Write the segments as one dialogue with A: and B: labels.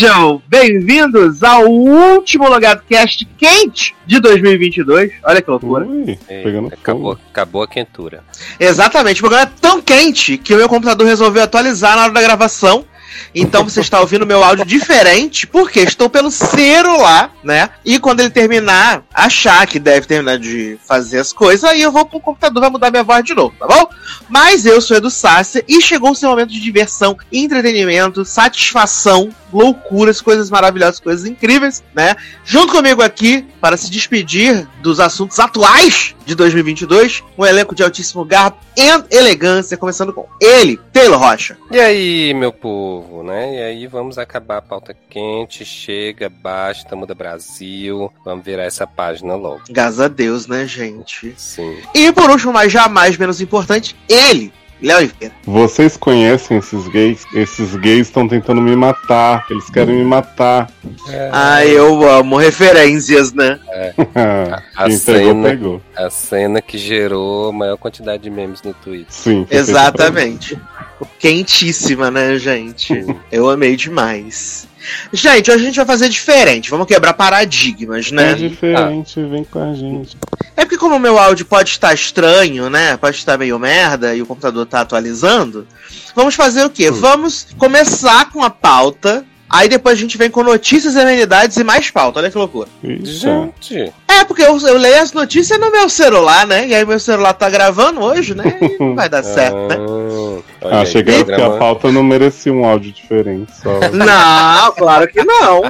A: Sejam bem-vindos ao último Logado Cast quente de 2022. Olha que loucura.
B: Ui,
C: É,
B: pegando
C: acabou,
B: fogo.
C: acabou a quentura.
A: Exatamente, o programa é tão quente que o meu computador resolveu atualizar na hora da gravação. Então você está ouvindo meu áudio diferente, porque estou pelo celular, né? E quando ele terminar, achar que deve terminar de fazer as coisas, aí eu vou pro computador, vai mudar minha voz de novo, tá bom? Mas eu sou Edu Sácia e chegou o seu momento de diversão, entretenimento, satisfação, loucuras, coisas maravilhosas, coisas incríveis, né? Junto comigo aqui, para se despedir dos assuntos atuais de 2022, um elenco de altíssimo garbo e elegância, começando com ele, Taylor Rocha.
C: E aí, meu povo, né? E aí vamos acabar a pauta quente, chega, basta, muda Brasil. Vamos virar essa página logo.
A: Graças a Deus, né, gente?
C: Sim.
A: E por último, mas jamais menos importante, ele, Léo Oliveira.
B: Vocês conhecem esses gays? Esses gays estão tentando me matar. Eles querem me matar.
A: Ah, eu amo referências, né?
C: A
B: Quem pegou,
C: cena,
B: pegou.
C: a cena que gerou a maior quantidade de memes no Twitter.
B: Sim.
A: Exatamente. Quentíssima, né, gente? Eu amei demais. Gente, hoje a gente vai fazer diferente. Vamos quebrar paradigmas,
B: pra- É
A: né?
B: diferente, vem com a gente.
A: É porque como o meu áudio pode estar estranho, né? Pode estar meio merda e o computador tá atualizando. Vamos fazer o quê? Vamos começar com a pauta. Aí depois a gente vem com notícias, amenidades e mais pauta. Olha que loucura.
C: Gente,
A: É, porque eu, eu leio as notícias no meu celular, né? E aí meu celular tá gravando hoje, né? E não vai dar certo, né?
C: ah,
B: Ah, achei que era porque a pauta não merecia um áudio diferente. Só
A: Não, claro que não.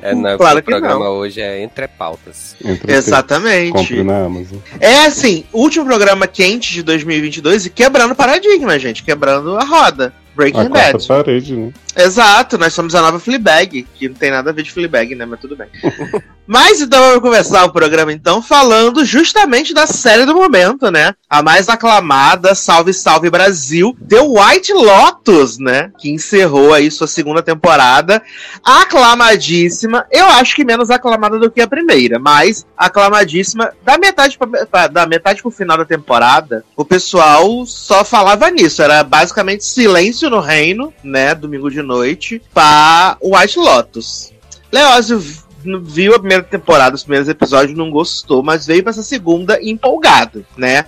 C: É, não,
A: Claro
C: o
A: que
C: programa hoje é entre pautas.
B: entre
A: Exatamente.
B: Compre na Amazon.
A: É assim, último programa quente de 2022 e quebrando paradigma, gente. Quebrando a roda. Breaking
B: A
A: Bad.
B: parede, né?
A: Exato, nós somos a nova Fleabag, que não tem nada a ver de Fleabag, né? Mas tudo bem. Mas então vamos começar o programa então falando justamente da série do momento, né? A mais aclamada, Salve Salve Brasil, The White Lotus, né? Que encerrou aí sua segunda temporada. Aclamadíssima, eu acho que menos aclamada do que a primeira, mas aclamadíssima. Da metade, pra, da metade pro final da temporada, o pessoal só falava nisso. Era basicamente silêncio no reino, né? Domingo de noite, para White Lotus. Leózio viu a primeira temporada, os primeiros episódios, não gostou, mas veio pra essa segunda empolgado, né?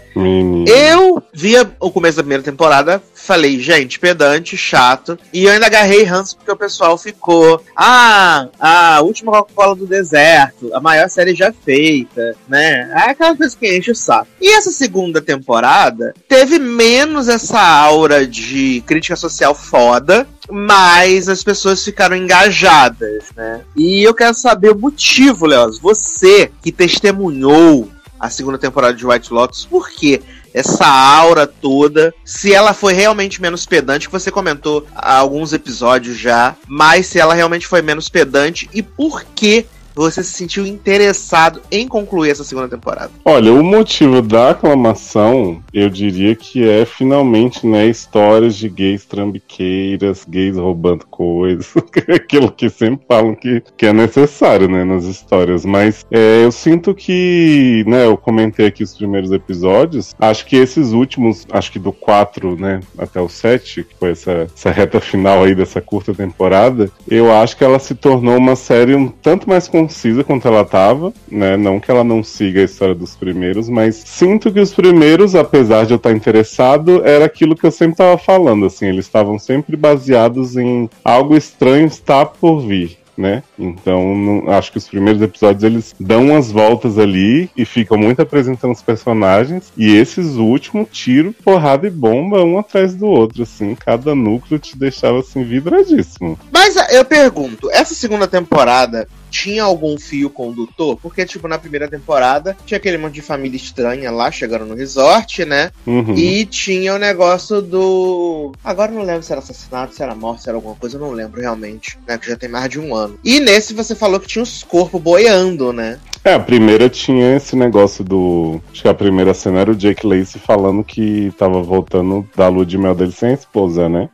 A: Eu via o começo da primeira temporada, falei, gente, pedante, chato. E eu ainda agarrei ranço porque o pessoal ficou. Ah, a última Coca-Cola do deserto, a maior série já feita, né? É aquela coisa que enche o saco. E essa segunda temporada teve menos essa aura de crítica social foda. Mas as pessoas ficaram engajadas, né? E eu quero saber o motivo, Leoz. Você que testemunhou a segunda temporada de White Lotus, por quê? essa aura toda, se ela foi realmente menos pedante, que você comentou há alguns episódios já, mas se ela realmente foi menos pedante e por que você se sentiu interessado em concluir essa segunda temporada?
B: Olha, o motivo da aclamação, eu diria que é finalmente, né, histórias de gays trambiqueiras, gays roubando coisas, aquilo que sempre falam que, que é necessário, né, nas histórias. Mas é, eu sinto que, né, eu comentei aqui os primeiros episódios, acho que esses últimos, acho que do 4, né, até o 7, que foi essa, essa reta final aí dessa curta temporada, eu acho que ela se tornou uma série um tanto mais concisa quanto ela tava, né? Não que ela não siga a história dos primeiros, mas sinto que os primeiros, apesar de eu estar interessado, era aquilo que eu sempre tava falando, assim, eles estavam sempre baseados em algo estranho está por vir. Né? Então, não- acho que os primeiros episódios eles dão umas voltas ali e ficam muito apresentando os personagens. E esses últimos, tiro, porrada e bomba um atrás do outro, assim. Cada núcleo te deixava assim vidradíssimo.
A: Mas eu pergunto, essa segunda temporada tinha algum fio condutor? Porque, tipo, na primeira temporada tinha aquele monte de família estranha lá chegando no resort, né?
B: Uhum.
A: E tinha o negócio do. Agora não lembro se era assassinato, se era morte, se era alguma coisa, eu não lembro realmente, né? Que já tem mais de um ano. E nesse você falou que tinha os corpos boiando, né?
B: É, a primeira tinha esse negócio do. Acho que a primeira cena era o Jake Lacey falando que tava voltando da lua de mel dele sem a esposa, né?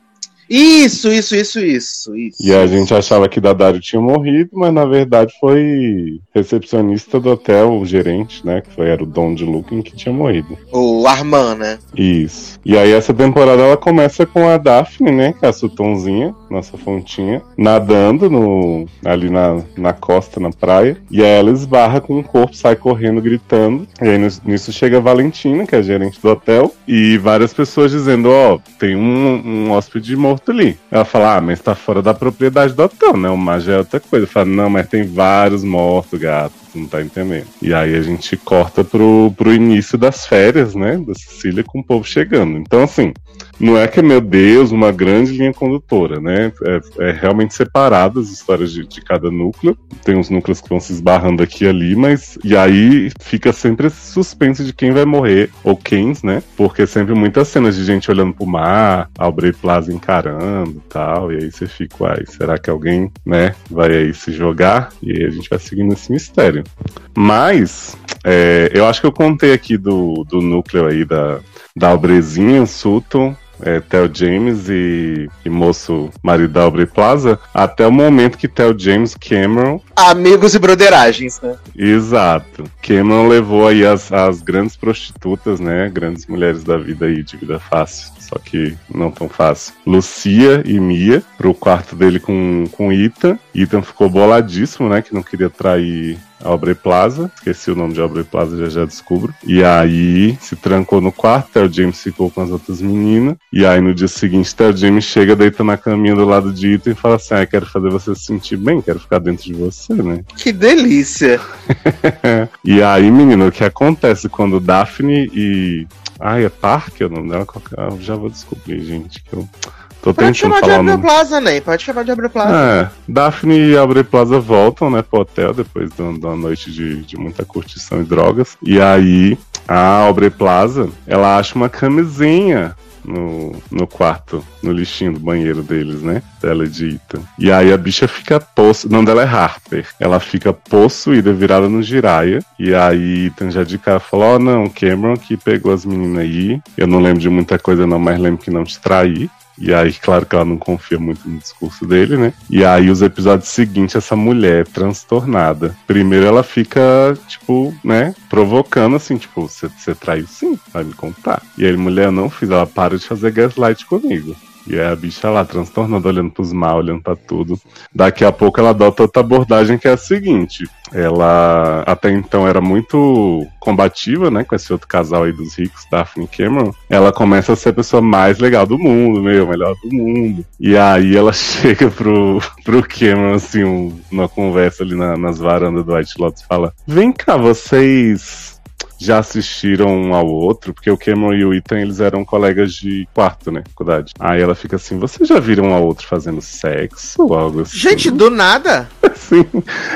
D: Isso, isso, isso, isso, isso.
B: E a gente achava que Daddario tinha morrido, mas na verdade foi recepcionista do hotel, o gerente, né? Que foi, era o Don de Looking que tinha morrido.
D: O Arman, né?
B: Isso. E aí essa temporada ela começa com a Daphne, né? Que é a Sutonzinha, nossa fontinha, nadando no, ali na, na costa, na praia. E aí ela esbarra com o corpo, sai correndo, gritando. E aí nisso chega a Valentina, que é a gerente do hotel, e várias pessoas dizendo, ó, oh, tem um, um hóspede morto ali. Ela fala, ah, mas tá fora da propriedade do hotel, né? O Magia é outra coisa. Fala, não, mas tem vários mortos, gato não tá entendendo. E aí a gente corta pro, pro início das férias, né, da Sicília, com o povo chegando. Então, assim, não é que, meu Deus, uma grande linha condutora, né? É, é realmente separado as histórias de, de, cada núcleo. Tem uns núcleos que vão se esbarrando aqui e ali, mas. E aí fica sempre esse suspense de quem vai morrer, ou quem, né? Porque sempre muitas cenas de gente olhando pro mar, Albrey Plaza encarando e tal. E aí você fica, uai, será que alguém, né, vai aí se jogar? E aí a gente vai seguindo esse mistério. Mas. É, eu acho que eu contei aqui do, do núcleo aí da, da Albrezinha, Sutton, é, Theo James e, e moço marido da Aubrey Plaza, até o momento que Theo James Cameron.
D: Amigos e brotheragens, né?
B: Exato. Cameron levou aí as, as grandes prostitutas, né? Grandes mulheres da vida aí, de vida fácil só que não tão fácil. Lucia e Mia pro quarto dele com, com Ethan. Ethan ficou boladíssimo, né? Que não queria trair Aubrey Plaza, esqueci o nome de Aubrey Plaza, já já descubro. E aí se trancou no quarto, o James ficou com as outras meninas. E aí no dia seguinte, o James chega, deita na caminha do lado de Ethan e fala assim: Ah, quero fazer você se sentir bem, quero ficar dentro de você, né?
D: Que delícia!
B: e aí, menino, o que acontece quando Daphne e. Ai, é Parker o nome dela? Já vou descobrir, gente, que eu. Tô
D: Pode chamar de Abre Plaza, né? Pode chamar de Abre Plaza.
B: É, Daphne e Abre Plaza voltam, né, pro hotel depois de uma noite de, de muita curtição e drogas. E aí, a Aubrey Plaza, ela acha uma camisinha no, no quarto, no lixinho do banheiro deles, né? De Ethan. E aí a bicha fica. Não, dela é Harper. Ela fica possuída, virada no giraia. E aí Ethan já de cara falou: Ó, não, Cameron que pegou as meninas aí. Eu não lembro de muita coisa, não, mas lembro que não te traí. E aí, claro que ela não confia muito no discurso dele, né? E aí, os episódios seguintes, essa mulher transtornada. Primeiro, ela fica, tipo, né? Provocando assim, tipo, você traiu sim, vai me contar. E aí, mulher, não fiz, ela para de fazer gaslight comigo. E a bicha lá, transtornando, olhando pros mal, olhando pra tudo. Daqui a pouco ela adota outra abordagem que é a seguinte: ela até então era muito combativa, né, com esse outro casal aí dos ricos, Daphne Cameron. Ela começa a ser a pessoa mais legal do mundo, meu, melhor do mundo. E aí ela chega pro, pro Cameron, assim, um, numa conversa ali na, nas varandas do White Lotus, fala: Vem cá, vocês já assistiram um ao outro, porque o Cameron e o Ethan, eles eram colegas de quarto, né, faculdade. Aí ela fica assim, vocês já viram um ao outro fazendo sexo ou algo assim?
D: Gente, do nada?
B: Assim,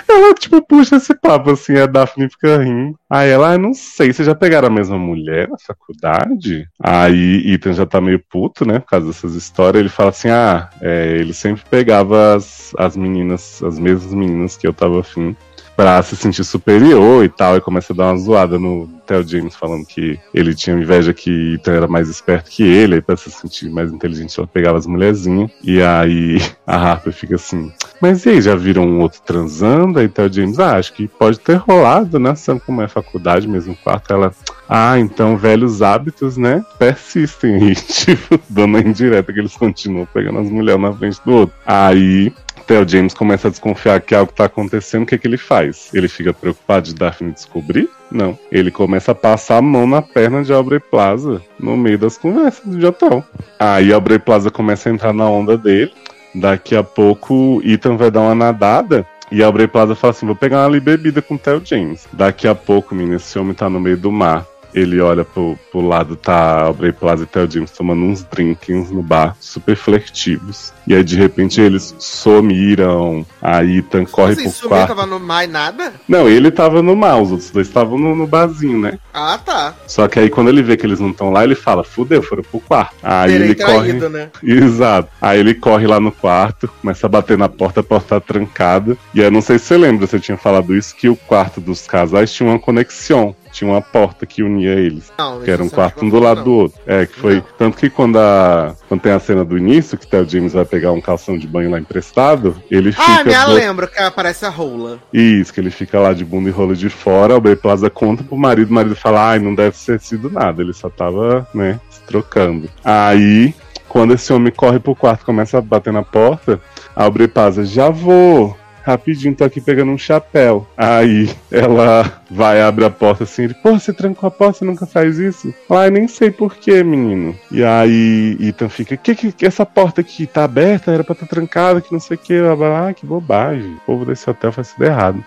B: ela, tipo, puxa esse papo, assim, a Daphne fica rindo. Aí ela, ah, não sei, vocês já pegaram a mesma mulher na faculdade? Aí Ethan já tá meio puto, né, por causa dessas histórias. Ele fala assim, ah, é, ele sempre pegava as, as meninas, as mesmas meninas que eu tava afim pra se sentir superior e tal, e começa a dar uma zoada no Theo James falando que ele tinha inveja que Ethan era mais esperto que ele, aí pra se sentir mais inteligente ela pegava as mulherzinhas, e aí a Harper fica assim, mas e aí, já viram um outro transando? Aí Theo James, ah, acho que pode ter rolado, né, sabe como é faculdade, mesmo quarto, ela... Ah, então velhos hábitos, né? Persistem. E, tipo, dando a indireta que eles continuam pegando as mulheres na frente do outro. Aí Theo James começa a desconfiar que algo está acontecendo, o que, é que ele faz? Ele fica preocupado de Daphne descobrir? Não. Ele começa a passar a mão na perna de Aubrey Plaza no meio das conversas de hotel. Aí Aubrey Plaza começa a entrar na onda dele. Daqui a pouco Ethan vai dar uma nadada e a Aubrey Plaza fala assim: vou pegar uma ali bebida com o Theo James. Daqui a pouco, menina, esse homem tá no meio do mar ele olha pro, pro lado, tá Aubrey Plaza e Theo James tomando uns drinkings no bar, super flirtivos. E aí, de repente, eles sumiram. Aí Ethan corre assim, pro quarto.
D: tava no mar e nada?
B: Não, ele tava no mar, os outros dois estavam no, no barzinho, né?
D: Ah, tá.
B: Só que aí, quando ele vê que eles não estão lá, ele fala, fudeu, foram pro quarto. Aí Terei ele corre... né? Exato. Aí ele corre lá no quarto, começa a bater na porta, a porta tá trancada. E eu não sei se você lembra, você tinha falado isso, que o quarto dos casais tinha uma conexão tinha uma porta que unia eles.
D: Não,
B: Que era um quarto um do lado
D: não.
B: do outro. É, que foi.
D: Não.
B: Tanto que quando a. Quando tem a cena do início, que o Theo James vai pegar um calção de banho lá emprestado, ele
D: Ah,
B: fica.
D: me
B: do-
D: lembro que aparece a rola.
B: Isso, que ele fica lá de bunda e rola de fora, o Bray Plaza conta pro marido, o marido fala, ai, não deve ter sido nada, ele só tava, né, se trocando. Aí, quando esse homem corre pro quarto e começa a bater na porta, a Bray Plaza, já vou, rapidinho, tô aqui pegando um chapéu. Aí, ela vai, abre a porta assim, ele, pô, você trancou a porta, você nunca faz isso? Ai, nem sei porquê, menino. E aí, Ethan fica, que, que essa porta aqui tá aberta? Era pra estar trancada, que não sei o que. Ah, que bobagem. O povo desse hotel faz tudo errado.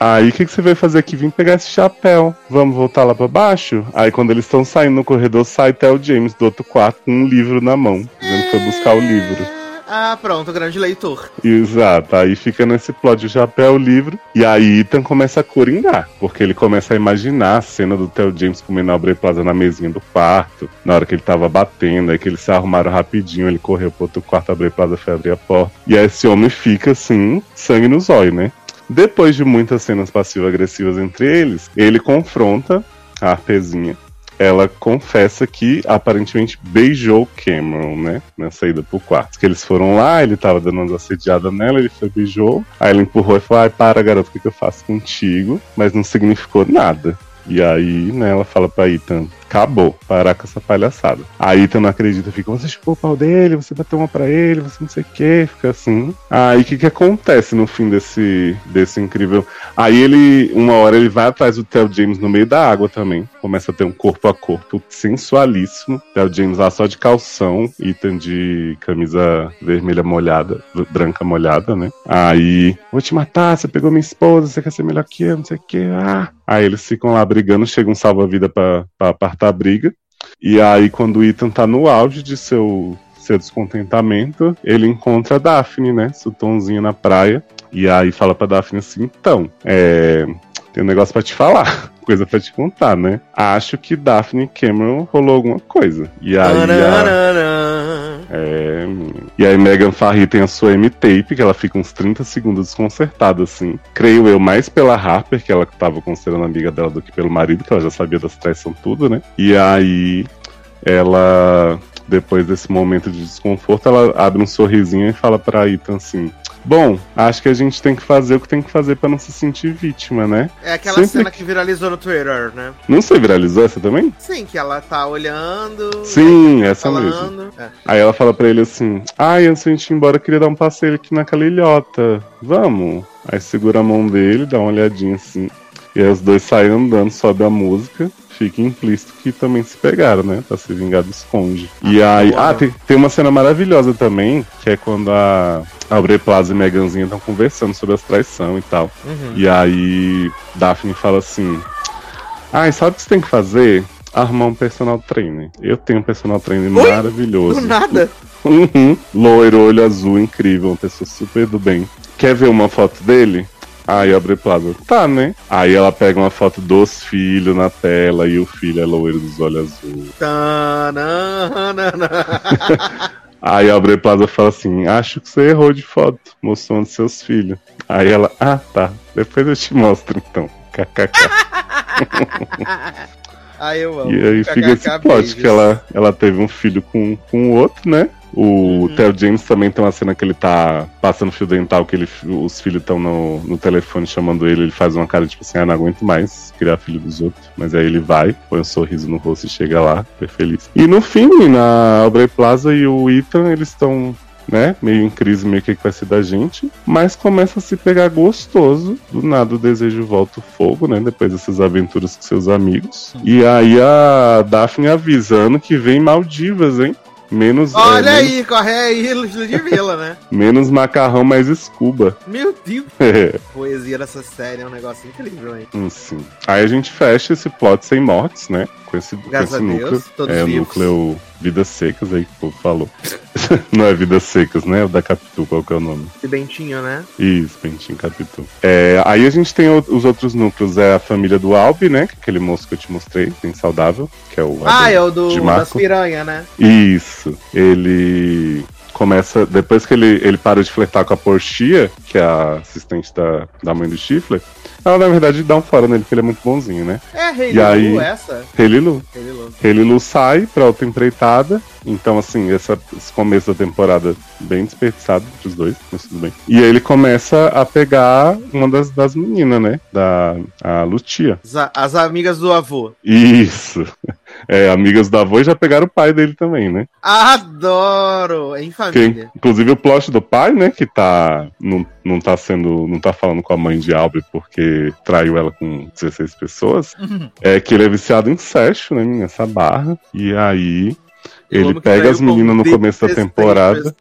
B: Aí o que, que você veio fazer aqui? Vim pegar esse chapéu. Vamos voltar lá pra baixo? Aí quando eles estão saindo no corredor, sai Theo James do outro quarto com um livro na mão, dizendo que foi buscar o livro.
D: Ah, pronto, grande leitor.
B: Exato, aí fica nesse plot o chapéu, o livro, e aí Ethan começa a coringar, porque ele começa a imaginar a cena do Theo James comendo a Aubrey Plaza na mesinha do quarto, na hora que ele tava batendo, aí que eles se arrumaram rapidinho, ele correu pro outro quarto, a Aubrey Plaza foi abrir a porta, e aí esse homem fica assim, sangue nos olhos, né? Depois de muitas cenas passivo-agressivas entre eles, ele confronta a artezinha. Ela confessa que aparentemente beijou Cameron, né? Na saída pro quarto. Que eles foram lá, ele tava dando umas assediadas nela, ele foi beijou. Aí ela empurrou e falou: Ai, para, garoto, o que, que eu faço contigo? Mas não significou nada. E aí, né, ela fala pra Ethan, acabou, parar com essa palhaçada. A Ethan não acredita, fica, você chupou o pau dele, você bateu uma pra ele, você não sei o que, fica assim. Aí o que que acontece no fim desse, desse incrível... Aí ele, uma hora ele vai atrás do Theo James no meio da água também, começa a ter um corpo a corpo sensualíssimo, Theo James lá só de calção, Ethan de camisa vermelha molhada, branca molhada, né? Aí, vou te matar, você pegou minha esposa, você quer ser melhor que eu, não sei o que, ah... Aí eles ficam lá brigando, chega um salva-vida pra, pra a briga. E aí, quando o Ethan tá no auge de seu, seu descontentamento, ele encontra a Daphne, né? Sutonzinha na praia. E aí fala pra Daphne assim: então, é. Tem um negócio pra te falar, coisa pra te contar, né? Acho que Daphne Cameron rolou alguma coisa. E aí. A... É. E aí Megan Farrey tem a sua M-Tape, que ela fica uns 30 segundos desconcertada, assim. Creio eu, mais pela Harper, que ela tava considerando amiga dela, do que pelo marido, que ela já sabia das traições tudo, né? E aí ela, depois desse momento de desconforto, ela abre um sorrisinho e fala pra Ethan assim... Bom, acho que a gente tem que fazer o que tem que fazer pra não se sentir vítima, né?
D: É aquela
B: Sempre
D: cena que viralizou no Twitter, né?
B: Não sei, viralizou essa também?
D: Sim, que ela tá olhando.
B: Sim,
D: né,
B: essa mesmo.
D: É.
B: Aí ela fala pra ele assim: Ai, antes de a gente ir embora, eu queria dar um passeio aqui naquela ilhota. Vamos? Aí segura a mão dele, dá uma olhadinha assim. E aí os dois saem andando, sobe a música. Fica implícito que também se pegaram, né? Pra se vingar do esconde. E aí.
D: boa.
B: Ah, tem, tem uma cena maravilhosa também, que é quando a. Aubrey Plaza e Meganzinha estão conversando sobre as traições e tal.
D: Uhum.
B: E aí Daphne fala assim: Ai, sabe o que você tem que fazer? Arrumar um personal trainer. Eu tenho um personal trainer
D: Oi?
B: maravilhoso.
D: Do nada.
B: Uhum. Loiro, olho azul, incrível, uma pessoa super do bem. Quer ver uma foto dele? Aí abre Plaza. Tá, né? Aí ela pega uma foto dos filhos na tela e o filho é loiro dos olhos.
D: Tananana.
B: Aí a Aubrey Plaza fala assim: Acho que você errou de foto, mostrando seus filhos. Aí ela, ah tá, depois eu te mostro então. KKK.
D: Aí eu amo.
B: E aí fica esse plot
D: beijos.
B: que ela, ela teve um filho com, com o outro, né? O
D: Uhum.
B: Theo James também tem uma cena que ele tá passando fio dental, que ele, os filhos estão no, no telefone chamando ele, ele faz uma cara tipo assim, ah, não aguento mais criar filho dos outros. Mas aí ele vai, põe um sorriso no rosto e chega lá, super feliz. E no fim, na Aubrey Plaza e o Ethan, eles estão né? Meio em crise, meio que vai ser da gente. Mas começa a se pegar gostoso. Do nada o desejo volta o fogo, né? Depois dessas aventuras com seus amigos. E aí a Daphne avisando que vem Maldivas, hein? Menos, é,
D: Olha
B: menos,
D: aí, corre aí, Ludmilla, né?
B: menos macarrão, mais escuba.
D: Meu Deus.
B: É,
D: poesia dessa série é um negócio incrível, hein?
B: sim. Aí a gente fecha esse plot sem mortes, né? Com esse, com esse núcleo.
D: Deus, todos
B: é, o
D: vivos.
B: núcleo Vidas Secas aí que o povo falou. Não é Vidas Secas, né? É o da Capitu, qual que é o nome?
D: Esse Bentinho, né?
B: Isso, Pentinho Capitu. É, aí a gente tem os outros núcleos, é a família do Albi, né? é Aquele moço que eu te mostrei, bem saudável, que é o
D: Ah, é o do, das piranha, né?
B: Isso. Ele começa. Depois que ele, ele parou de flertar com a Portia, que é a assistente da, da mãe do Chifler, ela na verdade dá um fora nele, porque ele é muito bonzinho, né?
D: É, Rei
B: E aí-
D: Lu, essa?
B: Rei Lu.
D: Rei Lu.
B: Rei sai pra outra empreitada. Então, assim, essa, esse começo da temporada bem desperdiçado dos dois, mas tudo bem. E aí ele começa a pegar uma das, das meninas, né? Da a Lutia.
D: As, as amigas do avô.
B: Isso. É, amigas do avô e já pegaram o pai dele também, né?
D: Adoro! Em
B: Que,
D: família.
B: inclusive o plot do pai, né, que tá. Não, não tá sendo. não tá falando com a mãe de Albert porque traiu ela com 16 pessoas. É que ele é viciado em sexo, né, menina? Essa barra. E aí. Ele
D: que
B: pega as meninas no começo da
D: 16
B: temporada.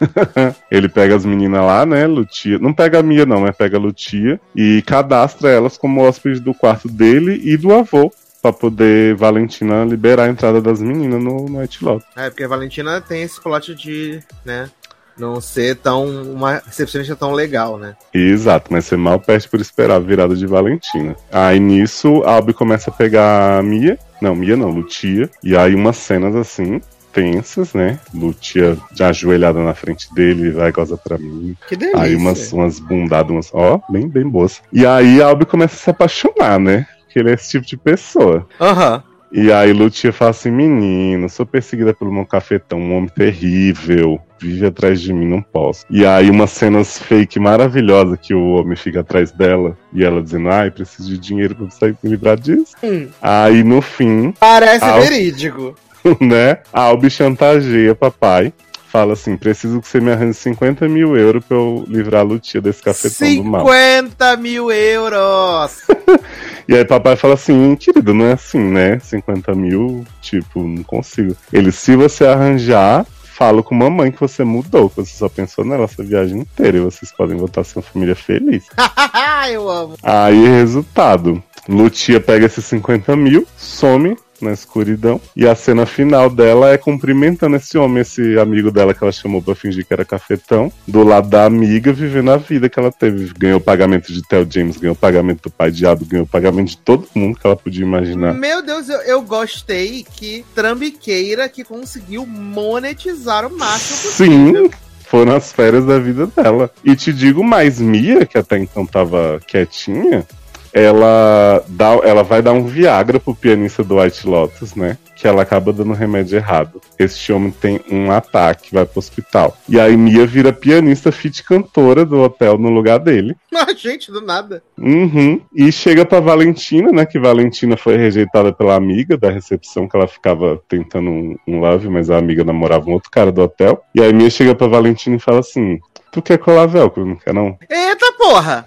B: Ele pega as meninas lá, né, Lutia. Não pega a Mia, não, mas pega a Lutia. E cadastra elas como hóspedes do quarto dele e do avô. Pra poder Valentina liberar a entrada das meninas no, no White Lotus.
D: É, porque a Valentina tem esse plot de, né, não ser tão, uma recepcionista tão legal, né?
B: Exato, mas você mal perde por esperar a virada de Valentina. Aí nisso, a Albi começa a pegar a Mia. Não, Mia não, Lutia. E aí umas cenas assim, tensas, né? Lutia ajoelhada na frente dele, vai goza pra mim.
D: Que delícia.
B: Aí umas, umas bundadas, umas, ó, bem, bem boas. E aí a Albi começa a se apaixonar, né? Porque ele é esse tipo de pessoa.
D: Aham.
B: E aí Lutia fala assim, menino, sou perseguida pelo meu cafetão, um homem terrível, vive atrás de mim, não posso. E aí umas cenas fake maravilhosas que o homem fica atrás dela, e ela dizendo, ai, preciso de dinheiro pra sair me livrar disso.
D: Hum.
B: Aí no fim,
D: Parece
B: o-
D: verídico.
B: né, a Albi chantageia papai, fala assim, preciso que você me arranje 50 mil euros pra eu livrar a Lutia desse cafetão do mal.
D: 50 mil euros!
B: E aí papai fala assim, querido, não é assim, né? 50 mil, tipo, não consigo. Ele, se você arranjar, fala com mamãe que você mudou, que você só pensou nela essa viagem inteira e vocês podem voltar a ser uma família feliz.
D: Eu amo.
B: Aí, resultado, Lutia pega esses 50 mil, some na escuridão, e a cena final dela é cumprimentando esse homem, esse amigo dela que ela chamou pra fingir que era cafetão, do lado da amiga, vivendo a vida que ela teve. Ganhou pagamento de Theo James, ganhou pagamento do pai diabo, ganhou pagamento de todo mundo que ela podia imaginar.
D: Meu Deus, eu, eu gostei que Trambiqueira que conseguiu monetizar o máximo possível.
B: Sim, foram as férias da vida dela. E te digo mais, Mia, que até então tava quietinha, ela, dá, ela vai dar um Viagra pro pianista do White Lotus, né? Que ela acaba dando remédio errado. Este homem tem um ataque, vai pro hospital. E aí Mia vira pianista fit cantora do hotel no lugar dele.
D: Ah, gente, do nada.
B: Uhum. E chega pra Valentina, né? Que Valentina foi rejeitada pela amiga da recepção, que ela ficava tentando um, um love, mas a amiga namorava um outro cara do hotel. E aí Mia chega pra Valentina e fala assim: Tu quer colar velcro? Não quer não?
D: Eita porra!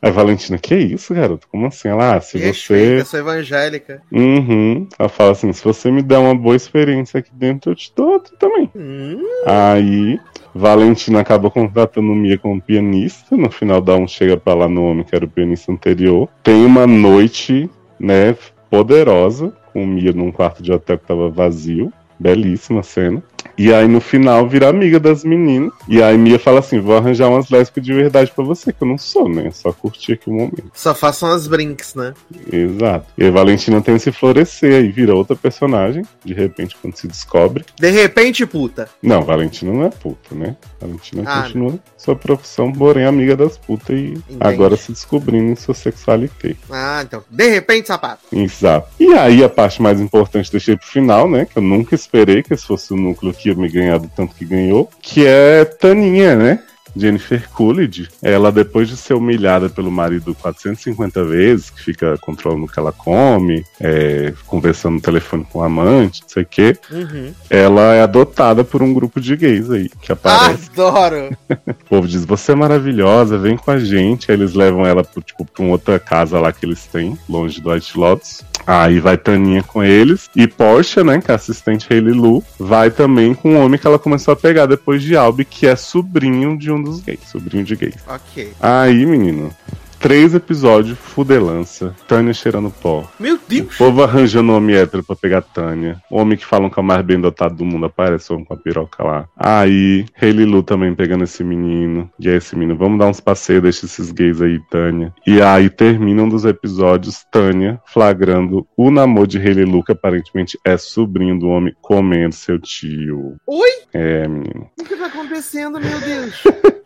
B: A Valentina, que isso, garoto? Como assim? Ela, ah, se
D: Respeita,
B: você.
D: sou evangélica.
B: Uhum. Ela fala assim: se você me der uma boa experiência aqui dentro, eu te dou outra também.
D: Hum,
B: Aí, Valentina acaba contratando Mia como pianista. No final, dá um chega pra lá no homem, que era o pianista anterior. Tem uma noite, né, poderosa, com Mia num quarto de hotel que tava vazio. Belíssima cena. E aí no final vira amiga das meninas. E aí Mia fala assim: vou arranjar umas lésbicas de verdade pra você, que eu não sou, né? Só curtir aqui o momento.
D: só façam as brinks, né?
B: Exato. E a Valentina tem esse florescer aí, vira outra personagem, de repente, quando se descobre.
D: De repente, puta.
B: Não, Valentina não é puta, né? Valentina
D: Ah,
B: continua sua profissão, porém amiga das putas e agora se descobrindo em sua sexualidade.
D: Ah, então. De repente, sapato.
B: Exato. E aí a parte mais importante deixei pro final, né? Que eu nunca esperei que esse fosse o núcleo que ia me ganhar do tanto que ganhou. Que é Taninha, né? Jennifer Coolidge, ela depois de ser humilhada pelo marido 450 vezes, que fica controlando o que ela come, é, conversando no telefone com o amante, não sei o quê,
D: Uhum.
B: ela é adotada por um grupo de gays aí, que aparece.
D: Adoro!
B: O povo diz, você é maravilhosa, vem com a gente. Aí eles levam ela pro, tipo, pra uma outra casa lá que eles têm, longe do White Lotus. Aí vai Taninha com eles. E Porsche, né, que é a assistente Hailey Lu, vai também com um homem que ela começou a pegar depois de Albi, que é sobrinho de um dos gays, sobrinho de gays.
D: ok.
B: Aí, menino, Três episódios, fudelança. Tânia cheirando pó.
D: Meu
B: O
D: Deus!
B: povo arranjando homem hétero pra pegar Tânia. O homem que falam que é o mais bem dotado do mundo aparece homem com a piroca lá. Aí, Hayley Lu também pegando esse menino. E aí, esse menino, vamos dar uns passeios, deixa esses gays aí, Tânia. E aí, termina um dos episódios, Tânia flagrando o namoro de Hayley Lu, que aparentemente é sobrinho do homem, comendo seu tio.
D: Oi?
B: É, menino.
D: O que tá acontecendo, meu Deus?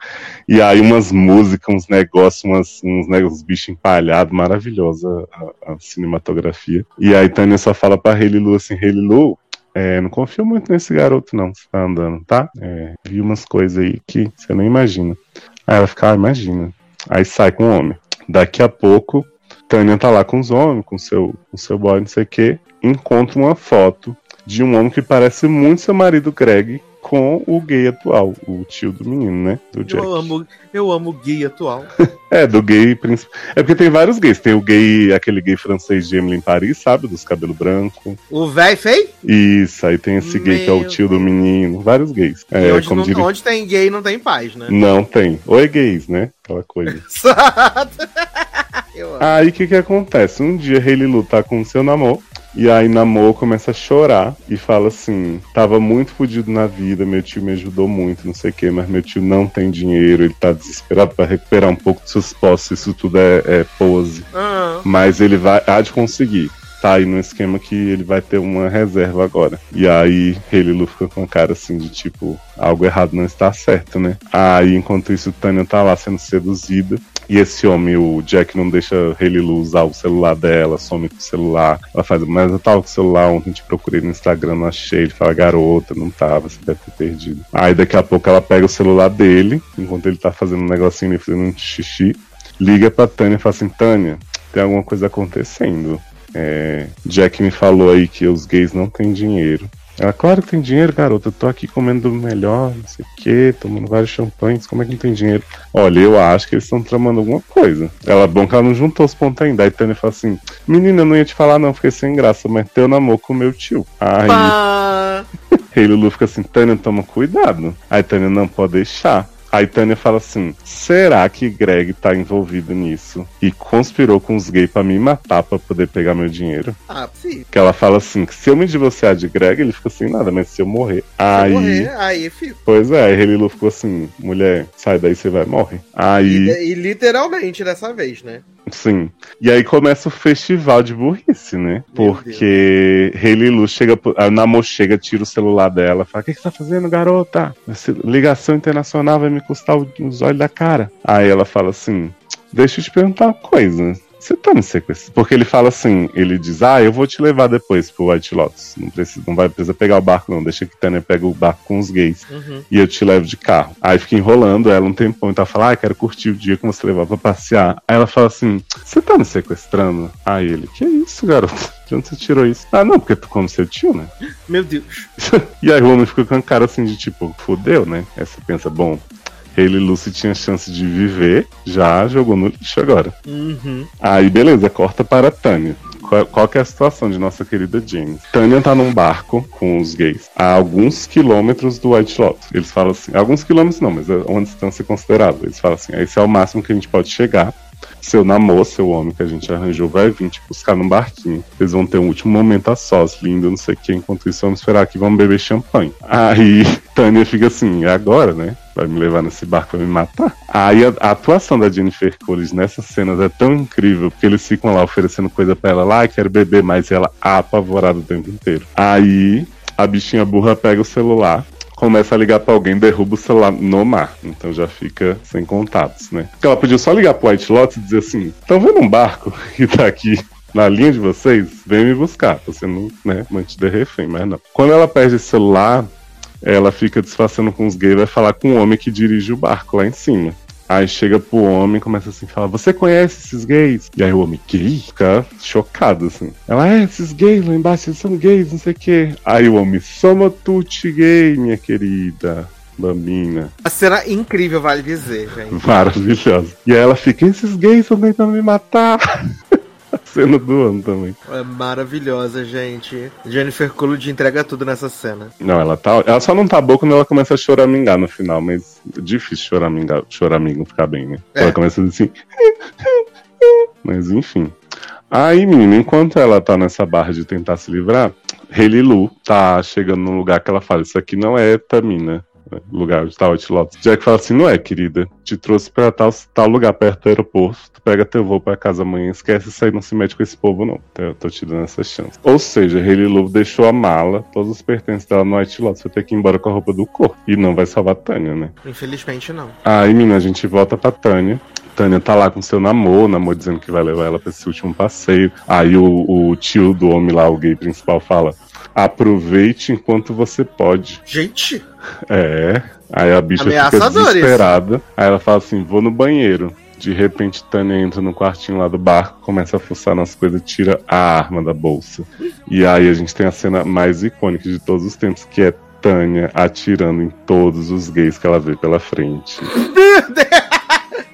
B: E aí umas músicas, uns negócios, umas, uns negócios, bichos empalhados, maravilhosa a, a cinematografia. E aí Tânia só fala pra Hayley Lu assim, Hayley Lu, é, não confio muito nesse garoto não, você tá andando, tá? É, vi umas coisas aí que você nem imagina. Aí ela fica, ah, imagina. Aí sai com o homem. Daqui a pouco, Tânia tá lá com os homens, com seu, com seu boy, não sei o que, encontra uma foto de um homem que parece muito seu marido Greg com o gay atual, o tio do menino, né? Do Jack.
D: Eu amo, eu amo gay atual.
B: É, do gay principal. É porque tem vários gays. Tem o gay, aquele gay francês de Emily em Paris, sabe? Dos cabelos brancos.
D: O véi feio?
B: Isso, aí tem esse gay que é o tio do menino. Vários gays.
D: E
B: É,
D: onde,
B: como
D: não-
B: diria.
D: onde tem gay não tem paz, né?
B: Não tem. Oi, gays, né? Aquela coisa. Aí o que que acontece? Um dia Hayley Lu tá com o seu namoro. E aí Namor começa a chorar e fala assim: tava muito fudido na vida, meu tio me ajudou muito, não sei o que, mas meu tio não tem dinheiro, ele tá desesperado pra recuperar um pouco de seus posses, isso tudo é, é pose.
D: Ah,
B: Mas ele vai, há de conseguir. Tá aí no esquema que ele vai ter uma reserva agora. E aí Lu fica com a cara assim de tipo, algo errado não está certo, né? Aí enquanto isso, Tânia tá lá sendo seduzida. E esse homem, o Jack, não deixa Lu usar o celular dela, some com o celular. Ela faz, mas eu tava com o celular ontem, te procurei no Instagram, não achei. Ele fala, garota, não tava, você deve ter perdido. Aí daqui a pouco ela pega o celular dele, enquanto ele tá fazendo um negocinho fazendo um xixi. Liga pra Tânia e fala assim, Tânia, tem alguma coisa acontecendo. É, Jack me falou aí que os gays não têm dinheiro. Ela, claro que tem dinheiro, garota. Eu tô aqui comendo do melhor, não sei o que, tomando vários champanhes. Como é que não tem dinheiro? Olha, eu acho que eles estão tramando alguma coisa. Ela, bom que ela não juntou os pontos ainda. Aí Tânia fala assim: Menina, eu não ia te falar, não, fiquei sem graça, mas teu namoro com o meu tio. Aí
D: pá.
B: Aí Lulu fica assim, Tânia, toma cuidado. Aí Tânia não pode deixar. Aí Tânia fala assim: será que Greg tá envolvido nisso e conspirou com os gays pra me matar pra poder pegar meu dinheiro?
D: Ah, sim.
B: Que ela fala assim: que se eu me divorciar de Greg, ele fica sem nada, mas se eu morrer.
D: Se
B: Aí.
D: eu morrer, aí fico.
B: Pois é, aí Lulu ficou assim: mulher, sai daí, você vai morrer. Aí.
D: E, e literalmente dessa vez, né?
B: Sim. E aí começa o festival de burrice, né? Porque Hayley Lu chega, a Namor chega, tira o celular dela, fala: O que, que você tá fazendo, garota? Essa ligação internacional vai me custar os olhos da cara. Aí ela fala assim: Deixa eu te perguntar uma coisa. Você tá me sequestrando? Porque ele fala assim, ele diz, ah, eu vou te levar depois pro White Lotus. Não, precisa, não vai precisar pegar o barco, não. Deixa que Tânia pega o barco com os gays
D: Uhum.
B: e eu te levo de carro. Aí fica enrolando ela um tempão, então ela fala, ah, quero curtir o dia que você levar pra passear. Aí ela fala assim, você tá me sequestrando? Aí ele, que isso, garoto? De onde você tirou isso? Ah, não, porque tu come seu tio, né?
D: Meu Deus.
B: E aí o homem fica com a cara assim de tipo, fudeu, né? Aí você pensa, bom, Hayley Lucy tinha chance de viver, já jogou no lixo agora.
D: Uhum.
B: Aí, beleza, corta para Tânia. Qual, qual que é a situação de nossa querida James? Tânia tá num barco com os gays a alguns quilômetros do White Lotus. Eles falam assim, alguns quilômetros não, mas é uma distância considerável. Eles falam assim, esse é o máximo que a gente pode chegar. Seu namoro, seu homem que a gente arranjou, vai vir te buscar num barquinho. Eles vão ter um último momento a sós, lindo, não sei o que. Enquanto isso, vamos esperar aqui, vamos beber champanhe. Aí Tânia fica assim, é agora, né? Vai me levar nesse barco pra me matar. Aí a, a atuação da Jennifer Coolidge nessas cenas é tão incrível, porque eles ficam lá oferecendo coisa pra ela, lá, quero beber, mas ela apavorada o tempo inteiro. Aí a bichinha burra pega o celular, começa a ligar pra alguém, derruba o celular no mar. Então já fica sem contatos, né? Porque ela podia só ligar pro White Lotus e dizer assim: estão vendo um barco que tá aqui na linha de vocês? Vem me buscar. Você não, né, manter refém, mas não. Quando ela perde esse celular, ela fica disfarçando com os gays e vai falar com o homem que dirige o barco lá em cima. Aí chega pro homem começa assim, fala, você conhece esses gays? E aí o homem, gay? Fica chocado, assim. Ela, é, esses gays lá embaixo, eles são gays, não sei o quê. Aí o homem, soma tutti gay, minha querida. Bambina.
D: A cena incrível, vale dizer, gente.
B: Maravilhosa. E aí ela fica, esses gays estão tentando me matar. Cena do ano também.
D: É maravilhosa, gente. Jennifer Coolidge entrega tudo nessa cena.
B: Não, ela tá. Ela só não tá boa quando ela começa a choramingar no final, mas é difícil choramingar, choramingo ficar bem, né?
D: É.
B: Ela começa assim. Mas enfim. Aí, menina, enquanto ela tá nessa barra de tentar se livrar, Helilu tá chegando num lugar que ela fala: Isso aqui não é Tamina. Né? Lugar onde tá o. Jack fala assim: Não é, querida. Te trouxe pra tal, tal lugar perto do aeroporto. Tu pega teu voo pra casa amanhã. Esquece isso aí, não se mete com esse povo, não. Então, eu tô te dando essa chance. Ou seja, Helilu deixou a mala, todos os pertences dela no White Lotus. Vai ter que ir embora com a roupa do corpo. E não vai salvar a Tânia, né?
A: Infelizmente não.
B: Aí, menina, a gente volta pra Tânia. Tânia tá lá com seu namoro, namoro dizendo que vai levar ela pra esse último passeio. Aí o, o tio do homem lá, o gay principal, fala: aproveite enquanto você pode.
A: Gente,
B: É. Aí a bicha fica desesperada. Aí ela fala assim: vou no banheiro. De repente, Tânia entra no quartinho lá do barco, começa a fuçar nas coisas, tira a arma da bolsa. E aí a gente tem a cena mais icônica de todos os tempos, que é Tânia atirando em todos os gays que ela vê pela frente.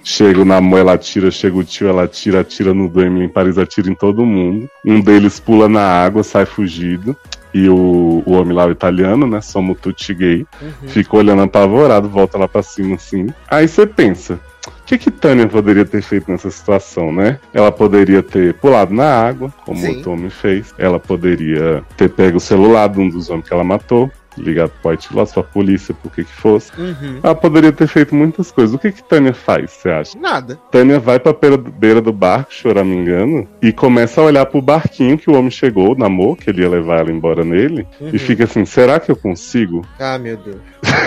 B: Chega o namoro, ela atira, chega o tio, ela atira, atira no Emily em Paris, atira em todo mundo. Um deles pula na água, sai fugido. E o, o homem lá, o italiano, né? Somos tutti gay. Fica olhando apavorado, volta lá pra cima assim. Aí você pensa. O que que Tânia poderia ter feito nessa situação, né? Ela poderia ter pulado na água, como
A: Sim.
B: o homem fez. Ela poderia ter pego o celular de um dos homens que ela matou, ligado pro White Lotus, pra polícia, por que que fosse.
A: Uhum.
B: Ela poderia ter feito muitas coisas. O que que Tânia faz, você acha?
A: nada.
B: Tânia vai pra beira, beira do barco, choramingando, e começa a olhar pro barquinho que o homem chegou, namoro, que ele ia levar ela embora nele,
A: Uhum.
B: e fica assim, será que eu consigo?
A: Ah, meu Deus.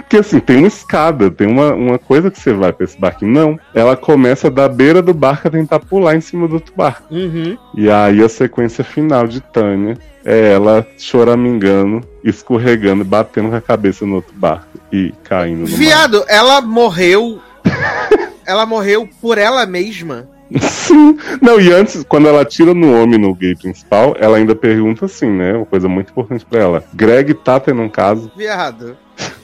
B: Porque assim, tem uma escada, tem uma, uma coisa que você vai pra esse barquinho. Não. Ela começa da beira do barco a tentar pular em cima do outro barco.
A: Uhum.
B: E aí a sequência final de Tânia é ela choramingando, escorregando, batendo com a cabeça no outro barco e caindo no mar.
A: Viado, ela morreu. ela morreu por ela mesma.
B: Sim. Não, e antes, quando ela tira no homem no gay principal, ela ainda pergunta assim, né? Uma coisa muito importante pra ela. Greg tá tendo um caso.
A: Viado.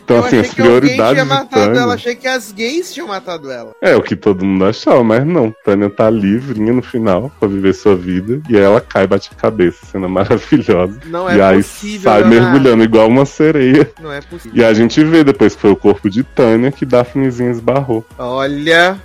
B: Então,
A: eu
B: assim, as prioridades
A: tinha matado
B: Tânia.
A: ela, achei que as gays tinham matado ela.
B: É o que todo mundo achava, mas não. Tânia tá livrinha no final pra viver sua vida. E aí ela cai, bate a cabeça, cena maravilhosa.
A: Não é
B: e aí
A: possível.
B: sai mergulhando igual uma sereia.
A: Não é possível.
B: E a gente vê depois que foi o corpo de Tânia que Daphnezinha esbarrou.
A: Olha,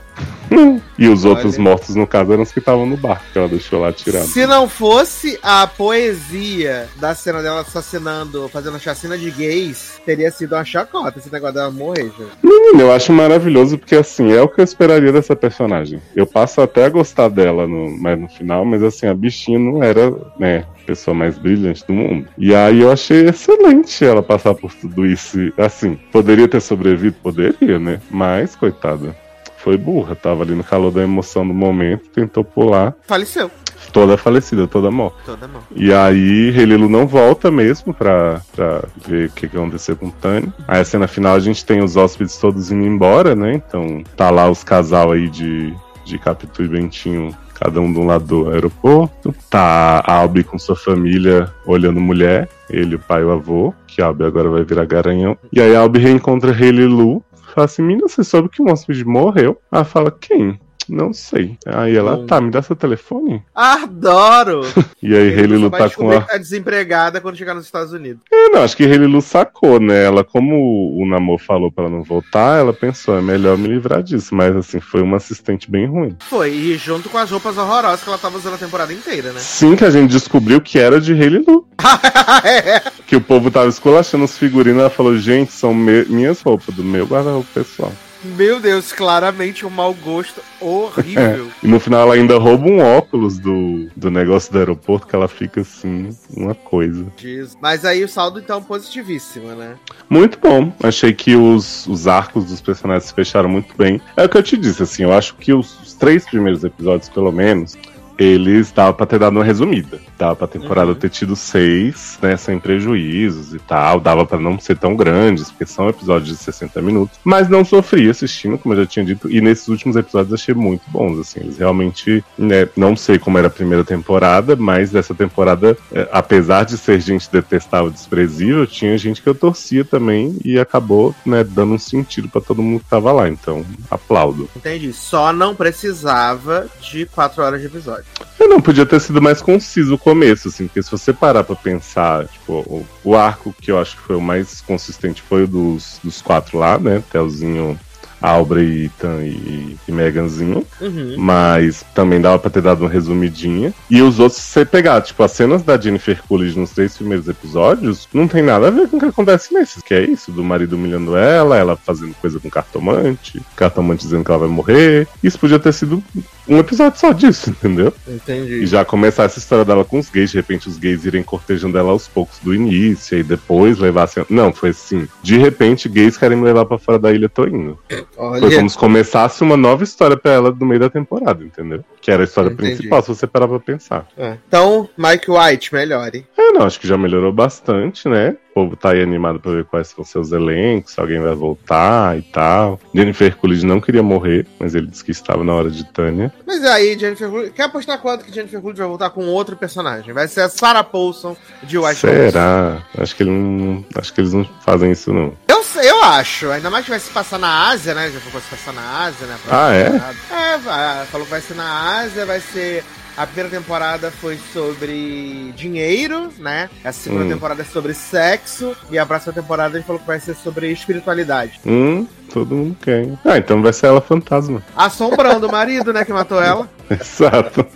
B: E os
A: Olha.
B: outros mortos, no caso, eram os que estavam no barco, que ela deixou lá tirado.
A: se não fosse a poesia da cena dela assassinando, fazendo a chacina de gays, teria sido uma chacota esse negócio dela morrer, gente.
B: Menina, eu acho maravilhoso porque assim, é o que eu esperaria dessa personagem. Eu passo até a gostar dela no, mais no final, mas assim, a bichinha não era, né, a pessoa mais brilhante do mundo. E aí eu achei excelente ela passar por tudo isso. Assim, poderia ter sobrevivido? Poderia, né? Mas, coitada, foi burra. Tava ali no calor da emoção do momento, tentou pular,
A: Faleceu.
B: toda falecida, toda morta.
A: Toda mão.
B: E aí, Relilo não volta mesmo pra, pra ver o que, que aconteceu com o Tânia. Aí, a cena final, a gente tem os hóspedes todos indo embora, né? Então, tá lá os casal aí de, de Capitu e Bentinho, cada um de um lado do aeroporto. Tá a Albi com sua família olhando mulher, ele, o pai e o avô, que a Albi agora vai virar garanhão. E aí, a Albi reencontra Relilu. Fala assim, menina, você soube que um hóspede morreu? Ela fala, quem? Não sei. Aí ela,
A: Bom.
B: tá, me dá seu telefone.
A: Adoro!
B: E aí, Relilu
A: vai
B: tá com a...
A: que tá desempregada quando chegar nos Estados Unidos.
B: É, não, acho que Relilu sacou, né? Ela, como o Namor falou pra ela não voltar, ela pensou, é melhor me livrar disso. Mas, assim, foi uma assistente bem ruim.
A: Foi, e junto com as roupas horrorosas que ela tava usando a temporada inteira, né?
B: Sim, que a gente descobriu que era de Relilu.
A: é.
B: Que o povo tava esculachando os figurinos. Ela falou, gente, são me- minhas roupas, do meu guarda-roupa pessoal.
A: Meu Deus, claramente um mau gosto horrível.
B: E no final ela ainda rouba um óculos do, do negócio do aeroporto, que ela fica assim, uma coisa.
A: Jesus. Mas aí o saldo, então, positivíssimo, né?
B: Muito bom. Achei que os, os arcos dos personagens se fecharam muito bem. É o que eu te disse, assim, eu acho que os, os três primeiros episódios, pelo menos, eles dava pra ter dado uma resumida. Dava pra temporada
A: Uhum.
B: ter tido seis, né, sem prejuízos e tal. Dava pra não ser tão grandes, porque são episódios de 60 minutos. Mas não sofri assistindo, como eu já tinha dito. E nesses últimos episódios achei muito bons, assim. Eles realmente, né, não sei como era a primeira temporada, mas dessa temporada, é, apesar de ser gente detestável, desprezível, tinha gente que eu torcia também e acabou, né, dando um sentido pra todo mundo que tava lá. Então, aplaudo.
A: Entendi. Só não precisava de quatro horas de episódio.
B: Eu não podia ter sido mais conciso o começo, assim, porque se você parar pra pensar, tipo, o, o arco que eu acho que foi o mais consistente foi o dos, dos quatro lá, né? Telzinho, Aubrey, Ethan e, e Meganzinho.
A: Uhum.
B: Mas também dava pra ter dado uma resumidinha. E os outros, se você pegar, tipo, as cenas da Jennifer Coolidge nos três primeiros episódios, não tem nada a ver com o que acontece nesses. Que é isso, do marido humilhando ela, ela fazendo coisa com cartomante, cartomante dizendo que ela vai morrer. Isso podia ter sido um episódio só disso, entendeu?
A: Entendi.
B: E já começar essa história dela com os gays, de repente os gays irem cortejando ela aos poucos do início, e depois levar assim. Não, foi assim. De repente, gays querem me levar pra fora da ilha, tô indo. Foi
A: Olha,
B: como se começasse uma nova história pra ela no meio da temporada, entendeu? Que era a história
A: Entendi.
B: principal, se você parar pra pensar.
A: é. Então, Mike White, melhore.
B: É, não, acho que já melhorou bastante, né? O povo tá aí animado pra ver quais são seus elencos, se alguém vai voltar e tal. Jennifer Coolidge não queria morrer, mas ele disse que estava na hora de Tânia.
A: Mas aí, Jennifer Coolidge... Quer apostar quanto que Jennifer Coolidge vai voltar com outro personagem? Vai ser a Sarah Paulson de White.
B: Será? Acho que, ele não, acho que eles não fazem isso, não.
A: Eu, sei, eu acho. Ainda mais que vai se passar na Ásia, né? Já foi se passar na Ásia, né?
B: Ah, é?
A: temporada. É, vai, falou que vai ser na Ásia, vai ser. A primeira temporada foi sobre dinheiro, né? A segunda
B: Hum.
A: temporada é sobre sexo. E a próxima temporada ele falou que vai ser sobre espiritualidade.
B: Hum, todo mundo quer. hein? Ah, então vai ser ela fantasma.
A: Assombrando o marido, né? Que matou ela.
B: Exato.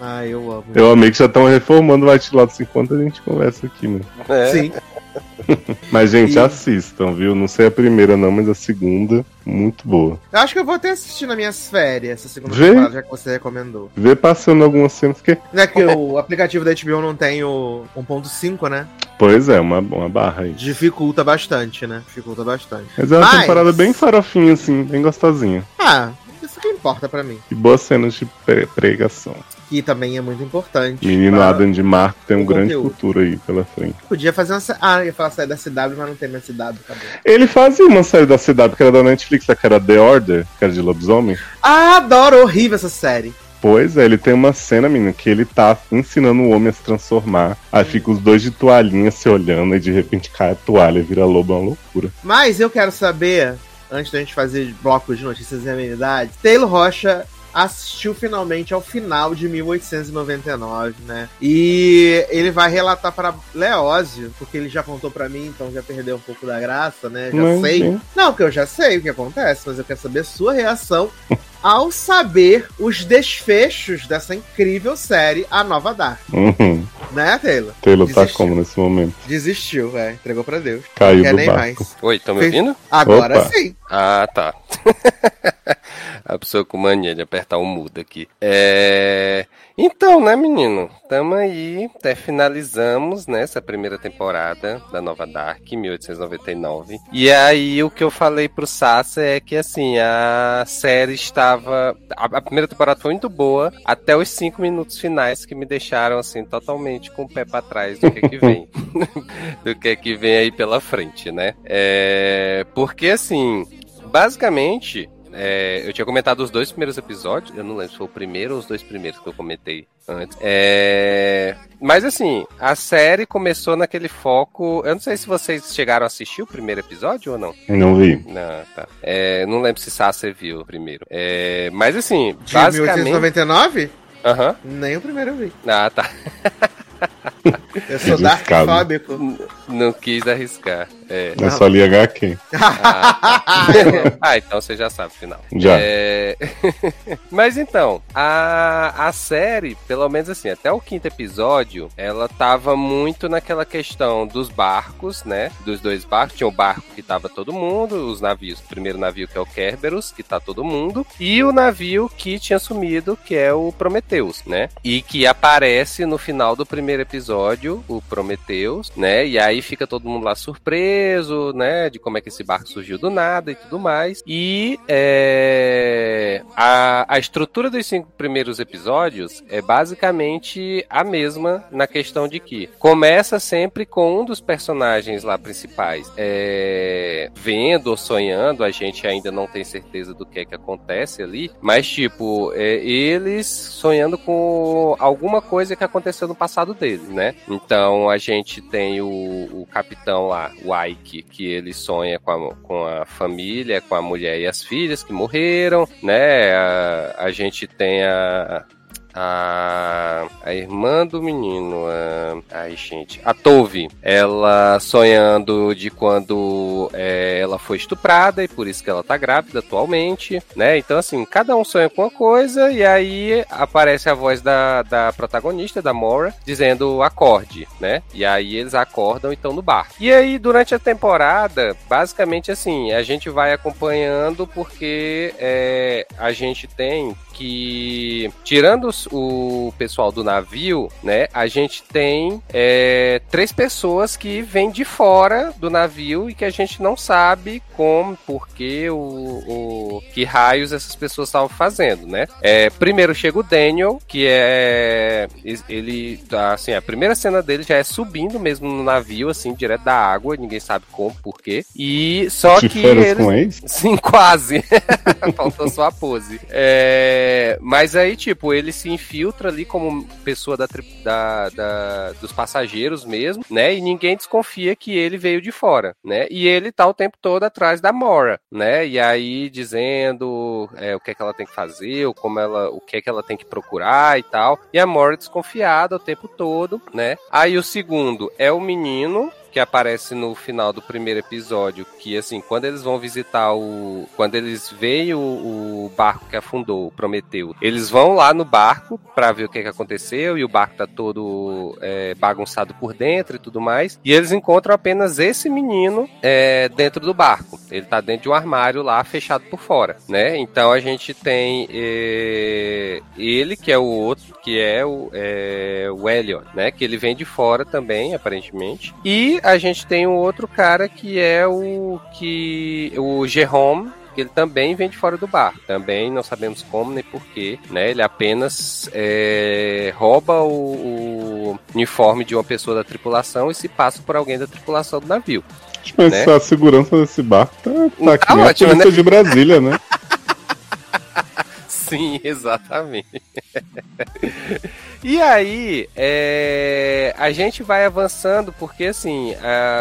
A: Ah, eu amo.
B: Eu amei que já estão reformando o White Lotus enquanto a gente conversa aqui, né?
C: É.
A: Sim.
B: Mas, gente,
A: E-
B: assistam, viu? Não sei a primeira, não, mas a segunda, muito boa.
A: Eu acho que eu vou até assistir nas minhas férias essa segunda
B: Vê.
A: temporada, já que você recomendou.
B: Vê passando algumas cenas que.
A: Não é que o aplicativo da HBO não tem o 1.5, né?
B: Pois é, uma, uma barra aí.
A: Dificulta bastante, né? Dificulta bastante.
B: Mas é uma
A: Mas-
B: temporada bem farofinha, assim, bem gostosinha.
A: Ah, isso que importa pra mim.
B: E boas cenas de pre- pregação.
A: Que também é muito importante.
B: Menino
A: Para-
B: Adam de Marco tem um grande
A: conteúdo.
B: futuro aí pela frente.
A: Podia fazer uma. Ah, ia falar sair da CW, mas não tem mais CW.
B: Ele fazia uma série da CW que era da Netflix, que era The Order, que era de lobisomem.
A: Ah, adoro, horrível essa série.
B: Pois é, ele tem uma cena, menino, que ele tá ensinando o homem a se transformar. Aí fica os dois de toalhinha se olhando, e de repente cai a toalha e vira lobo, é uma loucura.
A: Mas eu quero saber, antes da gente fazer blocos de notícias e amenidades, Taylor Rocha assistiu finalmente ao final de 1899, né? E ele vai relatar para Leózio, porque ele já contou pra mim, então já perdeu um pouco da graça, né? Já
B: Mas,
A: sei.
B: hein?
A: Não, que eu já sei o que acontece, mas eu quero saber a sua reação ao saber os desfechos dessa incrível série, A Nova Dark.
B: Uhum.
A: Né, Taylor?
B: Taylor tá
A: Desistiu.
B: como nesse momento?
A: Desistiu, velho. Entregou pra Deus.
B: Caiu
A: Não quer
B: do
A: nem
B: barco.
A: mais.
C: Oi, estão me ouvindo?
A: Agora
B: Opa.
A: sim.
C: Ah, tá. A pessoa com mania de apertar o mudo aqui. É... Então, né, menino? Tamo aí, até finalizamos né, essa primeira temporada da Nova Dark, 1899. E aí, o que eu falei pro Sassa é que, assim, a série estava... A, primeira temporada foi muito boa, até os cinco minutos finais que me deixaram, assim, totalmente com o pé pra trás do que que vem. do que que vem aí pela frente, né? É... Porque, assim, basicamente... é, eu tinha comentado os dois primeiros episódios, eu não lembro se foi o primeiro ou os dois primeiros que eu comentei antes. É, mas assim, a série começou naquele foco. Eu não sei se vocês chegaram a assistir o primeiro episódio ou não.
B: Não vi.
C: Não, tá. É, não lembro se Sasser viu o primeiro. É, mas assim,
A: De
C: basicamente.
A: 1899?
C: Aham.
A: Nem o primeiro eu vi.
C: Ah, tá.
A: Eu sou darkfóbico.
C: Não quis arriscar. É.
B: Eu só li HQ.
C: Ah, tá. Ah, então você já sabe o final.
B: Já.
C: É... Mas então, a, a série, pelo menos assim, até o quinto episódio, ela tava muito naquela questão dos barcos, né? Dos dois barcos. Tinha o barco que tava todo mundo, os navios. O primeiro navio que é o Kerberos, que tá todo mundo. E o navio que tinha sumido, que é o Prometheus, né? E que aparece no final do primeiro episódio, o Prometheus, né? E aí fica todo mundo lá surpreso, né? De como é que esse barco surgiu do nada e tudo mais. E é, a, a estrutura dos cinco primeiros episódios é basicamente a mesma na questão de que começa sempre com um dos personagens lá principais é, vendo ou sonhando, a gente ainda não tem certeza do que é que acontece ali, mas tipo, é, eles sonhando com alguma coisa que aconteceu no passado deles, né? Então a gente tem o, o capitão lá, o Ike, que ele sonha com a, com a família, com a mulher e as filhas que morreram, né? A, a gente tem a, a, a irmã do menino, a, ai gente, a Tove, ela sonhando de quando é, ela foi estuprada e por isso que ela tá grávida atualmente, né? Então, assim, cada um sonha com uma coisa e aí aparece a voz da, da protagonista, da Mora, dizendo acorde, né? E aí eles acordam e estão no bar. E aí, durante a temporada, basicamente assim, a gente vai acompanhando porque é, a gente tem que, tirando o pessoal do navio, né, a gente tem é, três pessoas que vêm de fora do navio e que a gente não sabe como, porquê, o, o que raios essas pessoas estavam fazendo, né? É, primeiro chega o Daniel, que é ele, assim, a primeira cena dele já é subindo mesmo no navio, assim, direto da água, ninguém sabe como, porquê. E só que
B: eles... com ex?
C: Sim, quase. Faltou só a pose. É, mas aí, tipo, ele se infiltra ali como pessoa da, da, da, dos passageiros mesmo, né? E ninguém desconfia que ele veio de fora, né? E ele tá o tempo todo atrás da Mora, né? E aí dizendo é, o que é que ela tem que fazer, ou como ela, o que é que ela tem que procurar e tal. E a Mora desconfiada o tempo todo, né? Aí o segundo é o menino que aparece no final do primeiro episódio, que assim, quando eles vão visitar o. Quando eles veem o, o barco que afundou, o Prometeu, eles vão lá no barco para ver o que, que aconteceu e o barco tá todo é, bagunçado por dentro e tudo mais. E eles encontram apenas esse menino é, dentro do barco. Ele tá dentro de um armário lá, fechado por fora, né? Então a gente tem é, ele, que é o outro, que é o, é, o Elliot, né? Que ele vem de fora também, aparentemente. E a gente tem um outro cara que é o que o Jerome, que ele também vem de fora do bar. Também não sabemos como nem porquê, né? Ele apenas é, rouba o, o, uniforme de uma pessoa da tripulação e se passa por alguém da tripulação do navio.
B: Mas né? a segurança desse barco tá, tá, tá aqui ótimo, né? de Brasília, né?
C: Sim, exatamente. e aí, é, a gente vai avançando porque, assim,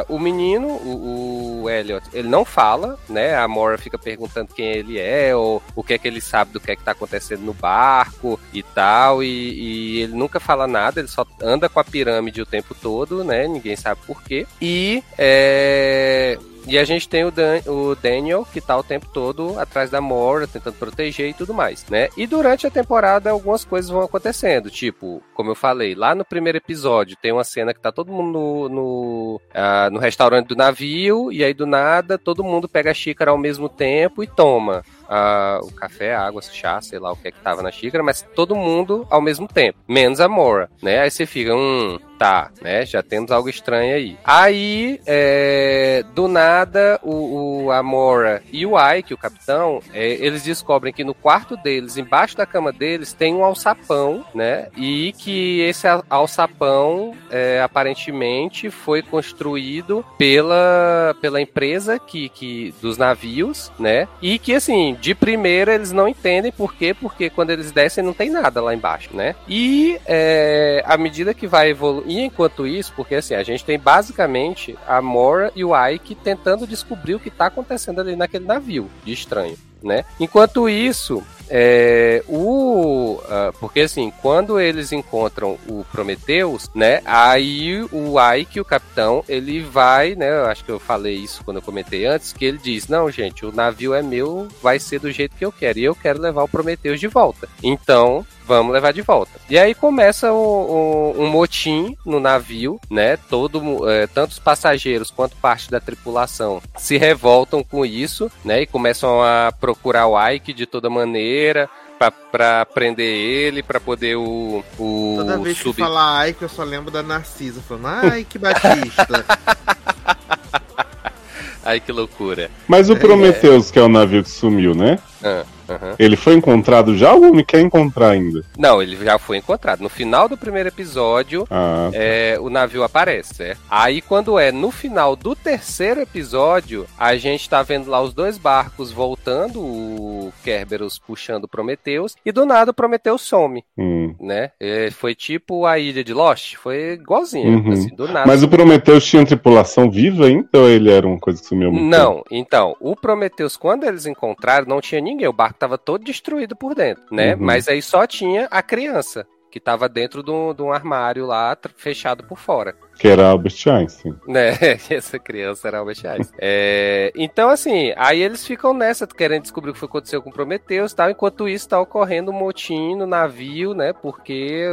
C: o menino, o, o, Elliot, ele não fala, né? A Mora fica perguntando quem ele é, ou o que é que ele sabe do que é que tá acontecendo no barco e tal, e, e ele nunca fala nada, ele só anda com a pirâmide o tempo todo, né? Ninguém sabe por quê. E é, e a gente tem o, Dan, o Daniel, que tá o tempo todo atrás da Mora, tentando proteger e tudo mais, né? E durante a temporada algumas coisas vão acontecendo, tipo, como eu falei, lá no primeiro episódio tem uma cena que tá todo mundo no, no, uh, no restaurante do navio, e aí do nada todo mundo pega a xícara ao mesmo tempo e toma uh, o café, a água, o chá, sei lá o que é que tava na xícara, mas todo mundo ao mesmo tempo, menos a Mora, né? Aí você fica, hum, tá, né? Já temos algo estranho aí. Aí, é, do nada, o, o Amora e o Ike, o capitão, é, eles descobrem que no quarto deles, embaixo da cama deles, tem um alçapão, né? E que esse alçapão, é, aparentemente, foi construído pela, pela empresa que, que, dos navios, né? E que, assim, de primeira eles não entendem por quê, porque quando eles descem não tem nada lá embaixo, né? E é, à medida que vai evoluir e enquanto isso, porque assim, a gente tem basicamente a Mora e o Ike tentando descobrir o que está acontecendo ali naquele navio de estranho, né? Enquanto isso, é, o, uh, porque assim, quando eles encontram o Prometheus, né? Aí o Ike, o capitão, ele vai, né? Eu acho que eu falei isso quando eu comentei antes, que ele diz: Não, gente, o navio é meu, vai ser do jeito que eu quero. E eu quero levar o Prometheus de volta. Então, vamos levar de volta. E aí começa um, um, um motim no navio, né? Todo, é, tanto os passageiros quanto parte da tripulação se revoltam com isso, né? E começam a procurar o Ike de toda maneira maneira pra, prender ele, pra poder o. o
A: Toda vez sub... que falar ai, que eu só lembro da Narcisa falando, ai, que Batista.
C: ai, que loucura.
B: Mas o Prometheus, é... que é o navio que sumiu, né? Ah. Uhum. Ele foi encontrado já ou me quer encontrar ainda?
C: Não, ele já foi encontrado. No final do primeiro episódio, ah, tá. é, o navio aparece, certo? Aí, quando é no final do terceiro episódio, a gente tá vendo lá os dois barcos voltando, o Kerberos puxando o Prometheus, e do nada o Prometheus some, hum. né? É, foi tipo a ilha de Lost, foi igualzinho, uhum. assim, do nada.
B: Mas o Prometheus tinha tripulação viva ainda ou ele era uma coisa que sumiu muito
C: Não, tempo? então, o Prometheus, quando eles encontraram, não tinha ninguém, o barco tava todo destruído por dentro, né?
B: Uhum.
C: Mas aí só tinha a criança, que tava dentro de um, de um armário lá, fechado por fora.
B: Que era Albert Einstein.
C: Né? Essa criança era Albert Einstein. É, então, assim, aí eles ficam nessa, querendo descobrir o que aconteceu com Prometheus e tal. Enquanto isso, tá ocorrendo um motim no navio, né? Porque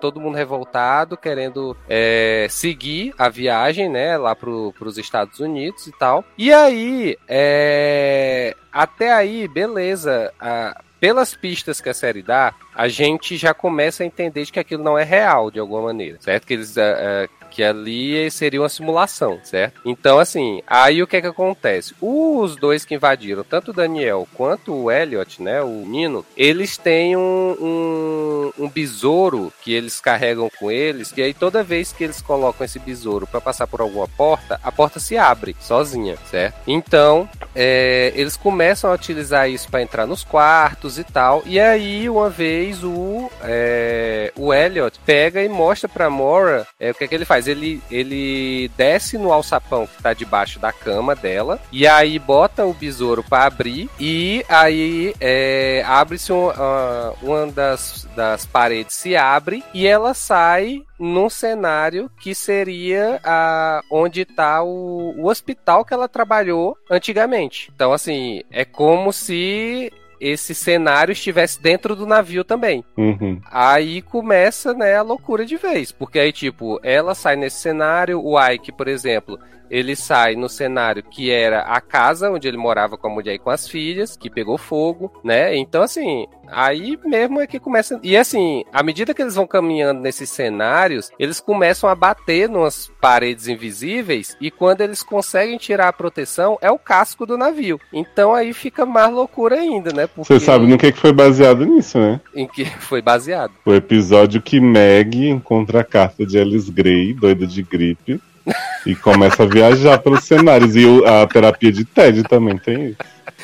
C: todo mundo revoltado, querendo é, seguir a viagem, né? Lá pro, pros Estados Unidos e tal. E aí, é, até aí, beleza. a- pelas pistas que a série dá, a gente já começa a entender de que aquilo não é real, de alguma maneira, certo? Que eles ah, ah, que ali seria uma simulação, certo? Então, assim, aí o que é que acontece? Os dois que invadiram, tanto o Daniel quanto o Elliot, né, o Nino, eles têm um, um, um besouro que eles carregam com eles, e aí toda vez que eles colocam esse besouro para passar por alguma porta, a porta se abre sozinha, certo? Então, é, eles começam a utilizar isso para entrar nos quartos e tal, e aí uma vez o, é, o Elliot pega e mostra pra Mora é, o que é que ele faz. Ele, ele desce no alçapão que tá debaixo da cama dela, e aí bota o besouro pra abrir, e aí é, abre-se um, ah, uma das, das paredes se abre e ela sai num cenário que seria a, onde tá o, o hospital que ela trabalhou antigamente. Então, assim, é como se esse cenário estivesse dentro do navio também.
B: Uhum.
C: Aí começa, né, a loucura de vez. Porque aí, tipo, ela sai nesse cenário, o Ike, por exemplo, ele sai no cenário que era a casa onde ele morava com a mulher e com as filhas, que pegou fogo, né? Então, assim, aí mesmo é que começa. E assim, à medida que eles vão caminhando nesses cenários, eles começam a bater nas paredes invisíveis, e quando eles conseguem tirar a proteção, é o casco do navio. Então aí fica mais loucura ainda, né? Porque
B: Você sabe no que, foi baseado nisso, né?
C: em que foi baseado.
B: O episódio que Meg encontra a carta de Alice Gray, doida de gripe, e começa a viajar pelos cenários. E a terapia de TED também tem isso.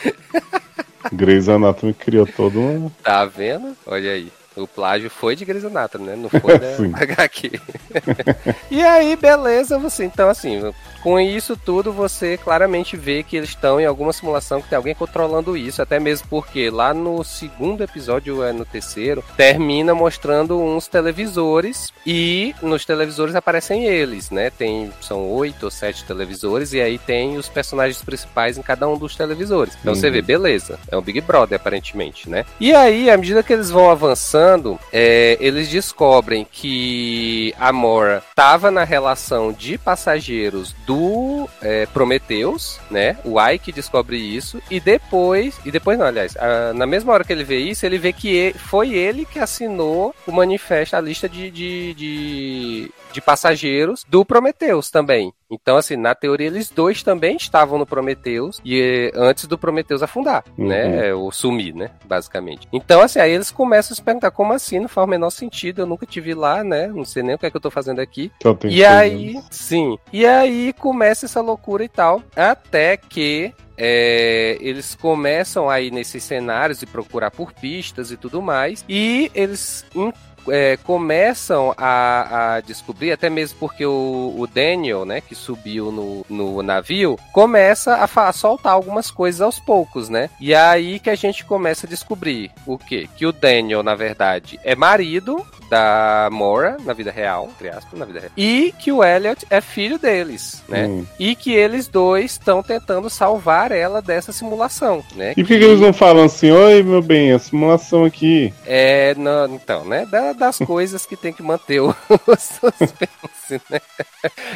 B: Grey's Anatomy criou todo um.
C: Tá vendo? Olha aí. O plágio foi de Grey's Anatomy, né? Não foi da. HQ. e aí, beleza, você. Então, assim, com isso tudo, você claramente vê que eles estão em alguma simulação que tem alguém controlando isso. Até mesmo porque lá no segundo episódio, é no terceiro, termina mostrando uns televisores. E nos televisores aparecem eles, né? Tem. São oito ou sete televisores. E aí tem os personagens principais em cada um dos televisores. Então você
B: Uhum.
C: vê, beleza. É um Big Brother, aparentemente, né? E aí, à medida que eles vão avançando, é, eles descobrem que a Mora estava na relação de passageiros do é, Prometheus, né? O Ike descobre isso. E depois. E depois não, aliás. a- na mesma hora que ele vê isso, ele vê que e- foi ele que assinou o manifesto, a lista de, de, de, de passageiros do Prometheus também. Então, assim, na teoria, eles dois também estavam no Prometheus e eh, antes do Prometheus afundar,
B: Uhum.
C: né? Ou sumir, né? Basicamente. Então, assim, aí eles começam a se perguntar como assim? Não faz o menor sentido. Eu nunca tive lá, né? Não sei nem o que é que eu tô fazendo aqui. E aí,
B: anos.
C: sim. E aí começa essa loucura e tal. Até que é, eles começam aí nesses cenários e procurar por pistas e tudo mais. E eles é, começam a, a descobrir, até mesmo porque o, o Daniel, né, que subiu no, no navio, começa a, a soltar algumas coisas aos poucos, né? E é aí que a gente começa a descobrir o quê? Que o Daniel, na verdade, é marido da Mora, na vida real, entre aspas, na vida real. E que o Elliot é filho deles, né?
B: Hum.
C: E que eles dois estão tentando salvar ela dessa simulação, né?
B: E por que, que eles não falam assim, oi meu bem, a simulação aqui?
C: É, não, então, né? da- das coisas que tem que manter o, o suspense, né?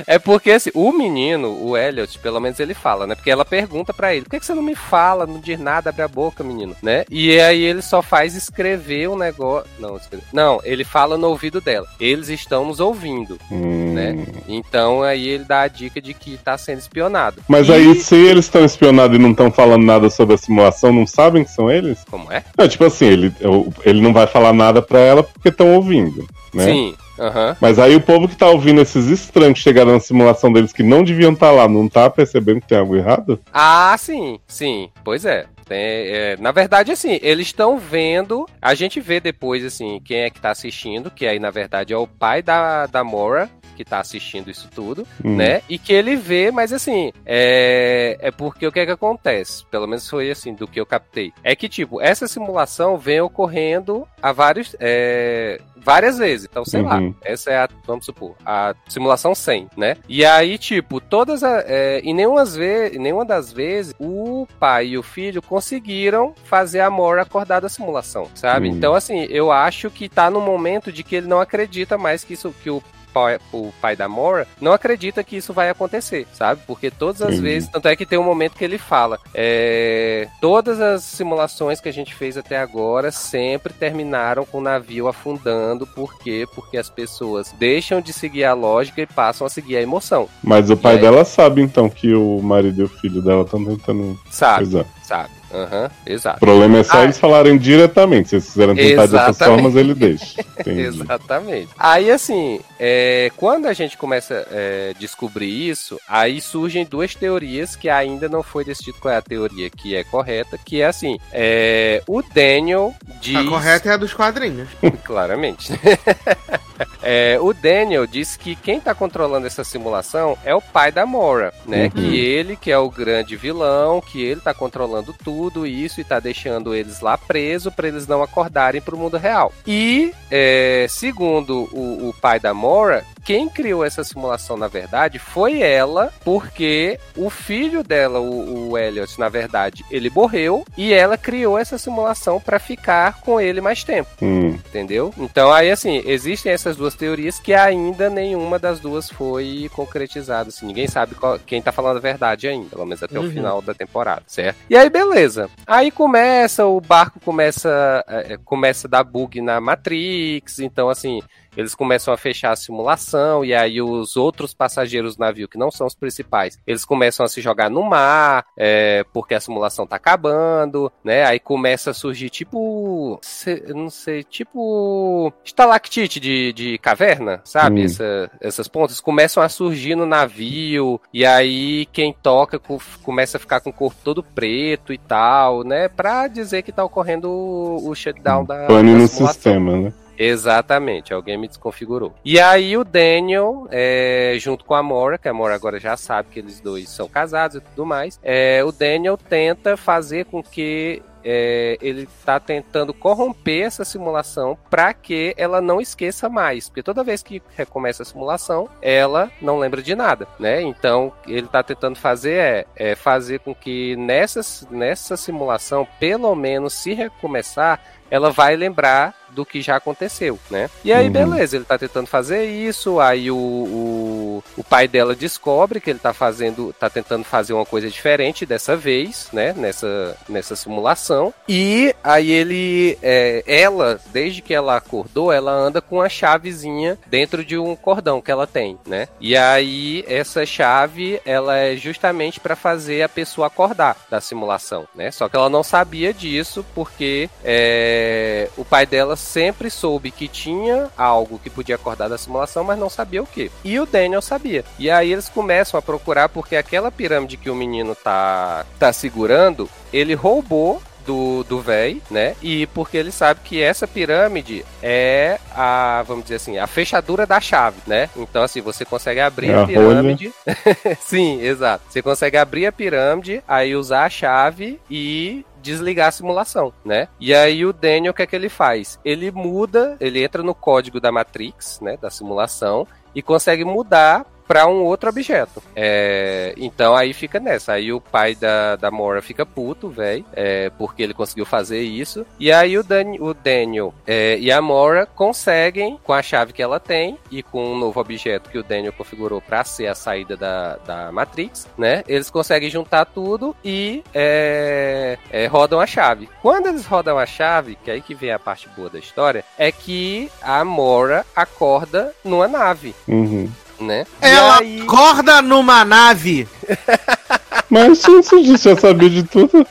C: É porque assim, o menino, o Elliot, pelo menos ele fala, né? Porque ela pergunta pra ele: por que, que você não me fala, não diz nada, abre a boca, menino, né? E aí ele só faz escrever um negócio. Não, escreve- não, ele fala no ouvido dela. Eles estão nos ouvindo,
B: Hum.
C: né? Então aí ele dá a dica de que tá sendo espionado.
B: Mas
C: E-
B: aí, se eles estão espionados e não estão falando nada sobre a simulação, não sabem que são eles?
C: Como é?
B: Não, tipo assim, ele, ele não vai falar nada pra ela porque estão ouvindo, né?
C: Sim, aham.
B: Mas aí o povo que tá ouvindo esses estranhos que chegaram na simulação deles que não deviam estar lá, não tá percebendo que tem algo errado?
C: Ah, sim, sim, pois é. Tem, é, na verdade, assim, eles estão vendo. A gente vê depois, assim, quem é que tá assistindo, que aí, na verdade, é o pai da, da Mora, que tá assistindo isso tudo,
B: Hum.
C: né? E que ele vê, mas assim, é, é porque o que é que acontece? Pelo menos foi assim, do que eu captei. É que, tipo, essa simulação vem ocorrendo há vários. é, várias vezes. Então, sei lá,
B: Uhum.
C: essa é a, vamos supor, a simulação 100, né? E aí, tipo, todas a, é, e nenhuma, ve nenhuma das vezes o pai e o filho conseguiram fazer a Mora acordar da simulação, sabe?
B: Hum.
C: Então, assim, eu acho que tá no momento de que ele não acredita mais que isso que o pai- o pai da Mora não acredita que isso vai acontecer, sabe? Porque todas as vezes, tanto é que tem um momento que ele fala, é, todas as simulações que a gente fez até agora sempre terminaram com o navio afundando, por quê? Porque as pessoas deixam de seguir a lógica e passam a seguir a emoção,
B: Mas o pai
C: aí?
B: dela sabe, então, que o marido e o filho dela estão tentando.
C: sabe?
B: É.
C: Sabe? Aham,
B: O
C: exato.
B: problema é só
C: Ah.
B: eles falarem diretamente. Se eles quiserem tentar de outras formas, ele deixa.
C: Exatamente. Aí, assim, é, quando a gente começa a é, descobrir isso, aí surgem duas teorias que ainda não foi decidido qual é a teoria que é correta, que é assim, é, o Daniel diz...
A: A correta é a dos quadrinhos.
C: Claramente. É, o Daniel diz que quem tá controlando essa simulação é o pai da Mora, né?
B: Uhum.
C: Que ele que é o grande vilão, que ele tá controlando tudo isso e tá deixando eles lá presos para eles não acordarem pro mundo real. E, é, segundo o, o pai da Mora, quem criou essa simulação, na verdade, foi ela, porque o filho dela, o, o Elliot, na verdade, ele morreu e ela criou essa simulação para ficar com ele mais tempo
B: Hum,
C: entendeu? Então aí assim, existem essas duas teorias que ainda nenhuma das duas foi concretizada, assim, ninguém sabe qual- quem tá falando a verdade ainda, pelo menos até
A: Uhum.
C: o final da temporada, certo? E aí beleza. Aí começa, o barco começa é, é, começa a dar bug na Matrix, então assim, eles começam a fechar a simulação e aí os outros passageiros do navio que não são os principais, eles começam a se jogar no mar, é, porque a simulação tá acabando, né? Aí começa a surgir tipo, não sei, tipo estalactite de, de caverna, sabe?
B: Hum.
C: Essa- essas pontas começam a surgir no navio e aí quem toca co- começa a ficar com o corpo todo preto e tal, né? Pra dizer que tá ocorrendo o, o shutdown da,
B: pane no
C: simulação.
B: sistema, né?
C: Exatamente, alguém me desconfigurou. E aí o Daniel, é, junto com a Mora, que a Mora agora já sabe que eles dois são casados e tudo mais, é, o Daniel tenta fazer com que é, ele tá tentando corromper essa simulação para que ela não esqueça mais, porque toda vez que recomeça a simulação, ela não lembra de nada, né? Então ele tá tentando fazer é, é fazer com que nessa, nessa simulação, pelo menos se recomeçar, ela vai lembrar do que já aconteceu, né? E aí,
B: Uhum.
C: beleza, ele tá tentando fazer isso, aí o, o, o pai dela descobre que ele tá fazendo, tá tentando fazer uma coisa diferente dessa vez, né? Nessa, nessa simulação. E aí ele, é, ela, desde que ela acordou, ela anda com a chavezinha dentro de um cordão que ela tem, né? E aí essa chave, ela é justamente para fazer a pessoa acordar da simulação, né? Só que ela não sabia disso porque é, o pai dela sempre soube que tinha algo que podia acordar da simulação, mas não sabia o que. E o Daniel sabia. E aí eles começam a procurar porque aquela pirâmide que o menino tá, tá segurando, ele roubou do, do véi, né? E porque ele sabe que essa pirâmide é a, vamos dizer assim, a fechadura da chave, né? Então, assim, você consegue abrir
B: É
C: a
B: a
C: pirâmide. Sim, exato. Você consegue abrir a pirâmide, aí usar a chave e desligar a simulação, né? E aí o Daniel, o que é que ele faz? Ele muda, ele entra no código da Matrix, né, da simulação, e consegue mudar para um outro objeto. É, então aí fica nessa. Aí o pai da, da Mora fica puto, velho, é, porque ele conseguiu fazer isso. E aí o, Dan, o Daniel é, e a Mora conseguem, com a chave que ela tem e com um novo objeto que o Daniel configurou para ser a saída da, da Matrix, né? Eles conseguem juntar tudo e é, é, rodam a chave. Quando eles rodam a chave, que é aí que vem a parte boa da história, é que a Mora acorda numa nave,
B: Uhum.
C: né?
A: Ela
C: aí...
A: acorda numa nave.
B: Mas se você já sabia de tudo.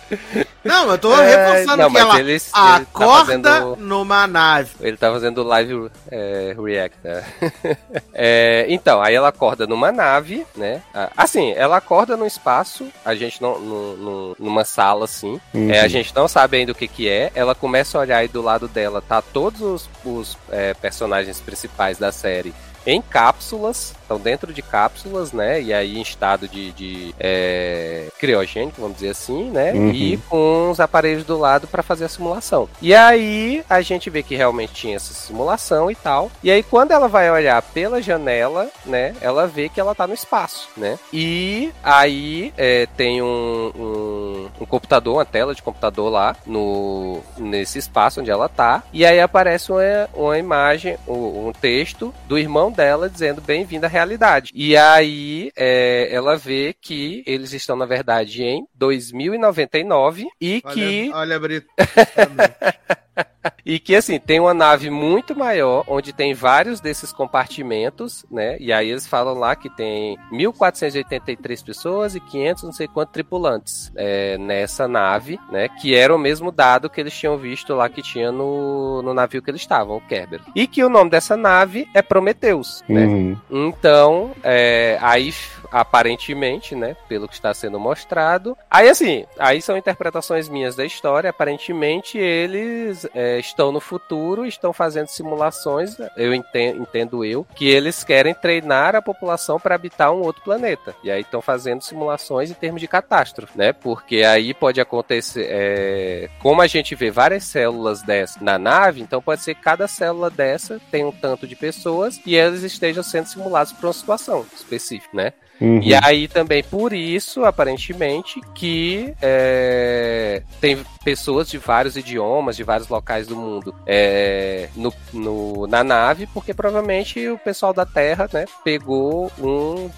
A: Não, eu tô
C: É,
A: reforçando
C: não,
A: que ela
C: ele- ele tá
A: acorda
C: fazendo-
A: numa nave.
C: Ele tá fazendo live é, react. né? É, então, aí ela acorda numa nave, né? Ah, Assim, ela acorda no espaço, a gente não. no- no- numa sala assim.
B: Uhum.
C: É, a gente não sabe ainda o que que é. Ela começa a olhar e do lado dela tá todos os, os, é, personagens principais da série em cápsulas, estão dentro de cápsulas, né? E aí em estado de, de é, criogênico, vamos dizer assim, né?
B: Uhum.
C: E com os aparelhos do lado para fazer a simulação. E aí a gente vê que realmente tinha essa simulação e tal. E aí quando ela vai olhar pela janela, né? Ela vê que ela tá no espaço, né? E aí é, tem um, um, um computador, uma tela de computador lá no nesse espaço onde ela tá. E aí aparece uma, uma imagem, um, um texto do irmão dela dizendo bem-vindo à realidade. E aí é, ela vê que eles estão, na verdade, em 2099 e que.
A: Olha, olha Brito.
C: E que assim, tem uma nave muito maior, onde tem vários desses compartimentos, né? E aí eles falam lá que tem 1483 pessoas e 500 não sei quantos tripulantes é, nessa nave, né? Que era o mesmo dado que eles tinham visto lá que tinha no, no navio que eles estavam, o Kerber. E que o nome dessa nave é Prometheus, né?
B: Uhum.
C: Então, é, aí aparentemente, né, pelo que está sendo mostrado. Aí assim, aí são interpretações minhas da história. Aparentemente eles é, estão no futuro, estão fazendo simulações. Eu entendo, entendo eu que eles querem treinar a população para habitar um outro planeta. E aí estão fazendo simulações em termos de catástrofe, né? Porque aí pode acontecer, é, como a gente vê várias células dessas na nave, então pode ser que cada célula dessa tem um tanto de pessoas e eles estejam sendo simulados para uma situação específica, né?
B: Uhum.
C: E aí também por isso, aparentemente, que é, tem pessoas de vários idiomas, de vários locais do mundo é, no, no- na nave, porque provavelmente o pessoal da Terra, né, pegou um.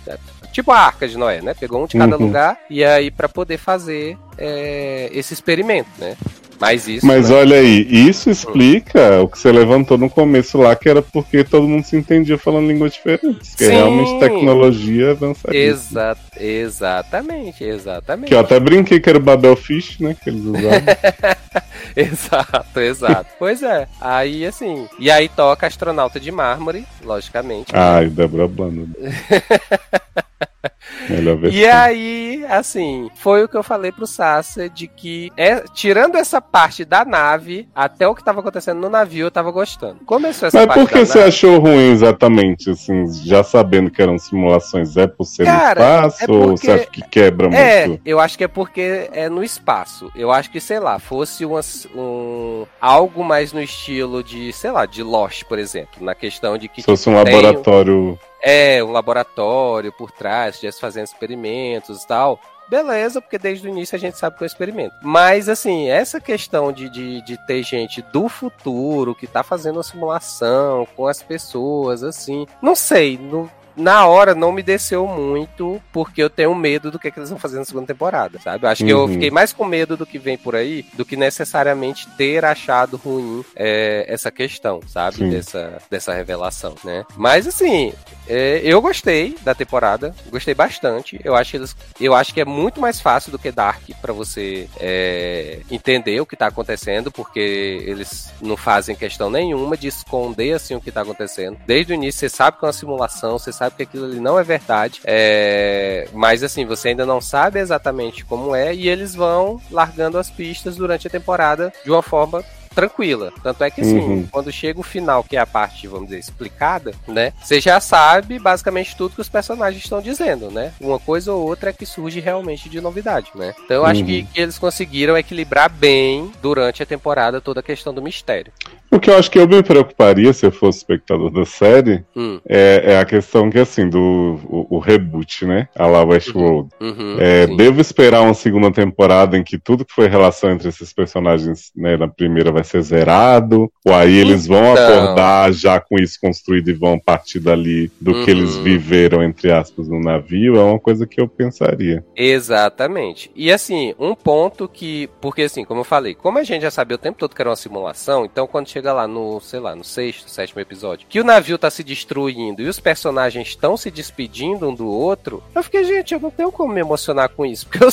C: Tipo a arca de Noé, né? Pegou um de cada
B: Uhum.
C: lugar e aí para poder fazer é, esse experimento, né? Mas isso.
B: Mas
C: né,
B: olha aí, isso explica o que você levantou no começo lá, que era porque todo mundo se entendia falando línguas diferentes. Que é
C: Sim.
B: realmente tecnologia avançada.
C: Exa exatamente, exatamente.
B: Que eu até brinquei que era o Babel Fish, né? Que eles usavam.
C: Exato, exato. pois é. Aí, assim. E aí toca Astronauta de Mármore, logicamente.
B: Ai, Débora Blando.
C: E aí, assim, foi o que eu falei pro Sasha de que, é, tirando essa parte da nave, até o que tava acontecendo no navio, eu tava gostando. Começou essa
B: Mas
C: parte
B: por que você
C: nave.
B: achou ruim exatamente, assim, já sabendo que eram simulações? É por ser
C: Cara,
B: no espaço
C: é
B: ou
C: porque-
B: você acha que quebra
C: É,
B: muito?
C: eu acho que é porque é no espaço. Eu acho que, sei lá, fosse um, algo mais no estilo de, sei lá, de Lost, por exemplo. Na questão de que
B: Se fosse um
C: tipo,
B: laboratório.
C: É, um laboratório por trás, estivesse fazendo experimentos e tal. Beleza, porque desde o início a gente sabe que é um experimento. Mas, assim, essa questão de, de, de ter gente do futuro que tá fazendo uma simulação com as pessoas, assim. Não sei, não- na hora não me desceu muito, porque eu tenho medo do que, que eles vão fazer na segunda temporada, sabe? Eu acho que eu
B: Uhum.
C: fiquei mais com medo do que vem por aí do que necessariamente ter achado ruim é, essa questão, sabe?
B: Sim.
C: Dessa, dessa revelação, né? Mas assim, é, eu gostei da temporada, gostei bastante. Eu acho, que eles, eu acho que é muito mais fácil do que Dark pra você é, entender o que tá acontecendo, porque eles não fazem questão nenhuma de esconder assim o que tá acontecendo. Desde o início você sabe que é uma simulação, você sabe que aquilo ali não é verdade, é, mas assim você ainda não sabe exatamente como é e eles vão largando as pistas durante a temporada de uma forma tranquila. Tanto é que assim,
B: Uhum.
C: quando chega o final, que é a parte, vamos dizer, explicada, né? Você já sabe basicamente tudo que os personagens estão dizendo, né? Uma coisa ou outra é que surge realmente de novidade, né? Então eu acho
B: Uhum.
C: que, que eles conseguiram equilibrar bem durante a temporada toda a questão do mistério.
B: O que eu acho que eu me preocuparia se eu fosse espectador da série
C: Hum,
B: é, é a questão que, assim, do o, o reboot, né? A lá Westworld.
C: uhum,
B: É,
C: sim.
B: devo esperar uma segunda temporada em que tudo que foi relação entre esses personagens né, na primeira vai ser zerado? Ou aí eles vão
C: Então.
B: acordar já com isso construído e vão partir dali do que
C: Uhum.
B: eles viveram, entre aspas, no navio? É uma coisa que eu pensaria.
C: Exatamente. E assim, um ponto que. Porque assim, como eu falei, como a gente já sabia o tempo todo que era uma simulação, então quando chega lá no, sei lá, no sexto, sétimo episódio, que o navio tá se destruindo e os personagens estão se despedindo um do outro, eu fiquei, gente, eu não tenho como me emocionar com isso, porque eu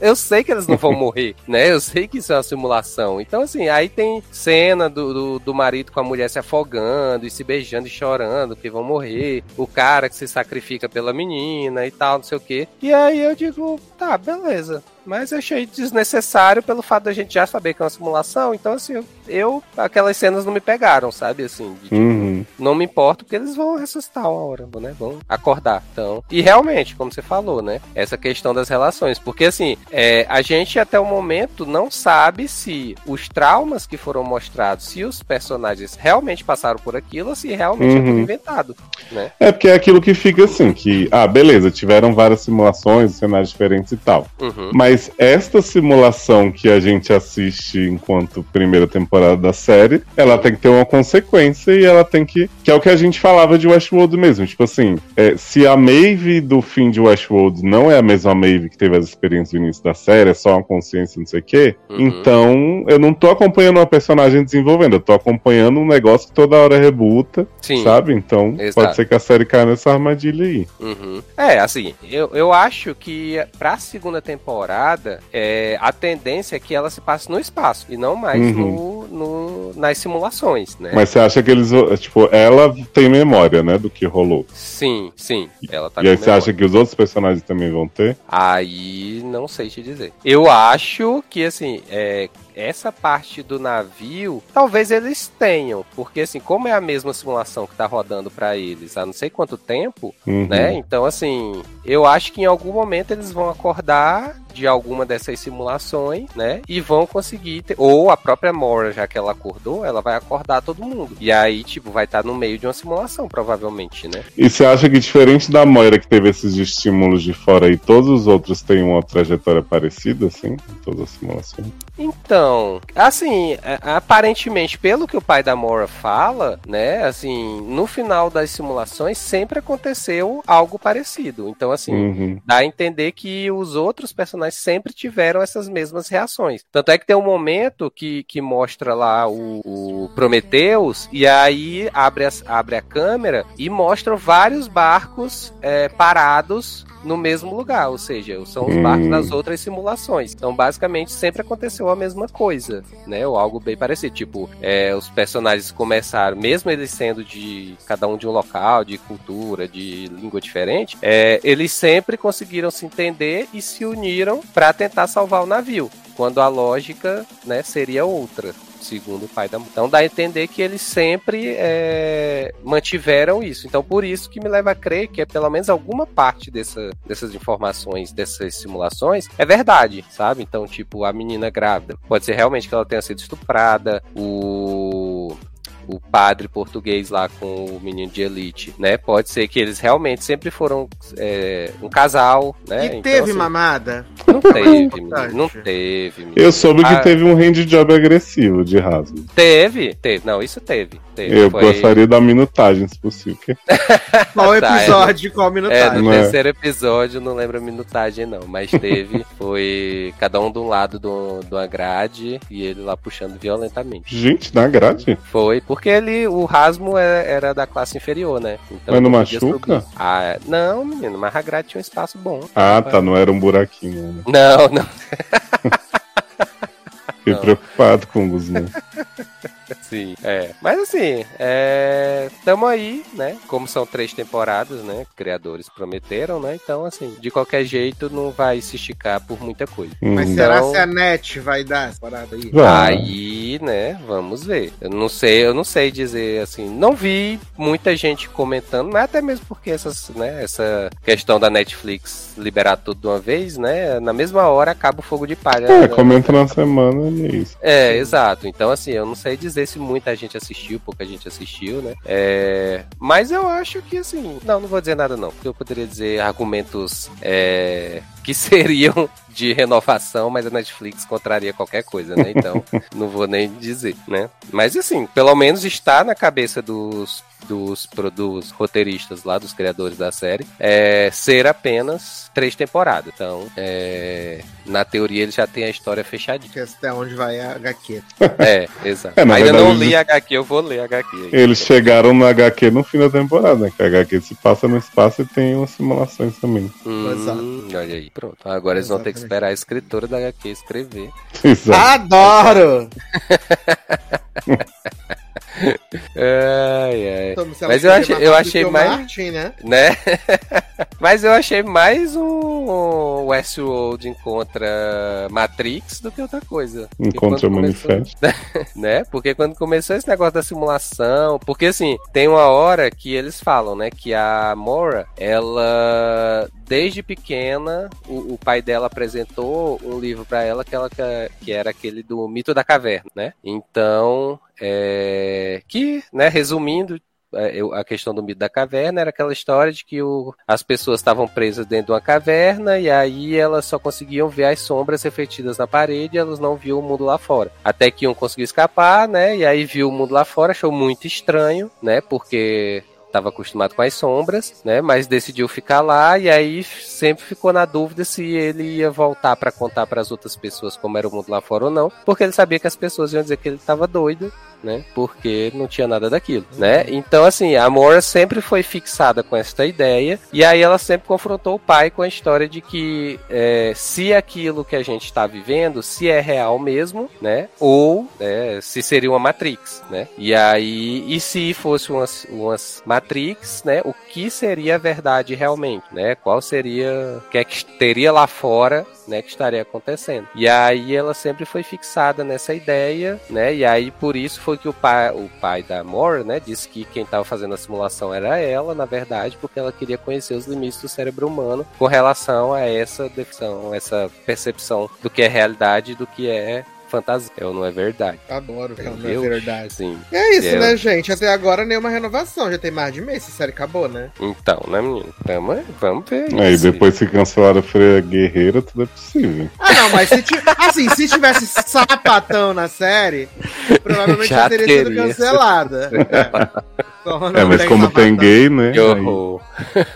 C: eu sei que eles não vão morrer, né? Eu sei que isso é uma simulação. Então, assim, aí tem cena do, do, do marido com a mulher se afogando e se beijando e chorando, que vão morrer, o cara que se sacrifica pela menina e tal, não sei o quê. E aí eu digo, tá, beleza. Mas eu achei desnecessário pelo fato da gente já saber que é uma simulação. Então, assim, eu, aquelas cenas não me pegaram, sabe? Assim, de, tipo,
B: Uhum.
C: não me importo porque eles vão ressuscitar uma hora, né? Vão acordar. Então, e realmente, como você falou, né? Essa questão das relações. Porque, assim, é, a gente até o momento não sabe se os traumas que foram mostrados, se os personagens realmente passaram por aquilo, ou se realmente é tudo
B: Uhum.
C: inventado, né?
B: É porque é aquilo que fica assim, que, ah, beleza, tiveram várias simulações, cenários diferentes e tal.
C: Uhum.
B: Mas esta simulação que a gente assiste enquanto primeira temporada da série, ela tem que ter uma consequência e ela tem que. Que é o que a gente falava de Westworld mesmo. Tipo assim, é, se a Maeve do fim de Westworld não é a mesma Maeve que teve as experiências no início da série, é só uma consciência, não sei o quê,
C: Uhum.
B: então eu não tô acompanhando uma personagem desenvolvendo, eu tô acompanhando um negócio que toda hora rebuta,
C: Sim.
B: sabe? Então
C: Exato.
B: pode ser que a série caia nessa armadilha aí.
C: Uhum. É, assim, eu, eu acho que pra segunda temporada, é, a tendência é que ela se passe no espaço e não mais no, no- nas simulações, né?
B: Mas você acha que eles. Tipo, ela tem memória, né, do que rolou.
C: Sim, sim. Ela tá
B: e aí
C: com
B: você acha que os outros personagens também vão ter?
C: Aí não sei te dizer. Eu acho que assim, é, essa parte do navio, talvez eles tenham, porque assim, como é a mesma simulação que tá rodando pra eles há não sei quanto tempo,
B: Uhum.
C: né? Então assim, eu acho que em algum momento eles vão acordar de alguma dessas simulações, né? E vão conseguir ter... ou a própria Mora, já que ela acordou, ela vai acordar todo mundo. E aí, tipo, vai estar no meio de uma simulação, provavelmente, né?
B: E você acha que diferente da Moira que teve esses estímulos de fora aí, todos os outros têm uma trajetória parecida, assim? Em todas as simulações?
C: Então, assim, a- aparentemente, pelo que o pai da Mora fala, né, assim, no final das simulações sempre aconteceu algo parecido. Então, assim,
B: Uhum.
C: dá a entender que os outros personagens sempre tiveram essas mesmas reações. Tanto é que tem um momento que, que mostra lá o, o Prometheus e aí abre, as- abre a câmera e mostra vários barcos é, parados no mesmo lugar, ou seja, são os
B: Hum.
C: barcos das outras simulações. Então, basicamente, sempre aconteceu a mesma coisa, né? Ou algo bem parecido. Tipo, é, os personagens começaram, mesmo eles sendo de cada um de um local, de cultura, de língua diferente, é, eles sempre conseguiram se entender e se uniram para tentar salvar o navio. Quando a lógica, né, seria outra segundo o pai da Então dá a entender que eles sempre é, mantiveram isso. Então por isso que me leva a crer que é pelo menos alguma parte dessa, dessas informações, dessas simulações, é verdade, sabe? Então, tipo, a menina grávida, pode ser realmente que ela tenha sido estuprada, o o padre português lá com o menino de elite, né? Pode ser que eles realmente sempre foram é, um casal, né?
A: E
C: Então,
A: teve
C: assim,
A: mamada?
C: Não teve, menino, não teve. menino.
B: Eu soube que
C: Ah.
B: teve um handjob agressivo de rasgo.
C: Teve, teve. Não, isso teve. teve.
B: Eu
C: Foi-
B: gostaria da minutagem, se possível. que-
A: Qual
C: Tá,
A: episódio, qual
C: É,
A: minutagem?
C: no
B: Não é.
C: terceiro episódio, não lembro a minutagem, não. Mas teve, foi cada um de um lado do, de uma grade e ele lá puxando violentamente.
B: Gente, na grade?
C: Foi, porque ele, o Rasmo é- era da classe inferior, né? Então
B: Mas não machuca?
C: subir. Ah, não, menino, mas a grade tinha um espaço bom.
B: Ah, tá, não era um buraquinho. Né?
C: Não, não.
B: Fiquei
C: Não.
B: preocupado com o Guzmão.
C: Sim, é. Mas assim, é... tamo aí, né? Como são três temporadas, né? Criadores prometeram, né? Então, assim, de qualquer jeito, não vai se esticar por muita coisa.
A: Mas
B: Uhum.
A: será
C: Então-
A: se a net vai dar essa parada aí?
B: Vai.
C: Aí, né, vamos ver. Eu não sei, eu não sei dizer assim. Não vi muita gente comentando, mas até mesmo porque essas, né, essa questão da Netflix liberar tudo de uma vez, né? Na mesma hora acaba o fogo de palha.
B: É,
C: né?
B: comenta na semana e é isso.
C: É, exato. Então, assim, eu não sei dizer se muita gente assistiu, pouca gente assistiu, né? É, mas eu acho que, assim, não, não vou dizer nada, não. Porque eu poderia dizer argumentos é, que seriam de renovação, mas a Netflix contraria qualquer coisa, né? Então, não vou nem dizer, né? Mas, assim, pelo menos está na cabeça dos. Dos, dos roteiristas lá, dos criadores da série, é ser apenas três temporadas. Então, é, na teoria, ele já tem a história fechadinha.
A: Que até onde vai a HQ.
C: É, exato.
B: É, na
C: Ainda
B: verdade,
C: não li
B: eles-
C: HQ, eu vou ler HQ. aí.
B: Eles chegaram no HQ no fim da temporada, né? Que a HQ se passa no espaço e tem umas simulações também.
C: Hum, olha aí, pronto. Agora eles vão ter que esperar a escritora da HQ escrever.
B: Exato.
A: Adoro!
C: Ai, ai.
A: Então,
C: Mas eu
A: mais
C: eu achei
A: o
C: mais-
A: Martin, né?
C: Né? Mas eu achei mais um Westworld encontra Matrix do que outra coisa. Porque
B: Encontra
C: quando começou-
B: manifesto.
C: né? Porque quando começou esse negócio da simulação, porque assim, tem uma hora que eles falam, né, que a Mora, ela desde pequena, o, o pai dela apresentou um livro pra ela que ela que- que era aquele do mito da caverna, né? Então, é, que, né, resumindo, é, a questão do mito da caverna era aquela história de que o- as pessoas estavam presas dentro de uma caverna e aí elas só conseguiam ver as sombras refletidas na parede e elas não viam o mundo lá fora. Até que um conseguiu escapar, né? E aí viu o mundo lá fora, achou muito estranho, né? Porque estava acostumado com as sombras, né? Mas decidiu ficar lá e aí sempre ficou na dúvida se ele ia voltar para contar para as outras pessoas como era o mundo lá fora ou não, porque ele sabia que as pessoas iam dizer que ele estava doido, né? Porque não tinha nada daquilo, né? Então assim, a Mora sempre foi fixada com esta ideia e aí ela sempre confrontou o pai com a história de que é, se aquilo que a gente está vivendo, se é real mesmo, né? Ou né, se seria uma Matrix, né? E aí, e se fosse umas, umas Matrix, né? O que seria a verdade realmente, né? Qual seria, o que é que teria lá fora, né? Que estaria acontecendo. E aí ela sempre foi fixada nessa ideia, né? E aí por isso foi que o pai, o pai da Moore, né? Disse que quem estava fazendo a simulação era ela, na verdade, porque ela queria conhecer os limites do cérebro humano com relação a essa definição, essa percepção do que é realidade e do que é fantasia, ou não é verdade.
A: Adoro, cara, não é verdade.
C: Sim.
A: E é isso,
C: Eu-
A: né, gente? Até agora nenhuma renovação. Já tem mais de mês, essa série acabou, né?
C: Então, né, menino? Tamo, vamos ver.
B: Aí
C: isso.
B: depois se cancelaram a Freia Guerreira, tudo é possível.
A: Ah, não, mas se assim, se tivesse sapatão na série, provavelmente já,
C: Já
A: teria sido
C: teria.
A: cancelada. É. Não
B: é, mas como tem
A: sapatão-
B: gay, né?
C: Que
B: aí-
C: horror.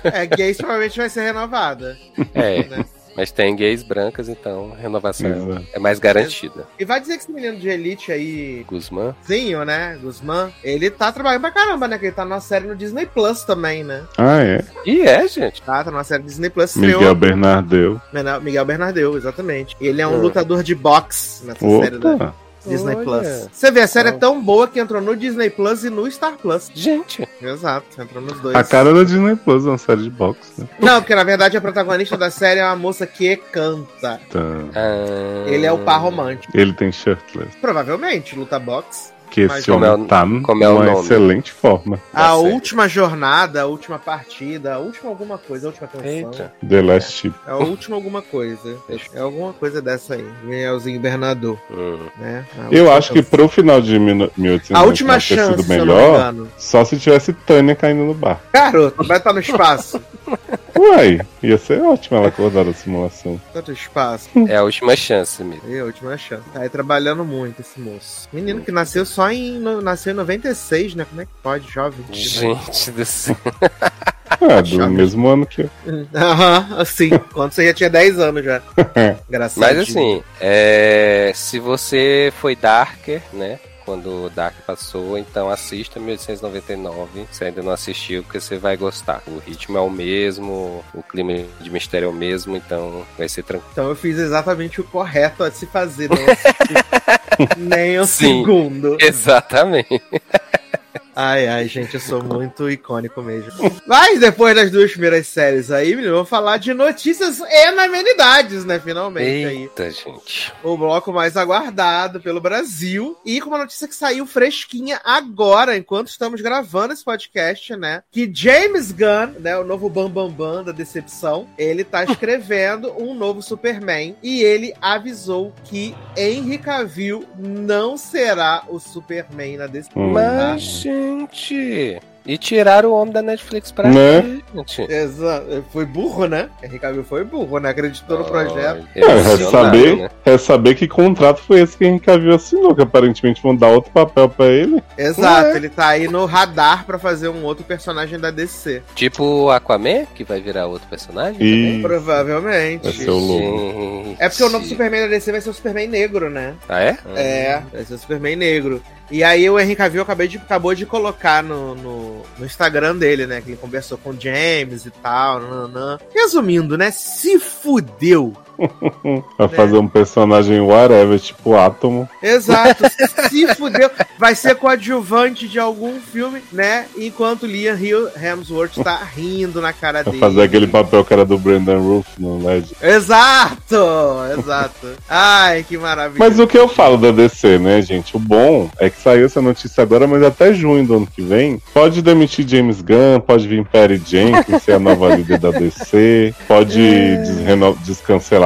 A: É, gays provavelmente vai ser renovada.
C: É,
A: Né?
C: Mas tem gays brancas, então a renovação
B: Exato.
C: é mais garantida.
A: E vai dizer que esse menino de elite aí,
C: Guzmán?
A: Zinho, né? Guzmán, ele tá trabalhando pra caramba, né? Que ele tá numa série no Disney Plus também, né?
B: Ah, é.
C: E é, gente.
A: Tá, tá numa série do Disney Plus.
B: Miguel
A: estreou-
B: Bernardeu.
A: Mena- Miguel Bernardeu, exatamente. E ele é um
C: Hum.
A: lutador de boxe nessa série da
B: Opa!
A: Disney
C: Olha.
A: Plus. Você vê, a série é tão boa que entrou no Disney Plus e no Star Plus.
C: Gente,
A: Exato, entrou nos dois.
B: A cara da Disney Plus, uma série de boxe, né?
A: Não, porque na verdade a protagonista da série é uma moça que canta.
B: Então,
C: ah,
A: Ele é o par romântico.
B: ele tem shirtless.
A: Provavelmente, luta boxe.
B: Que
A: Mas
B: esse
C: é
B: homem
C: o-
B: tá
C: como é nome?
B: excelente forma.
A: A
C: Tá
A: última jornada, a última partida, a última alguma coisa, a última canção.
C: Eita.
B: The Last Ship.
A: É a última alguma coisa. É alguma coisa dessa aí. Miguelzinho Bernardo,
C: Hum.
A: né?
B: Eu acho que pro final de 1800
A: A última chance,
B: sido
A: se eu não me
B: melhor,
A: engano.
B: só se tivesse Tânia caindo no bar.
A: Garoto, vai estar no espaço.
B: Uai, ia ser ótimo ela acordar da simulação.
A: Tanto espaço.
C: É a última chance mesmo.
A: É a última chance. Tá aí trabalhando muito esse moço. Menino que nasceu só em. no- nasceu em 96, né? Como é que pode, jovem?
C: Gente do céu.
B: Ah, do
A: Chave.
B: mesmo ano que eu.
A: Aham, assim. Quando você já tinha 10 anos já. Engraçado.
C: Mas assim, é, se você foi Darker, né? Quando o Dark passou, então assista 1899. Se ainda não assistiu, porque você vai gostar. O ritmo é o mesmo, o clima de mistério é o mesmo, então vai ser tranquilo.
A: Então eu fiz exatamente o correto a se fazer. Não nem um
C: Sim.
A: segundo.
C: Exatamente.
A: Ai, ai, gente, eu sou muito icônico mesmo. Mas depois das duas primeiras séries aí, menino, vamos falar de notícias e amenidades, né? Finalmente aí.
C: Eita, gente.
A: o bloco mais aguardado pelo Brasil. E com uma notícia que saiu fresquinha agora, enquanto estamos gravando esse podcast, né? Que James Gunn, né? O novo Bambambam Bam Bam da decepção, ele tá escrevendo um novo Superman. E ele avisou que Henry Cavill não será o Superman na decepção.
B: Hum.
C: Mas, gente. E tiraram o homem da Netflix pra
B: Né?
C: gente?
A: Exato. Foi burro, né? Henry Cavill foi burro, né? Acreditou no projeto.
B: É, é saber,
C: né?
B: é saber que contrato foi esse que Henrique Cavill assinou, que aparentemente vão dar outro papel pra ele.
A: Exato,
B: Ué.
A: ele tá aí no radar pra fazer um outro personagem da DC.
C: Tipo o Aquaman, que vai virar outro personagem?
B: E
A: Provavelmente.
B: vai ser o lobo.
A: É porque o novo Superman da DC vai ser o Superman negro, né?
C: Ah, é?
A: É, vai ser o Superman negro. E aí o Henry Cavill acabei de, acabou de colocar no, no, no Instagram dele, né? Que ele conversou com o James e tal. Nananã. Resumindo, né? Se fudeu
B: Vai fazer um personagem whatever, tipo Átomo.
A: Exato. Se fudeu. Vai ser coadjuvante de algum filme, né? Enquanto Liam Hill Hemsworth tá rindo na cara
B: Vai
A: dele.
B: fazer aquele papel que era do Brendan Roof no LED.
A: Exato! Exato. Ai, que maravilha.
B: Mas o que eu falo da DC, né, gente? O bom é que saiu essa notícia agora, mas até junho do ano que vem, pode demitir James Gunn, pode vir Perry Jenkins ser a nova líder da DC, pode des- reno-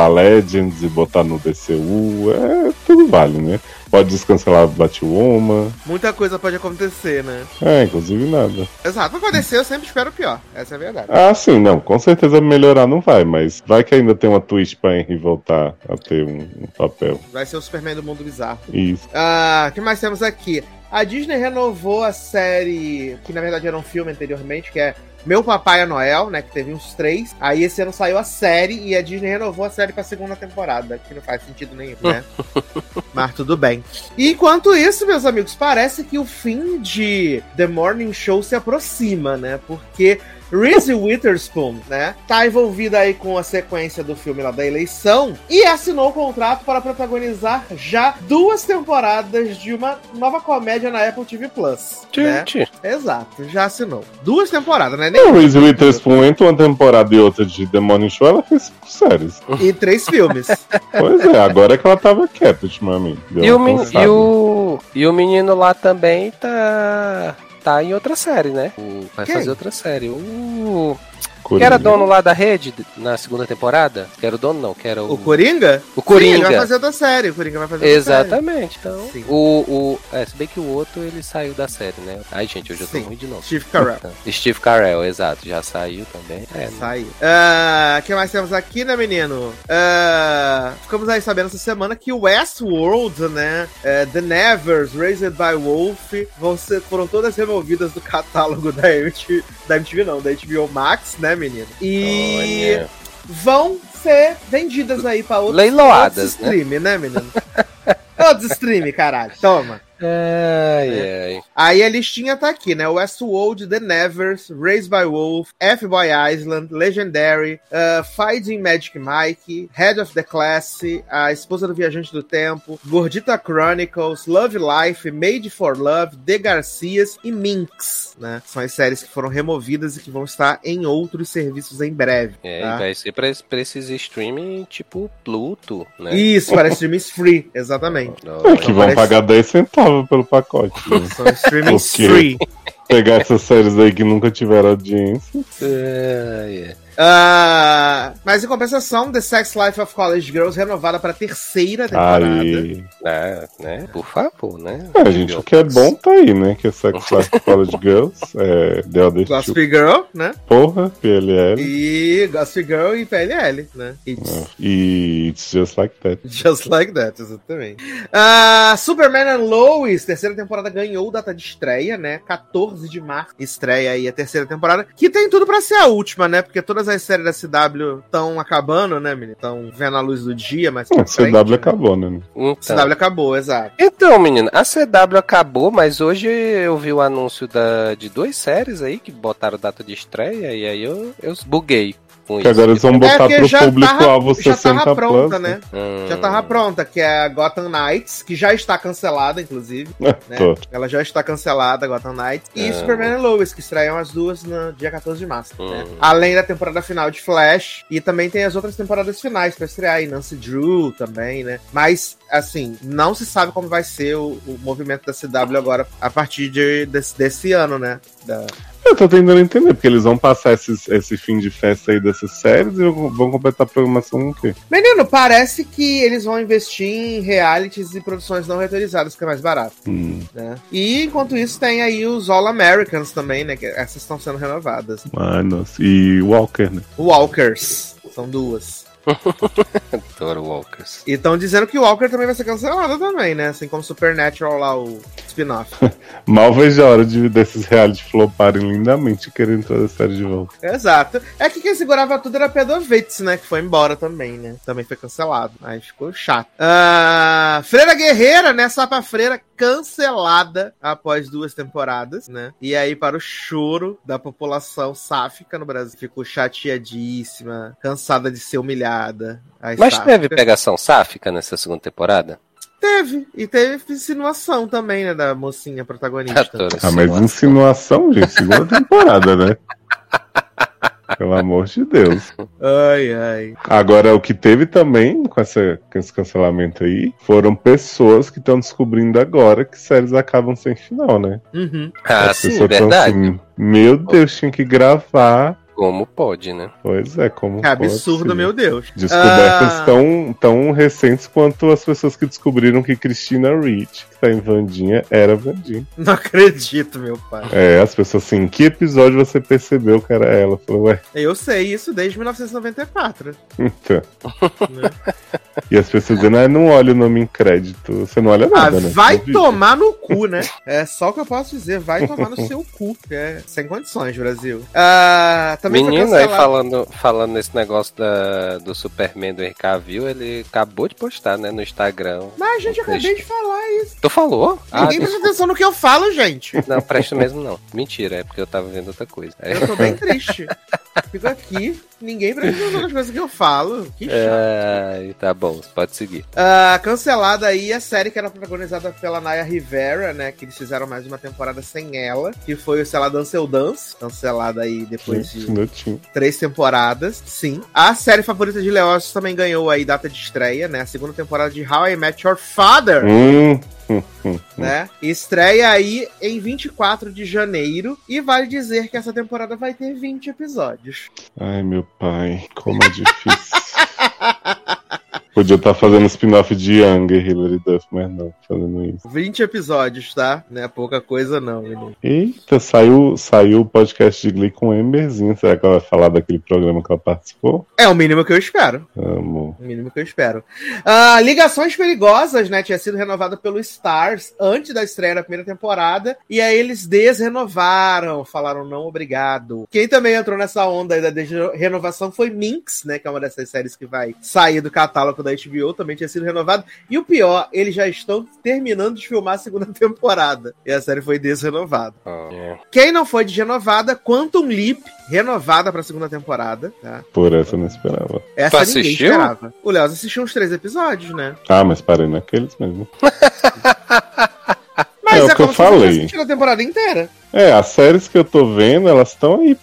B: descancelar Legends e botar no DCU, é, tudo vale, né? Pode descancelar Batwoman,
A: Muita coisa pode acontecer, né?
B: é, inclusive nada.
A: Exato. Pra acontecer, eu sempre espero o pior. Essa é a verdade.
B: Ah, sim, não, com certeza melhorar não vai, mas vai que ainda tem uma twist pra Henry voltar a ter um, um papel.
A: Vai ser o Superman do mundo bizarro.
B: Isso.
A: Ah, o que mais temos aqui? A Disney renovou a série, que na verdade era um filme anteriormente, que é Meu Papai é Noel, né? Que teve uns três. Aí esse ano saiu a série e a Disney renovou a série pra segunda temporada, que não faz sentido nenhum, né? Mas tudo bem. E enquanto isso, meus amigos, parece que o fim de The Morning Show se aproxima, né? Porque Reese Witherspoon, né, tá envolvida aí com a sequência do filme lá da eleição e assinou o contrato para protagonizar já duas temporadas de uma nova comédia na Apple TV Plus. Né? Exato, já assinou. Duas temporadas, né? Nem
B: A Reese Witherspoon, entre uma temporada e outra de The Morning Show, ela fez cinco séries.
A: E três filmes.
B: Pois é, agora é que ela tava quieta ultimamente.
C: E o, e, o, e o menino lá também tá. Tá em outra série, né? O- vai
A: Quem?
C: fazer outra série. O. Que
B: Coringa.
C: era dono lá da rede na segunda temporada? Que era o dono, não, que era o.
A: O Coringa?
C: O
A: Sim,
C: Coringa.
A: ele vai fazer outra série. O Coringa vai fazer outra série.
C: Exatamente. Então,
A: Sim.
C: o, o. É, se bem que o outro ele saiu da série, né? Ai, gente, hoje eu tô
A: Sim.
C: ruim de novo.
A: Steve Carell.
C: Steve Carell, exato, já saiu também. É, né?
A: Saiu. Ah, O que mais temos aqui, né, menino? Ah, ficamos aí sabendo essa semana que o Westworld, né? eh, The Nevers, Raised by Wolf, vão ser, foram todas removidas do catálogo da MTV, da MTV não, da HBO Max, né, menino? E
C: Olha.
A: vão ser vendidas aí pra outros,
C: Leiloadas,
A: outros stream, né, menino? Outros stream, caralho. Toma.
C: Ai,
A: É.
C: ai.
A: Aí a listinha tá aqui, né? Westworld, The Nevers, Raised by Wolf, F-Boy Island, Legendary, uh, Fighting Magic Mike, Head of the Class, A Esposa do Viajante do Tempo, Gordita Chronicles, Love Life, Made for Love, The Garcias e Minx, né? São as séries que foram removidas e que vão estar em outros serviços em breve.
C: É,
A: tá?
C: e vai ser pra, pra esses streaming tipo Pluto, né?
A: Isso, para streamings free, exatamente.
B: É, que vão
A: Parece-
B: pagar 10 centavos pelo pacote. né?
A: São streamings
B: Ok.
A: free.
B: Pegar essas séries aí que nunca tiveram audiência.
C: Ai, ai.
A: Ah, mas em compensação, The Sex Life of College Girls renovada para terceira temporada.
B: Aí.
C: É, né? Por favor, né?
B: É, gente, o que é bom tá aí, né? Que é Sex Life College Girls, é The Other
A: Gossip Girl, né?
B: porra, PLL.
A: E Gossip Girl e PLL, né? It's
B: E It's Just Like That.
A: just like that, exatamente. Ah, Superman and Lois, terceira temporada ganhou data de estreia, né? 14 de março estreia aí a terceira temporada, que tem tudo pra ser a última, né? Porque todas as séries da CW estão acabando, né, menino? Estão vendo a luz do dia, mas
B: A
A: pra frente,
B: CW
A: né?
B: acabou, né?
C: Então,
A: CW acabou, exato.
C: então, menino, a CW acabou, mas hoje eu vi o anúncio da, de duas séries aí que botaram data de estreia e aí eu, eu buguei com
B: Que
C: isso.
B: agora eles vão
A: É,
B: botar
A: porque
B: pro público-alvo
A: tava, já
B: 60
A: tava pronta,
B: plus.
A: né?
C: Hum,
A: Já tava pronta, que é a Gotham Knights, que já está cancelada, inclusive. né?
B: Tô.
A: Ela já está cancelada, Gotham Knights. E
C: Ah.
A: Superman and Lois, que estreiam as duas no dia 14 de março. né?
C: Hum.
A: Além da temporada final de Flash. E também tem as outras temporadas finais pra estrear. E Nancy Drew também, né? Mas, assim, não se sabe como vai ser o, o movimento da CW agora a partir de, desse, desse ano, né? Da-
B: Eu tô tentando entender, porque eles vão passar esses- esse fim de festa aí dessas séries e vão completar a programação com o quê?
A: Menino, parece que eles vão investir em realities e produções não reautorizadas, que é mais barato.
B: Hum,
A: né? E enquanto isso tem aí os All Americans também, né? Que essas estão sendo renovadas.
B: ai, nossa. E Walker, né?
A: Walkers, são duas.
C: Adoro Walkers.
A: E estão dizendo que o Walker também vai ser cancelado também, né? Assim como Supernatural lá, o spin-off.
B: Mal vejo a hora de, desses reality floparem lindamente querendo trazer a série de volta.
A: Exato. É que quem segurava tudo era Pedovitz, né? Que foi embora também, né? Também foi cancelado. Aí ficou chato. Ah, Freira Guerreira, né? Sapa Freira cancelada após duas temporadas, né? E aí, para o choro da população sáfica no Brasil, ficou chateadíssima, cansada de ser humilhada. As
C: Mas
A: sáficas-
C: teve pegação sáfica nessa segunda temporada?
A: Teve. E teve insinuação também, né? Da mocinha protagonista.
C: Adoro
B: Ah, mas
C: insinuação,
B: gente, segunda temporada, né? Pelo amor de Deus.
A: Ai, ai.
B: Agora, o que teve também com, essa, com esse cancelamento aí foram pessoas que estão descobrindo agora que séries acabam sem final, né?
A: Uhum.
C: Ah,
B: As
C: sim, verdade.
B: assim, Meu Deus, tinha que gravar.
C: Como pode, né?
B: Pois é, como.
A: Que absurdo,
B: pode?
A: meu Deus.
B: Descobertas
A: Ah.
B: tão, tão recentes quanto as pessoas que descobriram que Christina Ricci, que tá em Vandinha, era Vandinha.
A: Não acredito, meu pai.
B: É, as pessoas assim, que episódio você percebeu que era ela? Falou, ué,
A: Eu sei isso desde 1994.
B: então.
A: né?
B: E as pessoas dizendo, ah, não olha o nome em crédito. Você não olha
A: Ah,
B: nada, né?
A: vai
B: Não
A: tomar no cu, né? É só o que eu posso dizer. Vai tomar no seu cu. É sem condições, Brasil. Ah, também
C: Menino aí falando, falando nesse negócio da, do Superman do Henry ele acabou de postar, né, no Instagram.
A: Mas, gente, eu acabei de falar isso.
C: Tu falou? Ah,
A: Ninguém presta atenção no que eu falo, gente.
C: não, presta mesmo não. Mentira, é porque eu tava vendo outra coisa.
A: Eu tô bem triste. Fico aqui, ninguém atenção nas coisas que eu falo. Que chato.
C: Ai, tá bom, pode seguir.
A: Ah, cancelada aí a série que era protagonizada pela Naya Rivera, né? Que eles fizeram mais uma temporada sem ela, que foi o Sei lá Dance Eu Dance, cancelada aí depois de
B: tinha.
A: três temporadas, sim. A série favorita de Leócio também ganhou aí data de estreia, né? A segunda temporada de How I Met Your Father,
B: hum.
A: né? Estreia aí em 24 de janeiro e vale dizer que essa temporada vai ter 20 episódios.
B: Ai, meu pai, como é difícil. Podia estar fazendo spin-off de Younger Hilary Duff, mas não, fazendo isso.
A: 20 episódios, tá? Não é pouca coisa não, menino.
B: Eita, saiu, saiu o podcast de Glee com Emberzinho. Será que ela vai falar daquele programa que ela participou?
A: É o mínimo que eu espero.
B: Amo.
A: O mínimo que eu espero. Ah, Ligações Perigosas, né? Tinha sido renovada pelo Stars antes da estreia da primeira temporada. E aí eles desrenovaram. Falaram não, obrigado. Quem também entrou nessa onda aí da renovação foi Minx, né? Que é uma dessas séries que vai sair do catálogo da HBO. Também tinha sido renovado. E o pior, eles já estão terminando de filmar a segunda temporada. E a série foi desrenovada.
C: É.
A: Quem não foi desrenovada, Quantum Leap, renovada pra segunda temporada, tá?
B: Por essa eu não esperava.
A: Essa
C: Tu
A: ninguém
C: assistiu?
A: esperava. O Léo assistiu uns três episódios, né?
B: Ah, mas parei naqueles mesmo.
A: Mas
B: É o
A: é,
B: que
A: como
B: eu
A: se você
B: falei.
A: a temporada inteira.
B: É, as séries que eu tô vendo, elas estão aí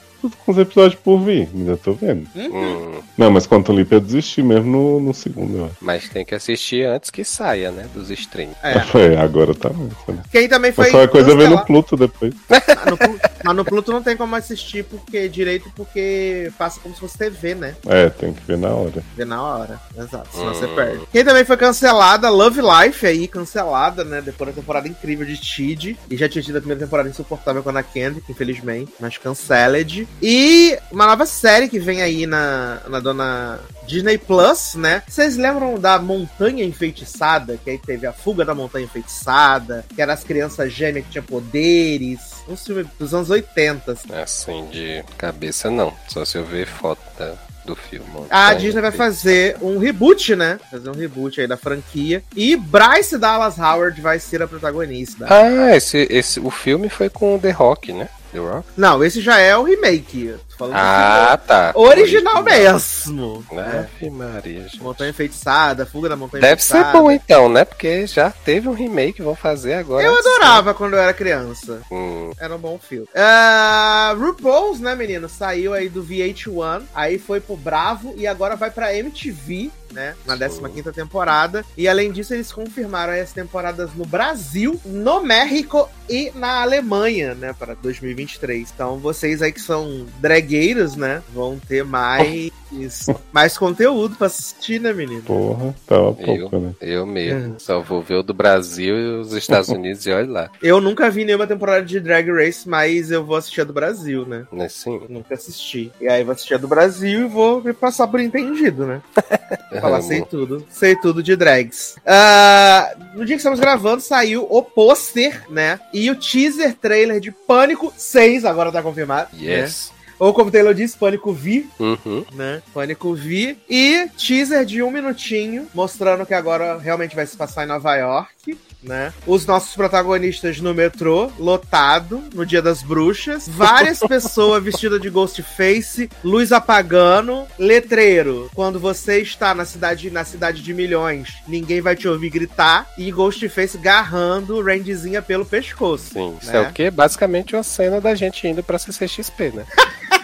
B: com os episódios por vir. Ainda tô vendo.
C: Hum,
B: Não, mas quanto Leap eu desisti mesmo no, no segundo, eu acho.
C: mas tem que assistir antes que saia, né? Dos streams.
A: É.
B: É, agora tá muito. Né?
A: Quem também foi.
B: Mas qualquer coisa vem no Pluto depois.
A: Ah, no Mas no Pluto não tem como assistir porque direito, porque passa como se fosse TV, né?
B: É, tem que ver na hora.
A: Vê na hora. Exato, senão
C: Hum.
A: você perde. Quem também foi cancelada, Love Life aí, cancelada, né? Depois da temporada incrível de Tid. E já tinha tido a primeira temporada insuportável com a Kendrick, infelizmente. Mas canceled. E uma nova série que vem aí na, na dona Disney Plus, né? Vocês lembram da Montanha Enfeitiçada? Que aí teve a Fuga da Montanha Enfeitiçada, que era as crianças gêmeas que tinham poderes. Um filme dos anos 80. assim.
C: Assim, de cabeça não. Só se eu ver foto da- do filme.
A: A
C: Então,
A: Disney vai fazer um reboot, né? Fazer um reboot aí da franquia. E Bryce Dallas Howard vai ser a protagonista.
C: Ah, esse, esse, o filme foi com o The Rock, né? The Rock?
A: Não, esse já é o remake. Falando
C: Ah, tá.
A: original mesmo.
C: Ave Maria, gente.
A: Montanha Enfeitiçada, Fuga da Montanha
C: Deve ser
A: Enfeitiçada.
C: bom então, né? Porque já teve um remake, vão fazer agora.
A: Eu adorava quando eu era criança.
C: Hum,
A: Era um bom filme. Ah, RuPaul's, né, menino? Saiu aí do VH1, aí foi pro Bravo e agora vai pra MTV, né? Na 15ª temporada. E além disso, eles confirmaram aí as temporadas no Brasil, no México e na Alemanha, né? Para 2023. Então, vocês aí que são dragueiros, né? Vão ter mais, mais conteúdo pra assistir, né, menino?
B: Porra, tava pouco, né?
C: eu mesmo.
A: Uhum.
C: Só vou ver o do Brasil e os Estados Unidos e olha lá.
A: Eu nunca vi nenhuma temporada de Drag Race, mas eu vou assistir a do Brasil, né?
C: Né, sim.
A: Nunca assisti. E aí vou assistir a do Brasil e vou me passar por entendido, né? Falar, sei tudo. Sei tudo de drags. Ah, no dia que estamos gravando, saiu o pôster, né? E o teaser trailer de Pânico 6, agora tá confirmado. né? Ou como o Taylor disse, Pânico V,
C: Uhum.
A: né? Pânico V. E teaser de um minutinho, mostrando que agora realmente vai se passar em Nova York. Né? Os nossos protagonistas no metrô, lotado, no Dia das Bruxas. Várias pessoas vestidas de Ghostface, luz apagando, letreiro. Quando você está na cidade, na cidade de milhões, ninguém vai te ouvir gritar. E Ghostface garrando Randyzinha pelo pescoço.
C: Sim, isso
A: né?
C: é o quê? Basicamente uma cena da gente indo pra CCXP, né?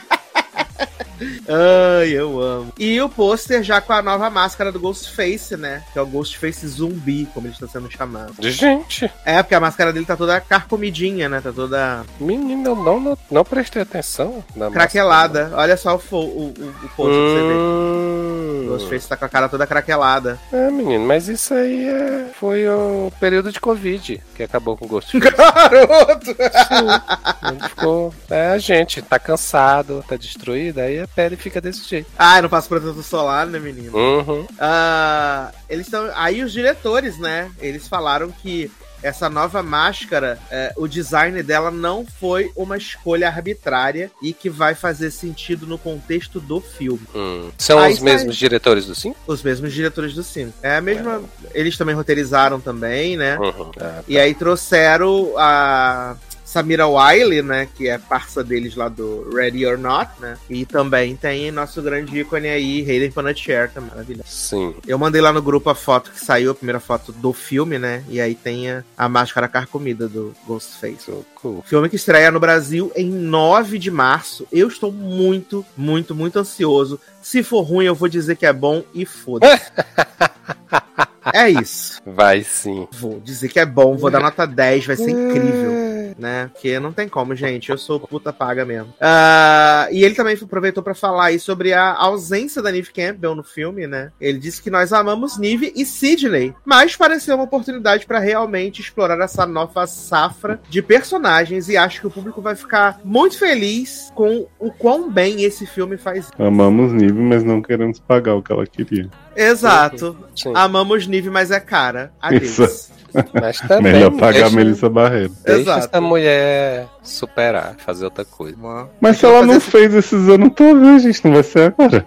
A: Ai, eu amo. E o pôster já com a nova máscara do Ghostface, né? Que é o Ghostface zumbi, como ele está sendo chamado.
C: Gente,
A: É, porque a máscara dele tá toda carcomidinha, né? Tá toda
C: menino, eu não, não, prestei atenção na
A: craquelada. Olha só o, o, o, o pôster pra você ver. O
C: Hum,
A: Ghostface tá com a cara toda craquelada.
C: é, menino, mas isso aí é, foi o período de Covid que acabou com o Ghost Face.
A: Garoto!
C: Sim, ficou. É, a gente tá cansado, tá destruído, aí a pele fica desse jeito.
A: Ai, não faço protetor solar, né, menino?
C: Uhum.
A: Ah, eles estão. Aí os diretores, né? Eles falaram que essa nova máscara, é, o design dela não foi uma escolha arbitrária e que vai fazer sentido no contexto do filme.
C: Hum. São
A: Aí
C: os
A: sai-
C: mesmos diretores do Sim?
A: Os mesmos diretores do filme. É a mesma. Eles também roteirizaram também, né?
C: Uhum. Ah,
A: E aí trouxeram a Samira Wiley, né? Que é parça deles lá do Ready or Not, né? E também tem nosso grande ícone aí, Hayden Panettiere, também. Maravilhoso.
C: sim.
A: Eu mandei lá no grupo a foto que saiu, a primeira foto do filme, né? E aí tem a, a máscara carcomida do Ghostface.
C: So cool.
A: Filme que estreia no Brasil em 9 de março. Eu estou muito, muito, muito ansioso. Se for ruim, eu vou dizer que é bom e foda-se. é isso.
C: Vai sim.
A: Vou dizer que é bom, vou dar nota 10, vai ser incrível. Né? Porque não tem como, gente. Eu sou puta paga mesmo. Ah, e ele também aproveitou pra falar aí sobre a ausência da Neve Campbell no filme, né? Ele disse que nós amamos Neve e Sidney, mas pareceu uma oportunidade pra realmente explorar essa nova safra de personagens e acho que o público vai ficar muito feliz com o quão bem esse filme faz.
B: Amamos Nive, mas não queremos pagar o que ela queria.
A: Exato.
C: Sim.
A: Amamos Nive, mas é cara. Adeus.
B: Isso.
C: Mas também.
B: Melhor pagar
C: deixa,
B: Melissa Barreiro.
C: deixa
A: Exato.
C: essa mulher superar, fazer outra coisa.
B: Mas se ela não
A: fazer-
B: fez esses anos todos, gente, não vai ser agora.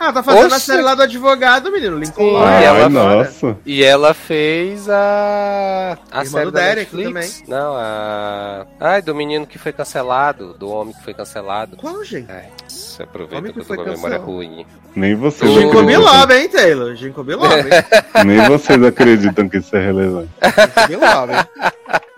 A: Ah, tá fazendo a
C: Oxe.
A: série lá do advogado, menino. Lincoln Lawyer.
C: e ela
B: nossa.
C: E ela fez a. A
A: Irmã
C: série
A: do
C: da
A: Derek
C: Netflix. Não, a. Ai, do menino que foi cancelado. Do homem que foi cancelado.
A: Qual, gente?
C: Ai, se aproveita
A: Homem
C: que
A: que
C: eu tô com a memória
A: cancelado.
C: ruim.
B: Nem vocês,
A: Ginkgo
B: acreditam,
A: Biloba, hein, Taylor? Ginkgo Biloba, hein?
B: nem vocês acreditam que isso é relevante.
A: Ginkgo Biloba, hein?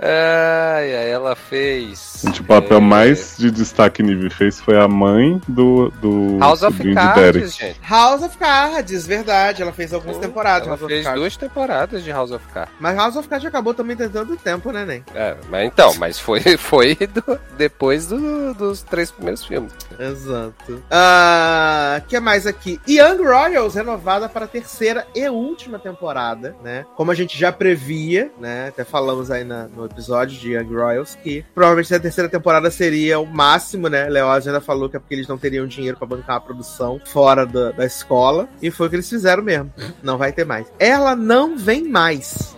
C: Ai, ai, ela fez.
B: O papel
C: é,
B: mais de destaque que Nive fez foi a mãe do, do
C: House of
B: sobrinho de Derek.
C: Cards, gente.
A: House of Cards, verdade. Ela fez algumas temporadas. de
C: Ela
A: House
C: fez
A: Cards.
C: duas temporadas de House of Cards.
A: Mas House of Cards acabou também tem tanto tempo, né, Nen?
C: É, mas então, mas foi, foi do- depois do- dos três primeiros filmes.
A: Exato. Ah, que mais aqui? Young Royals renovada para a terceira e última temporada, né? Como a gente já previa, né? Até falamos aí na- no episódio de Young Royals que provavelmente a terceira temporada seria o máximo, né? Leoz ainda falou que é porque eles não teriam dinheiro para bancar a produção fora da, da escola e foi o que eles fizeram mesmo. Não vai ter mais. Ela não vem mais.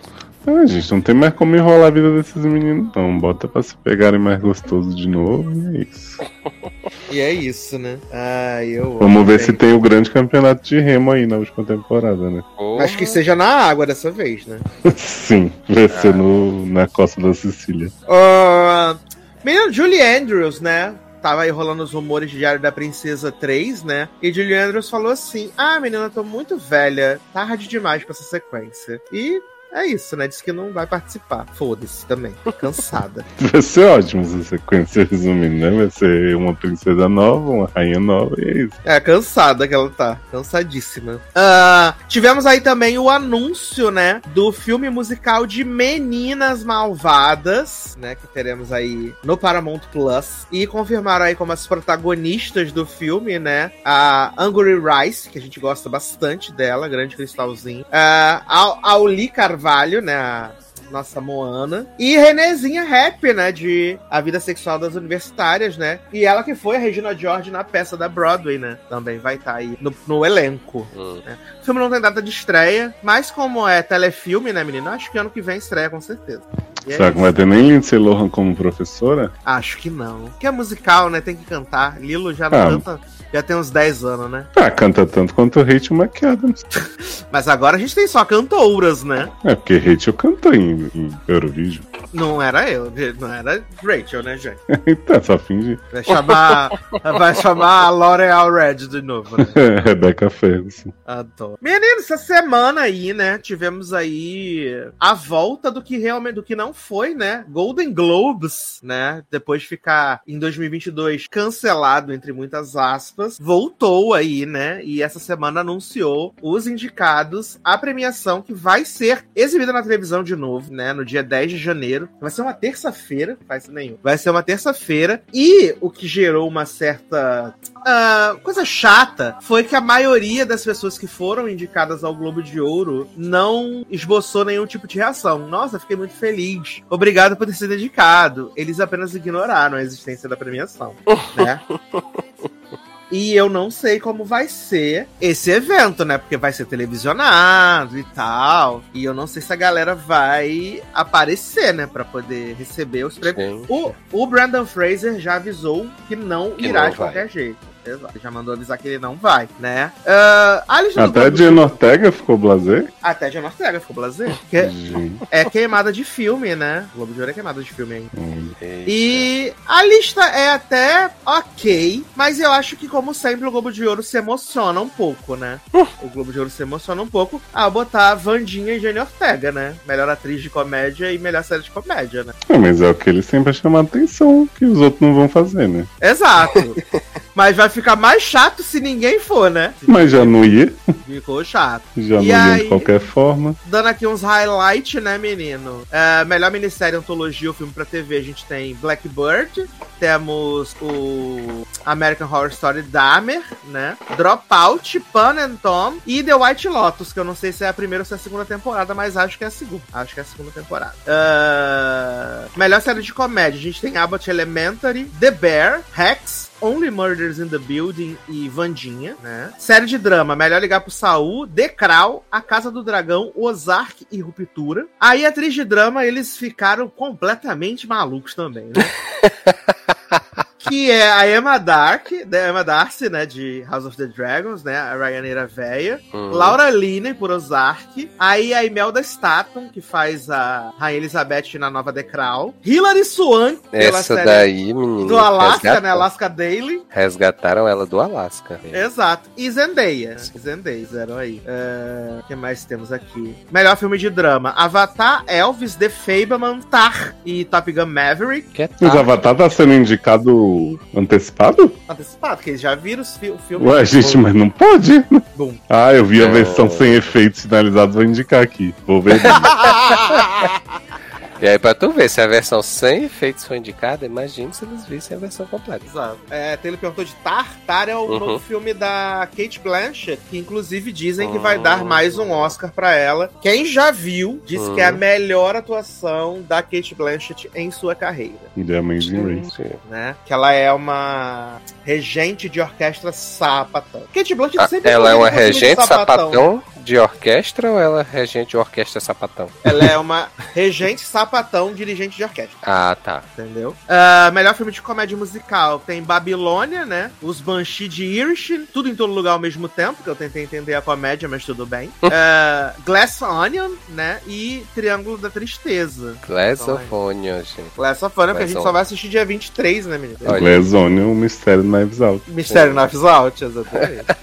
B: Ah, gente, não tem mais como enrolar a vida desses meninos, não. Bota pra se pegarem mais gostoso de novo e é isso.
A: E é isso, né? Ai, eu
B: Vamos
A: amo,
B: ver se
A: gente.
B: tem o grande campeonato de remo aí na última temporada, né?
A: Mas que seja na água dessa vez, né?
B: Sim, vai ser no, na costa da Sicília.
A: Ah, menino, Julie Andrews, né? Tava aí rolando os rumores de Diário da Princesa 3, né? E Julie Andrews falou assim: Ah, menina, eu tô muito velha, tarde demais pra essa sequência. E é isso, né? Disse que não vai participar. Foda-se também. Cansada.
B: Vai ser ótimo essa sequência, resumindo, né? Vai ser uma princesa nova, uma rainha nova e é isso.
A: É, cansada que ela tá. Cansadíssima. Ah, tivemos aí também o anúncio, né? Do filme musical de Meninas Malvadas, né? Que teremos aí no Paramount Plus. E confirmaram aí como as protagonistas do filme, né? A Angry Rice, que a gente gosta bastante dela, grande cristalzinho. Ah, a Auli Carvalho, né? A nossa Moana. E Renezinha Rap, né? De A Vida Sexual das Universitárias, né? E ela que foi a Regina George na peça da Broadway, né? Também vai estar aí no, no elenco.
C: Hum.
A: O filme não tem data de estreia, mas como é telefilme, né, menino? Acho que ano que vem estreia, com certeza. E é
B: Será que não vai ter nem Lindsay Lohan como professora?
A: Acho que não. Que é musical, né? Tem que cantar. Lilo já
B: Ah.
A: não canta Já tem uns 10 anos, né?
B: Ah, canta tanto quanto o Rachel McAdams.
A: Mas agora a gente tem só cantouras, né?
B: É porque Rachel cantou em, em Eurovision.
A: Não era eu, não era Rachel, né, gente?
B: então, só finge.
A: Vai chamar, vai chamar a L'Oreal Red de novo, né?
B: Rebecca Ferguson.
A: Adoro. Menino, essa semana aí, né, tivemos aí a volta do que realmente, do que não foi, né? Golden Globes, né? Depois de ficar em 2022 cancelado, entre muitas aspas, voltou aí, né? E essa semana anunciou os indicados à premiação que vai ser exibida na televisão de novo, né? No dia 10 de janeiro. Vai ser uma terça-feira, faz nenhum. Vai ser uma terça-feira. E o que gerou uma certa uh, coisa chata foi que a maioria das pessoas que foram indicadas ao Globo de Ouro não esboçou nenhum tipo de reação. Nossa, fiquei muito feliz. Obrigado por ter sido dedicado. Eles apenas ignoraram a existência da premiação, né? E eu não sei como vai ser esse evento, né? Porque vai ser televisionado e tal. E eu não sei se a galera vai aparecer, né? Pra poder receber os prêmios. O, o Brandon Fraser já avisou que não
C: Que
A: irá
C: não
A: de qualquer jeito. Já mandou avisar que ele não vai, né? A do
B: Até
A: de-
B: Diana Ortega ficou blazer.
A: Até Diana Ortega ficou blazer. Que
B: Gente,
A: é queimada de filme, né? O Globo de Ouro é queimada de filme ainda.
B: olha.
A: E a lista é até ok, mas eu acho que, como sempre, o Globo de Ouro se emociona um pouco, né? O Globo de Ouro se emociona um pouco ao botar a Vandinha e Jane Ortega, né? Melhor atriz de comédia e melhor série de comédia, né?
B: É, mas é o que ele sempre chama atenção, que os outros não vão fazer, né?
A: Exato. mas vai ficar mais chato se ninguém for, né?
B: Mas já não ia,
A: Ficou chato.
B: já
A: E
B: não ia
A: aí?
B: de qualquer forma.
A: Dando aqui uns highlights, né, menino? É, melhor minissérie antologia ou filme pra TV, a gente tem Blackbird, temos o American Horror Story Dahmer, né? Dropout, Pan and Tom e The White Lotus, que eu não sei se é a primeira ou se é a segunda temporada, mas acho que é a segunda. Acho que é a segunda temporada. É, melhor série de comédia, a gente tem Abbott Elementary, The Bear, Rex, Only Murders in the Building e Vandinha, né? Série de drama, Melhor Ligar pro Saul, The Crown, A Casa do Dragão, Ozark e Ruptura. Aí, atriz de drama, eles ficaram completamente malucos também, né? que é a Emma Dark, da Emma Darcy, né, de House of the Dragons, né, a Ryaneira Véia.
C: Hum.
A: Laura Linney, por Ozark. Aí a Imelda Staton, que faz a Rainha Elizabeth na nova The Crown. Hilary Swank, pela
C: Essa
A: série
C: daí, menino.
A: do Alaska,
C: resgata-
A: né, Alaska Daily.
C: Resgataram ela do Alasca.
A: Exato. E Zendaya. Zendaya, fizeram aí. É, O que mais temos aqui? Melhor filme de drama. Avatar, Elvis, The Fableman, Tar e Top Gun Maverick.
C: Que é
B: Mas. Avatar tá sendo indicado antecipado?
A: Antecipado, que eles já viram o filme.
B: Ué, gente, mas não pode.
A: Bum.
B: Ah, eu vi a
C: Não.
B: versão sem efeitos finalizados, vou indicar aqui. Vou ver.
C: E aí, pra tu ver, se a versão sem efeitos foi indicada, imagina se eles vissem a versão completa.
A: Exato. É, Taylor perguntou de Tar. Tar é o
C: Uhum.
A: novo filme da Kate Blanchett, que inclusive dizem que vai
C: Uhum.
A: dar mais um Oscar pra ela. Quem já viu, disse que é a
C: Uhum.
A: melhor atuação da Kate Blanchett em sua carreira.
B: The Amazing Race.
C: Sim.
A: né? Que ela é uma regente de orquestra sapatão. Kate Blanchett
C: Ah,
A: sempre
C: ela é uma
A: um
C: regente sapatão de orquestra ou ela é regente de orquestra sapatão?
A: Ela é uma regente sapatão, dirigente de orquestra,
C: Ah, tá.
A: entendeu? Ah, melhor filme de comédia musical tem Babilônia, né? Os Banshee de Irishin, tudo em todo lugar ao mesmo tempo, que eu tentei entender a comédia, mas tudo bem. Ah, Glass Onion, né? E Triângulo da Tristeza.
C: Glasophonia, gente.
A: Glass of Onion, que a
C: Glass
A: gente
C: Onion.
A: só vai assistir dia 23, né, menino?
C: Olha.
B: Glazone, o mistério do Knives Out.
A: Mistério Knives Out, exatamente.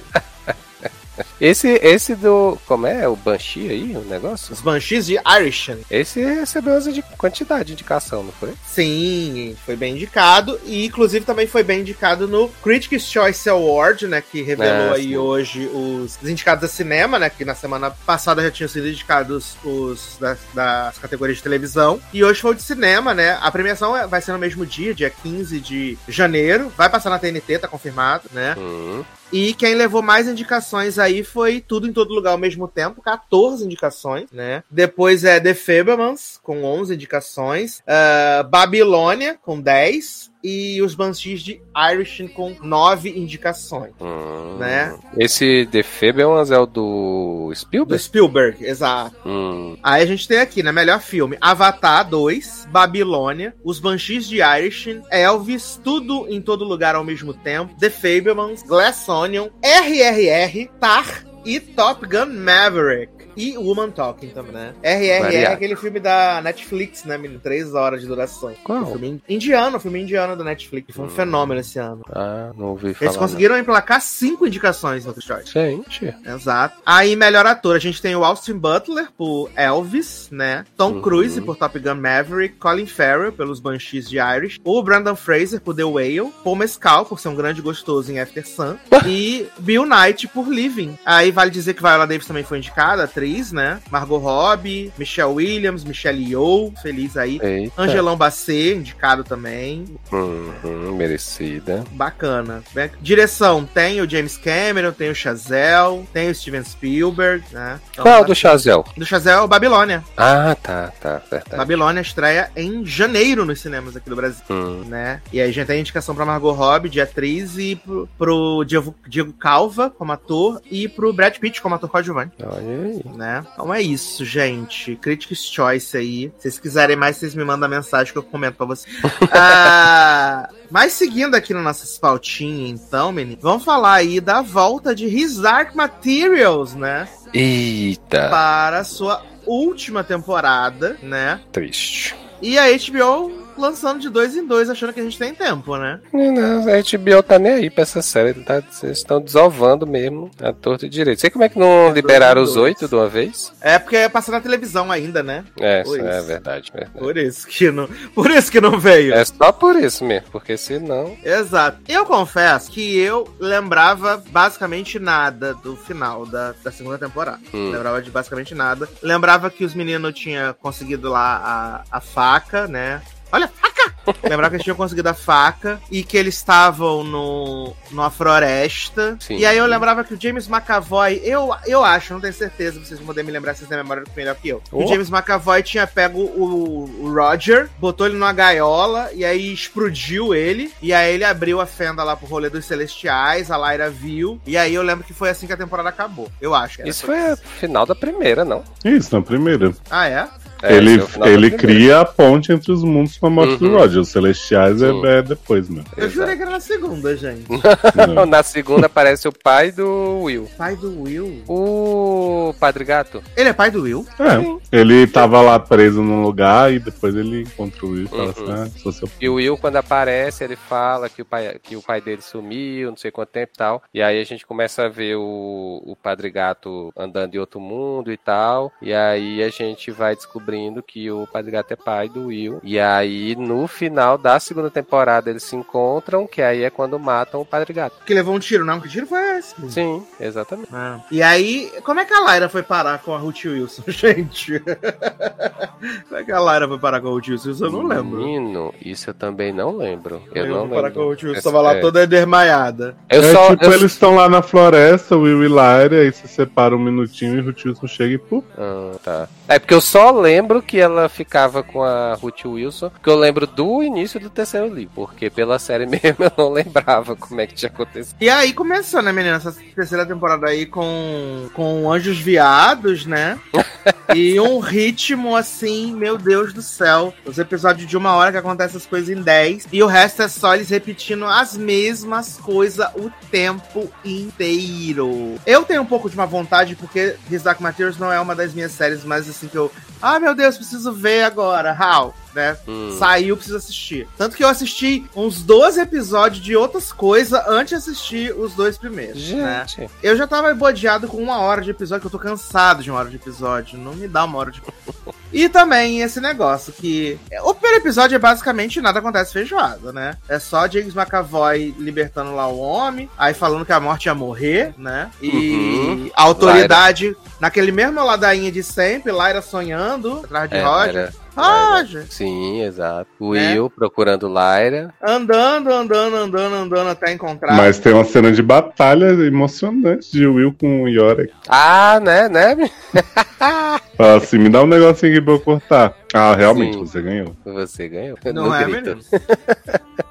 C: Esse, esse do. Como é? O Banshee aí, o negócio?
A: Os Banshees de Irishin.
C: Esse recebeu essa de quantidade de indicação, não foi?
A: Sim, foi bem indicado. E inclusive também foi bem indicado no Critics' Choice Award, né? Que revelou
C: Ah,
A: aí hoje os, os indicados a cinema, né? Que na semana passada já tinham sido indicados os das, das categorias de televisão. E hoje foi o de cinema, né? A premiação é- vai ser no mesmo dia, dia 15 de janeiro. Vai passar na TNT, tá confirmado, né?
C: Hum.
A: E quem levou mais indicações aí foi Tudo em Todo Lugar ao mesmo tempo, 14 indicações, né? Depois é The Fablemans, com 11 indicações. Uh, Babilônia, com 10 e os Banshees de Irishman com nove indicações,
C: Hum.
A: né?
C: Esse The Fablans é o do
A: Do
C: Spielberg?
A: Spielberg, exato.
C: Hum.
A: Aí a gente tem aqui, né, melhor filme, Avatar 2, Babilônia, Os Banshees de Irishman, Elvis, Tudo em Todo Lugar ao mesmo tempo, The Fablemans, Glass Onion, RRR, Tar e Top Gun Maverick. E Woman Talking também, né? RRR é aquele filme da Netflix, né, menino? Três horas de duração.
C: Qual?
A: Um filme indiano, um filme indiano da Netflix. Foi um
C: Hum.
A: fenômeno esse ano.
C: Ah, não ouvi falar.
A: Eles conseguiram emplacar cinco indicações no
C: não. Gente.
A: Exato. Aí, melhor ator, a gente tem o Austin Butler por Elvis, né? Tom
C: Uhum.
A: Cruise por Top Gun Maverick, Colin Farrell pelos Banshees de Irish, o Brandon Fraser por The Whale, Paul Mescal por ser um grande gostoso em After Sun e Bill Knight por Living. Aí vale dizer que Viola Davis também foi indicada, atriz, né? Margot Robbie, Michelle Williams, Michelle Yeoh, feliz aí.
C: Eita.
A: Angelão Basset, indicado também.
C: Uhum, merecida.
A: Bacana. Direção, tem o James Cameron, tem o Chazelle, tem o Steven Spielberg, né? Então,
C: Qual é o do Chazel?
A: do Chazelle é o Babilônia.
C: Ah, tá, tá, verdade.
A: Babilônia estreia em janeiro nos cinemas aqui do Brasil.
C: Hum.
A: Né? E aí a gente tem indicação pra Margot Robbie de atriz e pro, pro Diego, Diego Calva como ator e pro Brad Pitt como ator coadjuvante,
C: Olha aí.
A: Né? Então é isso, gente. Critics Choice aí. Se vocês quiserem mais, vocês me mandam mensagem que eu comento pra vocês. Ah, mas seguindo aqui nas nossas pautinhas, então, menino, vamos falar aí da volta de His Dark Materials, né?
C: Eita.
A: Para a sua última temporada, né?
C: Triste.
A: E a HBO lançando de dois em dois, achando que a gente tem tempo, né?
C: Não, a HBO tá nem aí pra essa série. Tá, vocês estão desovando mesmo a torta e direito. Sei como é que não liberaram os oito de uma vez?
A: É porque passa na televisão ainda, né?
C: É, é
A: isso.
C: verdade, verdade.
A: Por isso que não, por isso que não veio.
C: É só por isso mesmo, porque senão.
A: Exato. Eu confesso que eu lembrava basicamente nada do final da, da segunda temporada.
C: Hum.
A: Lembrava de basicamente nada. Lembrava que os meninos tinham conseguido lá a, a faca, né? Olha, faca! Lembrava que eles tinham conseguido a faca e que eles estavam no, numa floresta.
C: Sim.
A: E aí eu lembrava que o James McAvoy, eu, eu acho, não tenho certeza, vocês vão poder me lembrar, vocês têm memória melhor que eu.
C: Oh.
A: O James McAvoy tinha pego o, o Roger, botou ele numa gaiola e aí explodiu ele. E aí ele abriu a fenda lá pro rolê dos celestiais, a Lyra viu. E aí eu lembro que foi assim que a temporada acabou. Eu acho. que era
C: Isso
A: foi
C: foi o final da primeira, não?
B: Isso, na primeira.
A: Ah, é?
C: É,
B: ele
C: é
B: ele cria a ponte entre os mundos com a morte do
C: Uhum.
B: Roger. Os Celestiais é,
C: Sim.
B: é depois, mano.
A: Eu
C: Exato.
A: jurei que era na segunda, gente.
C: Na segunda aparece o pai do Will.
A: pai do Will.
C: O Padre Gato.
A: Ele é pai do Will?
B: É, ele tava lá preso num lugar e depois ele encontrou o Will e fala
C: Uhum.
B: assim: ah, sou seu
C: E o Will, quando aparece, ele fala que o pai, que o pai dele sumiu, não sei quanto tempo e tal. E aí a gente começa a ver o, o Padre Gato andando em outro mundo e tal. E aí a gente vai descobrindo que o Padre Gato é pai do Will. E aí, no final da segunda temporada, eles se encontram, que aí é quando matam o Padre Gato.
A: Que levou um tiro, não? Que tiro foi esse?
C: Sim, exatamente.
A: Ah. E aí, como é que a Lyra foi parar com a Ruth Wilson, gente? como é que a Lyra foi parar com a Ruth Wilson? Isso eu não lembro.
C: Menino, isso eu também não lembro. Eu
A: Eu
C: não
A: vou parar com a
C: lembro.
A: Ruth Wilson.
C: Essa-
A: Tava lá
C: é.
A: toda desmaiada.
C: Eu
B: é
C: só.
B: tipo,
C: eu-
B: eles estão lá na floresta, o Will e Lyra, aí se separa um minutinho e o Ruth Wilson chega e puf.
C: Ah, tá. É porque eu só lembro que ela ficava com a Ruth Wilson, porque eu lembro do início do terceiro livro, porque pela série mesmo eu não lembrava como é que tinha acontecido.
A: E aí começou, né, menina? Essa terceira temporada aí com, com Anjos Viados, né? e um ritmo assim, meu Deus do céu. Os episódios de uma hora que acontecem as coisas em 10. E o resto é só eles repetindo as mesmas coisas o tempo inteiro. Eu tenho um pouco de uma vontade, porque His Dark Materials não é uma das minhas séries mais assim que eu. Ah, meu Deus, preciso ver agora. How? Né?
C: Hum.
A: Saiu, preciso assistir. Tanto que eu assisti uns 12 episódios de outras coisas antes de assistir os dois primeiros. Né?
C: Gente,
A: Eu já tava bodeado com uma hora de episódio, que eu tô cansado de uma hora de episódio. Não me dá uma hora de. e também esse negócio que. O primeiro episódio é basicamente nada acontece feijoada, né? É só James McAvoy libertando lá o homem, aí falando que a morte ia morrer, né? E
C: Uhum.
A: a autoridade naquele mesmo ladainha de sempre, Lyra sonhando, atrás de
C: É,
A: Roger.
C: era-
A: Roger!
C: Sim, exato. O
A: Né?
C: Will procurando Lyra.
A: Andando, andando, andando, andando até encontrar.
B: Mas tem uma cena de batalha emocionante de Will com o Yorick.
C: Ah, né, né?
B: Fala assim, me dá um negocinho aqui pra eu cortar. Ah, realmente,
C: Sim.
B: você ganhou.
C: Você ganhou.
A: Não
C: No
A: é,
C: grito.
A: menino?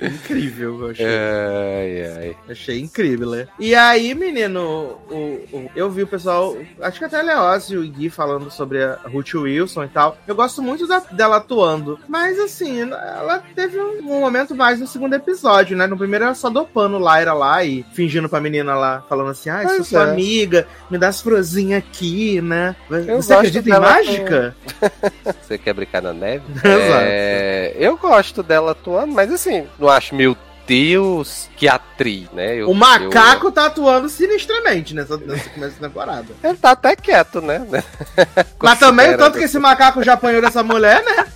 A: Incrível, eu achei.
C: Ai, ai.
A: Achei incrível, né? E aí, menino, o, o- eu vi o pessoal, acho que até a Leózio e o Gui falando sobre a Ruth Wilson e tal. Eu gosto muito da- dela atuando. Mas assim, ela teve um, um momento mais no segundo episódio, né? No primeiro ela só dopando Lyra lá e fingindo pra menina lá, falando assim: ah, sou
C: Pois
A: sua
C: é.
A: amiga, me dá as florzinhas aqui, né?
C: Eu
A: Você acredita em mágica?
C: Você quer brincar na neve?
A: Exato.
C: É, eu gosto dela atuando, mas assim, não acho, meu Deus, que atriz, né? Eu-
A: O macaco tá atuando sinistramente nessa, nessa começo da temporada.
C: eu- ele tá até quieto, né?
A: Mas também o tanto que esse macaco já apanhou dessa mulher, né?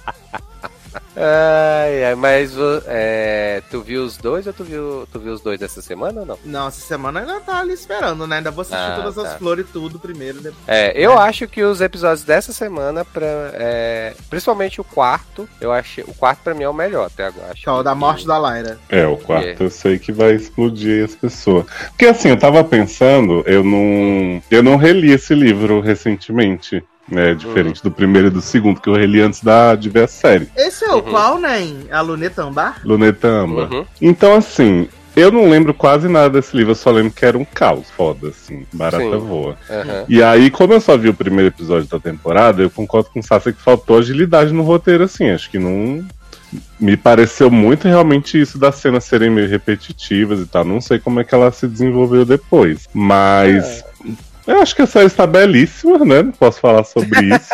C: Ai, ai, mas é, tu viu os dois ou tu viu, tu viu os dois dessa semana ou não?
A: Não, essa semana ainda tá ali esperando, né? Ainda vou assistir
C: Ah,
A: todas
C: tá.
A: as flores e tudo primeiro. Depois.
C: É, eu acho que os episódios dessa semana, pra, é, principalmente o quarto, eu achei. O quarto pra mim é o melhor até agora. Acho
A: é o da
C: que-
A: morte da Lyra.
B: É, o quarto
C: Yeah.
B: eu sei que vai explodir as pessoas. Porque assim, eu tava pensando, eu não. Eu não reli esse livro recentemente. Né, diferente do primeiro e do segundo, que eu reli antes da, de ver a série.
A: Esse é o
C: Uhum.
A: qual, né? A Luneta Ambar?
B: Luneta Amba.
C: Uhum.
B: Então, assim, eu não lembro quase nada desse livro, eu só lembro que era um caos, foda, assim, barata
C: Sim.
B: voa.
C: aham.
B: E aí, como eu só vi o primeiro episódio da temporada, eu concordo com o Sasha que faltou agilidade no roteiro, assim, acho que não. Me pareceu muito realmente isso das cenas serem meio repetitivas e tal. Não sei como é que ela se desenvolveu depois. Mas. Eu acho que a série está belíssima, né? Não posso falar sobre isso.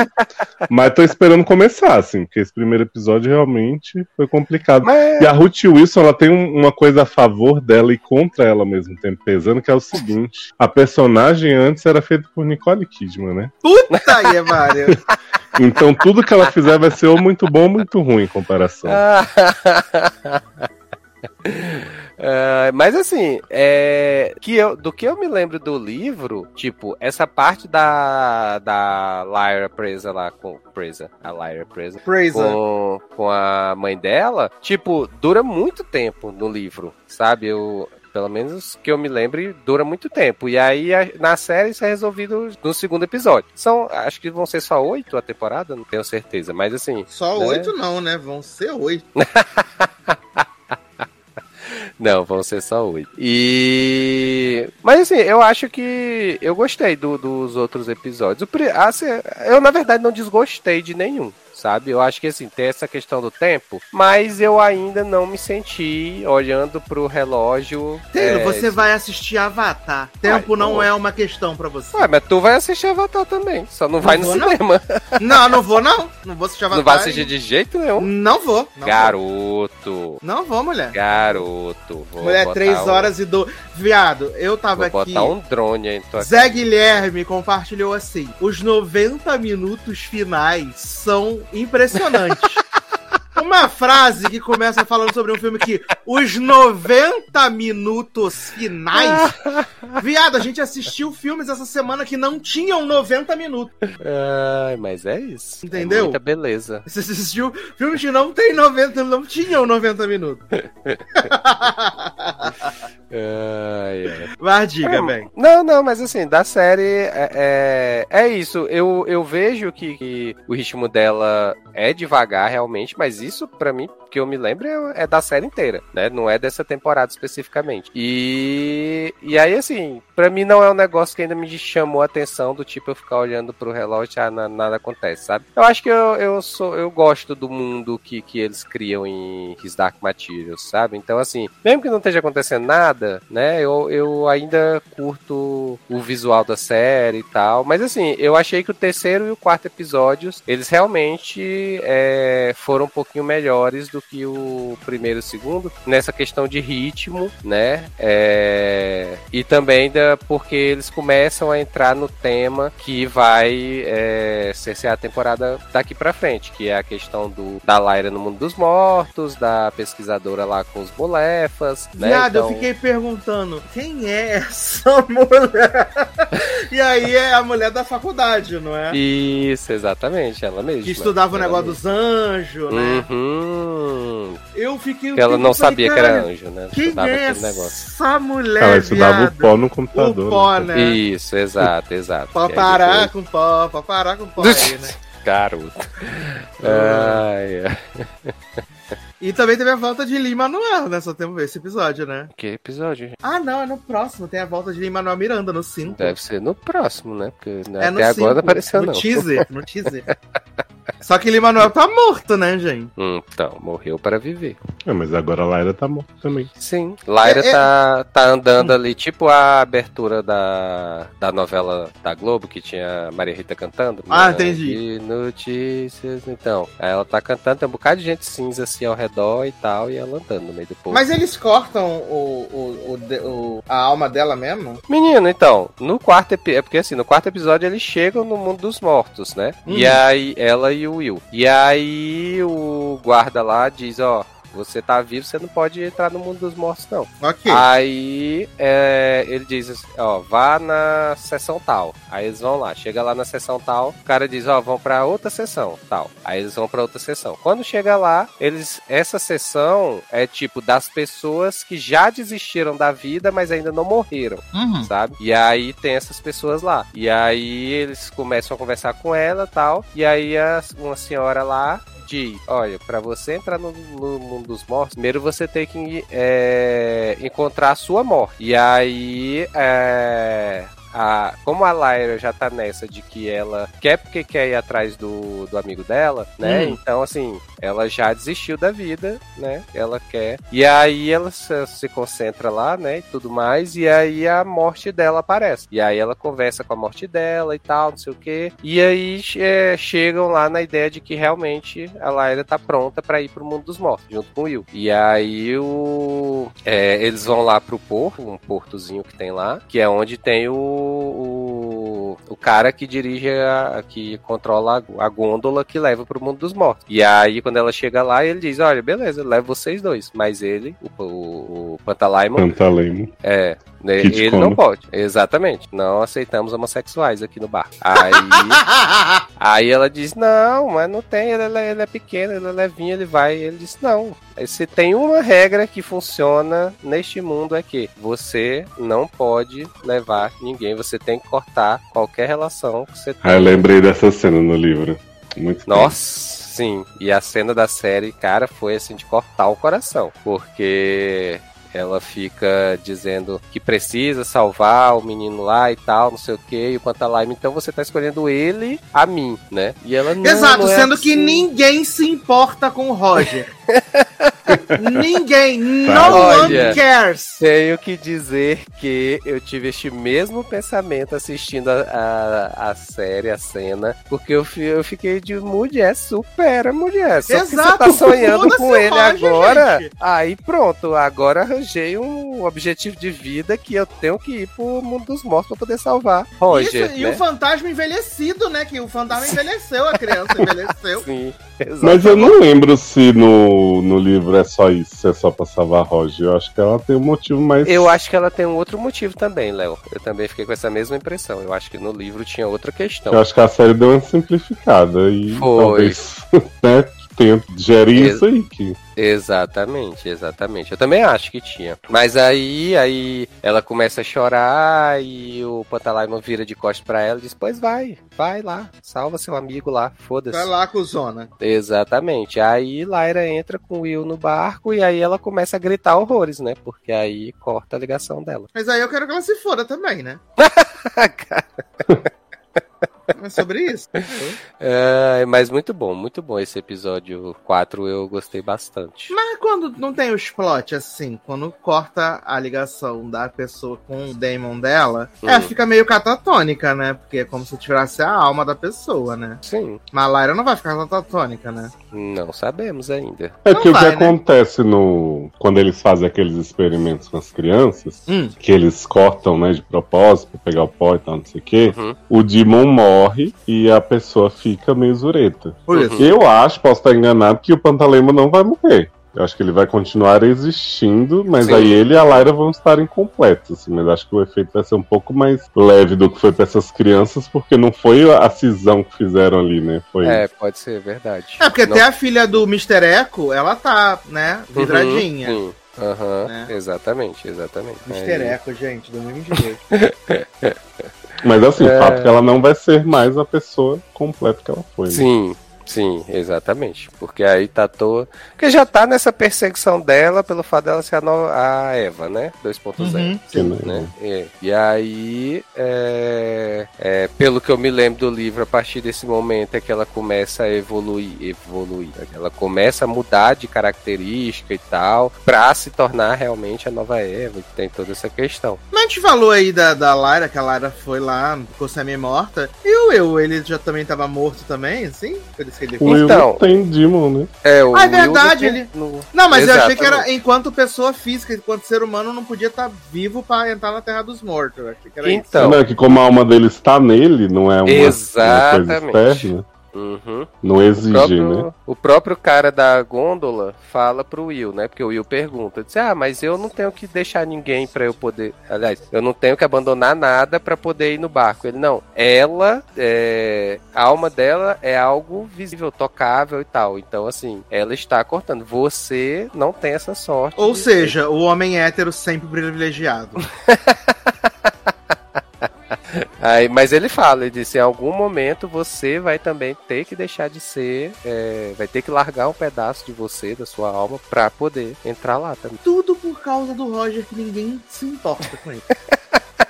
B: mas tô esperando começar, assim, porque esse primeiro episódio realmente foi complicado.
C: Mas,
B: E a Ruth Wilson, ela tem um- uma coisa a favor dela e contra ela ao mesmo tempo, pesando, que é o seguinte: a personagem antes era feita por Nicole Kidman, né?
A: Puta aí, Mário.
B: Então tudo que ela fizer vai ser ou muito bom ou muito ruim em comparação.
C: Ah, mas assim, é, que eu, do que eu me lembro do livro, tipo, essa parte da, da Lyra presa lá com. Presa, a Lyra presa.
A: Praise.
C: Com, com a mãe dela, tipo, dura muito tempo no livro, sabe? Eu, pelo menos que eu me lembre, dura muito tempo. E aí na série isso é resolvido no segundo episódio. São, acho que vão ser só oito a temporada, não tenho certeza, mas assim.
A: Só
C: né?
A: oito não, né? Vão ser oito.
C: Não, vão ser só oito. E. Mas assim, eu acho que eu gostei do- dos outros episódios. Assim, eu, na verdade, não desgostei de nenhum. Sabe? Eu acho que assim, tem essa questão do tempo, mas eu ainda não me senti olhando pro relógio.
A: Taylor,
C: é,
A: você vai assistir Avatar. Tempo
C: Ai,
A: não
C: pô.
A: é uma questão pra você.
C: Ué, mas tu vai assistir Avatar também. Só não vai no
A: vou, não.
C: cinema.
A: Não, não vou não. Não vou assistir Avatar.
C: Não vai assistir de jeito nenhum.
A: Não vou. Não
C: Garoto.
A: Vou. Não vou, mulher.
C: Garoto. Vou
A: mulher, três
C: um-
A: horas e do. Viado, eu tava
C: Vou
A: aqui.
C: botar um drone aí tua
A: Zé Guilherme compartilhou assim: os 90 minutos finais são impressionantes. Uma frase que começa falando sobre um filme que os 90 minutos finais. Viado, a gente assistiu filmes essa semana que não tinham 90 minutos.
C: Ai, mas é isso.
A: Entendeu?
C: É muita beleza.
A: Você assistiu filmes que não tem 90, não tinham 90 minutos.
C: Ai, ai.
A: Mas diga, bem.
C: Não, não, mas assim, da série é, é, é isso. Eu, eu vejo que, que o ritmo dela é devagar realmente, mas isso, pra mim, que eu me lembro, é, é da série inteira, né? Não é dessa temporada especificamente. E, e aí, assim, pra mim não é um negócio que ainda me chamou a atenção do tipo eu ficar olhando pro relógio e ah, na- nada acontece, sabe? Eu acho que eu, eu sou eu gosto do mundo que, que eles criam em His Dark Materials, sabe? Então, assim, mesmo que não esteja acontecendo nada, né? Eu, eu ainda curto o visual da série e tal. Mas assim, eu achei que o terceiro e o quarto episódios, eles realmente é, foram um pouquinho melhores do do que o primeiro e o segundo, nessa questão de ritmo, né? É, e também da, porque eles começam a entrar no tema que vai é, ser a temporada daqui pra frente, que é a questão do, da Lyra no mundo dos mortos, da pesquisadora lá com os bolefas, né?
A: Viado,
C: Então-
A: eu fiquei perguntando, quem é essa mulher? e aí é a mulher da faculdade, não é?
C: Isso, exatamente, ela mesma.
A: Que estudava o
C: Ela
A: negócio
C: mesma.
A: dos anjos, né?
C: Uhum.
A: Eu fiquei.
C: Que ela não
A: falei,
C: sabia que era
A: "Caralho,
C: anjo, né?
A: Quem
C: Estudava
A: é
C: aquele negócio.
A: essa mulher,
B: Ela estudava o
A: viado?
B: pó no computador.
A: O pó,
B: né?
A: né?
C: Isso, exato, exato.
A: Pó parar
C: depois-
A: com pó, pó parar com pó aí, né?
C: Garoto. Ai, ai.
A: E também teve a volta de Lima Manuel nessa tempo esse episódio, né?
C: Que episódio?
A: Ah, não, é no próximo. Tem a volta de Lima Manuel Miranda no 5.
C: Deve ser no próximo, né? Porque
A: É no
C: até agora
A: cinco,
C: não apareceu,
A: no
C: não.
A: teaser, no teaser. Só que Lima Manuel tá morto, né, gente?
C: Então, morreu para viver.
B: É, mas agora a Lyra tá morta também.
C: Sim. Lyra
A: É, é-
C: tá, tá andando ali, tipo a abertura da, da novela da Globo, que tinha Maria Rita cantando.
A: Ah,
C: Né?
A: entendi.
C: De notícias, então. Aí ela tá cantando, tem um bocado de gente cinza assim ao redor e tal, e ela andando no meio do povo.
A: Mas eles cortam o, o, o, o- a alma dela mesmo?
C: Menino, então, no quarto episódio. É porque assim, no quarto episódio eles chegam no mundo dos mortos, né? E
A: Uhum.
C: aí, ela e o Will. E aí o guarda lá diz, ó. Você tá vivo, você não pode entrar no mundo dos mortos, não.
A: Ok.
C: Aí é, ele diz assim, ó, vá na sessão tal. Aí eles vão lá, chega lá na sessão tal, o cara diz, ó, vão pra outra sessão, tal. Aí eles vão pra outra sessão. Quando chega lá, eles essa sessão é tipo das pessoas que já desistiram da vida, mas ainda não morreram
A: Uhum.
C: sabe? E aí tem essas pessoas lá. E aí eles começam a conversar com ela tal. E aí a- uma senhora lá diz: Olha, pra você entrar no, no mundo dos mortos, primeiro você tem que é, encontrar a sua morte. E aí. É, a- como a Lyra já tá nessa de que ela quer porque quer ir atrás do, do amigo dela, né?
A: Hum.
C: Então, assim, ela já desistiu da vida, né? Ela quer. E aí ela se, se concentra lá, né? E tudo mais. E aí a morte dela aparece. E aí ela conversa com a morte dela e tal, não sei o quê. E aí é, chegam lá na ideia de que realmente a Lyra tá pronta pra ir pro mundo dos mortos, junto com o Will. E aí o. é, eles vão lá pro porto, um portozinho que tem lá, que é onde tem o. o, o cara que dirige a. que controla a, a gôndola que leva pro mundo dos mortos. E aí, quando ela chega lá, ele diz: Olha, beleza, eu levo vocês dois. Mas ele, o, o, o Pantalaimon,
B: Pantalemo.
C: é. Né, Ele não pode. Exatamente. Não aceitamos homossexuais aqui no bar. Aí. Aí ela diz: Não, mas não tem, ele, é- ele é pequeno, ele é levinho, ele vai. Ele diz: Não. Se tem uma regra que funciona neste mundo é que você não pode levar ninguém, você tem que cortar qualquer relação que você
B: Ah, eu lembrei dessa cena no livro. Muito
C: Nossa, sim. E a cena da série, cara, foi assim de cortar o coração. Porque ela fica dizendo que precisa salvar o menino lá e tal, não sei o que, e o Pantalaime, então você tá escolhendo ele a mim, né? E ela não.
A: Exato,
C: não é
A: sendo que
C: assim.
A: ninguém se importa com o Roger. ninguém, no
C: Olha.
A: one cares.
C: Tenho que dizer que eu tive este mesmo pensamento assistindo a, a, a série, a cena, porque eu, fi- eu fiquei de mulher, supera mulher. Só que você
A: Exato,
C: tá sonhando com ele
A: Roger,
C: agora.
A: gente.
C: Aí pronto, agora arranjei um objetivo de vida que eu tenho que ir pro mundo dos mortos pra poder salvar Roger.
A: Isso, e
C: né?
A: o fantasma envelhecido, né? Que o fantasma envelheceu, a criança envelheceu.
C: Sim,
B: Mas eu não lembro se no, no livro é só isso, se é só pra salvar a Roger. Eu acho que ela tem um motivo mais.
C: Eu acho que ela tem um outro motivo também, Léo. Eu também fiquei com essa mesma impressão. Eu acho que no livro tinha outra questão.
B: Eu acho que a série deu uma simplificada e
C: Foi.
B: talvez né, tenha gerir
C: Ex-
B: isso aí. Que...
C: Exatamente, exatamente. Eu também acho que tinha. Mas aí, aí ela começa a chorar e o Pantalaimon vira de costas pra ela e diz: Pois vai, vai lá, salva seu amigo lá, foda-se.
A: Vai lá, cuzona.
C: Exatamente. Aí Lyra entra com o Will no barco e aí ela começa a gritar horrores, né? Porque aí corta a ligação dela.
A: Mas aí eu quero que ela se foda também, né? É sobre isso.
C: É, mas muito bom, muito bom esse episódio 4, eu gostei bastante.
A: Mas quando não tem os plot assim, quando corta a ligação da pessoa com o Damon dela,
C: Hum.
A: ela fica meio catatônica, né? Porque é como se tirasse a alma da pessoa, né?
C: Sim,
A: Mas a Lyra não vai ficar catatônica, né?
C: não sabemos ainda.
B: É
A: Não
B: que o que
A: vai, né?
B: acontece no. Quando eles fazem aqueles experimentos com as crianças,
A: Hum.
B: que eles cortam, né, de propósito, pra pegar o pó e tal, não sei o quê,
C: Uhum.
B: o Demon morre e a pessoa fica meio zureta.
C: Uhum.
B: Eu acho, posso estar enganado, que o Pantalema não vai morrer. Eu acho que ele vai continuar existindo, mas
C: Sim.
B: aí ele e a Lyra vão estar incompletos, assim, mas acho que o efeito vai ser um pouco mais leve do que foi pra essas crianças, porque não foi a cisão que fizeram ali, né? Foi
C: É, pode ser, verdade.
A: É, porque
C: Não-
A: até a filha do Mr. Echo, ela tá, né, vidradinha.
C: Uhum, sim. Aham,
A: Né?
C: exatamente, exatamente.
A: Mr.
C: Aí-
A: Echo, gente, 2022.
B: Mas assim,
C: É.
B: o fato é que ela não vai ser mais a pessoa completa que ela foi. né?
C: Sim, exatamente. Porque aí tá à toa. Porque já tá nessa perseguição dela pelo fato dela ser a, no- a Eva, né? 2.0.
A: Uhum, sim.
B: né?
C: É. E aí, é, é, pelo que eu me lembro do livro, a partir desse momento é que ela começa a evoluir, evoluir. Ela começa a mudar de característica e tal, pra se tornar realmente a nova Eva, que tem toda essa questão.
A: Mas a gente falou aí da, da Lyra, que a Lyra foi lá, ficou semi-morta. E o Will, ele já também tava morto também, assim? Por isso.
B: O
C: Então-
B: tem Demon, né?
C: É, o
A: Ah, é verdade,
C: no-
A: ele-
C: no-
A: Não, mas eu achei que era
C: Exatamente.
A: enquanto pessoa física, enquanto ser humano, não podia estar vivo pra entrar na Terra dos Mortos. Eu achei que era isso.
C: Então.
B: Não, é que como a alma dele está nele, não é uma, uma coisa
C: Exatamente.
B: externa,
C: Uhum.
B: não
C: O
B: exige,
C: próprio,
B: né?
C: o próprio cara da gôndola fala pro Will, né? Porque o Will pergunta, diz, ah, mas eu não tenho que deixar ninguém pra eu poder, aliás, eu não tenho que abandonar nada pra poder ir no barco. Ele não, ela, é, a alma dela é algo visível, tocável e tal. Então assim, ela está cortando. Você não tem essa sorte.
A: Ou seja, o homem hétero sempre privilegiado.
C: Aí, mas ele fala, ele disse, em algum momento você vai também ter que deixar de ser, é, vai ter que largar um pedaço de você, da sua alma, pra poder entrar lá também.
A: Tudo por causa do Roger, que ninguém se importa com ele.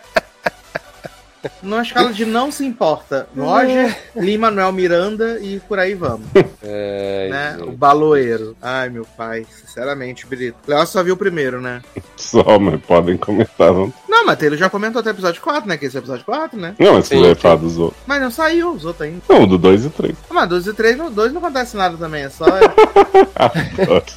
A: Numa escala de não se importa. Roger, Lima, Manuel Miranda e por aí vamos.
C: É,
A: né? O baloeiro. Ai, meu pai, sinceramente, Brito. Léo só viu o primeiro, né?
B: Só, mas podem comentar. Não,
A: Não, mas ele já comentou até o episódio 4, né? Que esse é o episódio 4, né?
B: não mas se
C: Sim,
B: quiser
C: sim.
B: falar dos outros.
A: Mas não saiu os outros ainda.
B: Não, do 2 e 3.
A: Ah, Mas 12 e 3, no 2 não acontece nada também. É só,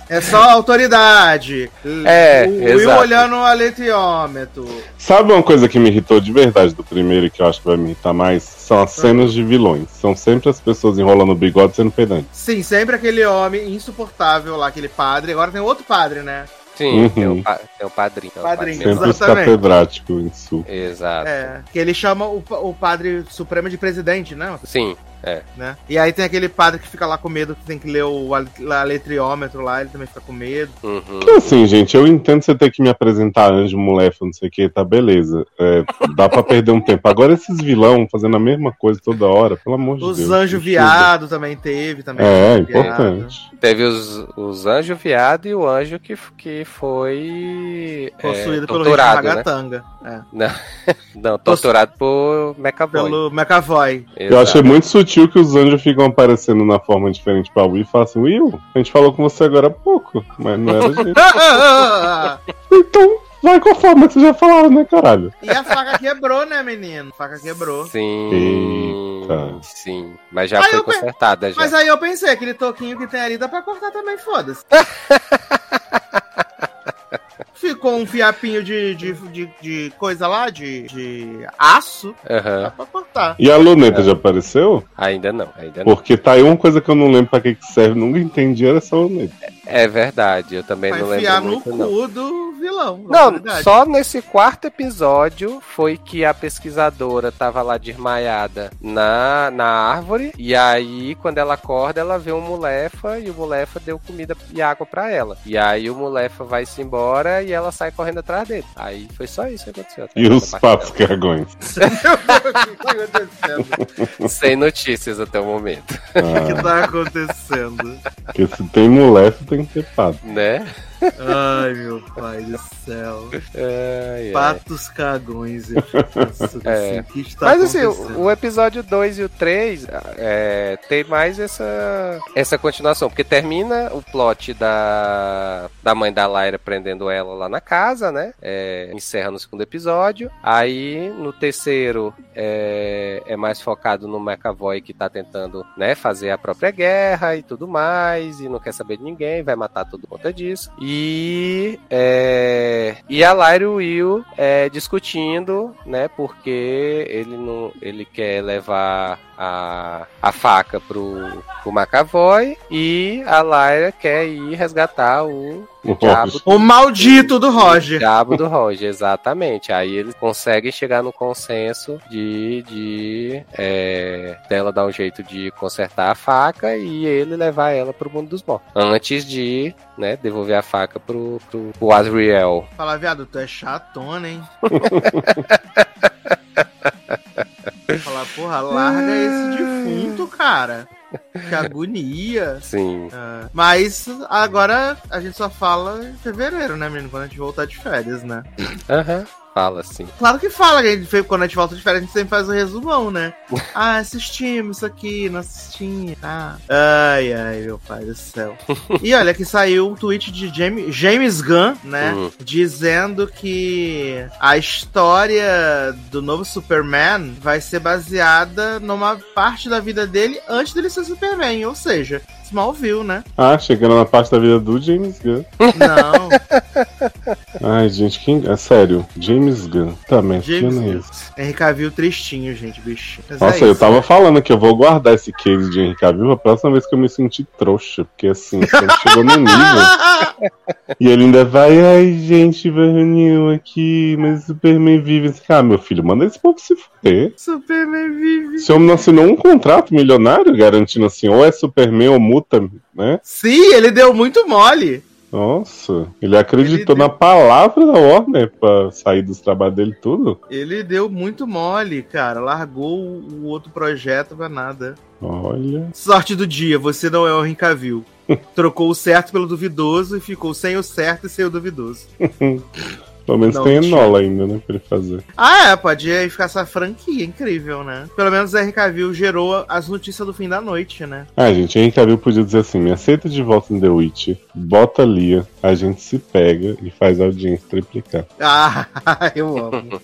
A: é só autoridade.
C: É,
A: o Will olhando o aletriômetro.
B: Sabe uma coisa que me irritou de verdade do primeiro e que eu acho que vai me irritar mais? São as cenas de vilões. São sempre as pessoas enrolando o bigode sendo pedante.
A: Sim, sempre aquele homem insuportável lá, aquele padre. Agora tem outro padre, né?
C: Sim,
B: Uhum.
C: tem, o pa- tem o padrinho. tem o
A: Padrinho.
B: Sempre os
A: Exatamente.
B: catedráticos em sul.
C: Exato.
A: É. Que ele chama o, o padre supremo de presidente, né?
C: Sim,
A: né? E aí tem aquele padre que fica lá com medo, que tem que ler o ale- aletriômetro lá, ele também fica com medo.
C: uhum.
B: Então, assim, gente, eu entendo você ter que me apresentar anjo, molefe, não sei o que, tá beleza. É, dá pra perder um tempo. Agora esses vilão fazendo a mesma coisa toda hora, pelo amor de
A: Os
B: Deus.
A: anjos
B: que
A: viado também teve, também.
B: É,
A: anjo viado.
B: importante.
C: Teve os, os anjos viado e o anjo que, que foi é,
A: Possuído pelo
C: torturado,
A: Richard
C: né?
A: É.
C: Não, torturado por McAvoy.
A: Pelo McAvoy.
B: Eu
C: Exato.
B: achei muito sutil que os anjos ficam aparecendo na forma diferente pra Will e falam assim, Will, a gente falou com você agora há pouco, mas não era a gente. então, vai com a forma que você já falava, né, caralho?
A: e a faca quebrou, né, menino? A faca quebrou.
C: Sim,
B: Eita.
C: sim. Mas já
A: Aí
C: foi
A: eu pe-
C: consertada já.
A: Mas aí eu pensei, aquele toquinho que tem ali dá pra cortar também, foda-se. Ficou um fiapinho de, de, de, de coisa lá, de, de aço, dá
C: Aham.
A: pra cortar.
B: E a luneta já apareceu?
C: Ainda não, ainda não.
B: Porque tá aí uma coisa que eu não lembro pra que que serve, nunca entendi, era essa luneta.
C: É verdade, eu também
A: Vai
C: não lembro
A: enfiar no
C: não.
A: cu do vilão.
C: Não,
A: autoridade.
C: só nesse quarto episódio foi que a pesquisadora tava lá desmaiada na, na árvore. E aí, quando ela acorda, ela vê um mulefa e o mulefa deu comida e água pra ela. E aí o mulefa vai se embora e ela sai correndo atrás dele. Aí foi só isso que aconteceu.
B: E os papos cagões.
A: O que tá.
C: Sem notícias até o momento,
A: O que
B: Ah,
A: tá acontecendo?
B: porque se tem moleque, tem que ter pato.
C: né?
A: Ai, meu pai do céu.
C: Ai, ai.
A: Patos cagões. Eu penso
C: É.
A: assim, que está
C: Mas assim, o episódio 2 e o 3 é, tem mais essa, essa continuação, porque termina o plot da, da mãe da Lyra prendendo ela lá na casa, né? É, encerra no segundo episódio. Aí no terceiro é, é mais focado no McAvoy que tá tentando né, fazer a própria guerra e tudo mais, e não quer saber de ninguém, vai matar tudo por conta disso. E, é, e a Lyra e Will é, discutindo, né? Porque ele não, ele quer levar a, a faca pro, pro McAvoy e a Lyra quer ir resgatar o
B: O
C: diabo.
A: O maldito do Roger.
C: diabo do Roger, exatamente. Aí eles conseguem chegar no consenso de, de é, dela dar um jeito de consertar a faca e ele levar ela pro mundo dos mortos. Antes de né, devolver a faca pro, pro, pro Azriel.
A: Fala, viado, tu é chatona, hein? Falar, porra, larga esse defunto, cara. Que agonia.
C: Sim.
A: Ah, mas agora a gente só fala em fevereiro, né, menino? Quando a gente voltar de férias, né?
C: Aham. Fala assim.
A: Claro que fala, que a gente, quando a gente volta de férias, a gente sempre faz o resumão, né? Ah, assistimos isso aqui, não assistimos. Ah. Ai, ai, meu pai do céu. E olha que saiu um tweet de James, James Gunn, né?
C: Hum.
A: Dizendo que a história do novo Superman vai ser baseada numa parte da vida dele antes dele ser Superman. Ou seja, Smallville, né?
B: Ah, chegando na parte da vida do James Gunn.
A: Não.
B: Ai, gente, quem. É sério, James Gunn. Tá, mas que
A: James
B: é
A: Gunn.
B: esse?
A: Henry Cavill tristinho, gente, bicho. Mas
B: Nossa,
A: é
B: eu tava falando que eu vou guardar esse case de Henry Cavill a próxima vez que eu me sentir trouxa. Porque assim, chegou no nível. E ele ainda vai, ai, gente, vai reunião aqui, mas Superman vive. Ah, meu filho, manda esse povo se fuder.
A: Superman vive.
B: Esse homem não assinou um contrato milionário garantindo assim, ou é Superman ou multa, né?
A: Sim, ele deu muito mole.
B: Nossa, ele acreditou
A: Ele-
B: na palavra da Warner pra sair dos trabalhos dele tudo.
A: Ele deu muito mole, cara. Largou o outro projeto pra nada.
B: Olha.
A: Sorte do dia, você não é o Henry Cavill. Trocou o certo pelo duvidoso e ficou sem o certo e sem o duvidoso.
B: Pelo menos
A: Não,
B: tem. Enola ainda, né, pra ele fazer.
A: Ah, é, pode aí ficar essa franquia incrível, né? Pelo menos o Henry Cavill gerou as notícias do fim da noite, né?
B: Ah, gente, Henry Cavill podia dizer assim, me aceita de volta em The Witch, bota Lia, a gente se pega e faz a audiência triplicar.
A: Ah, eu amo.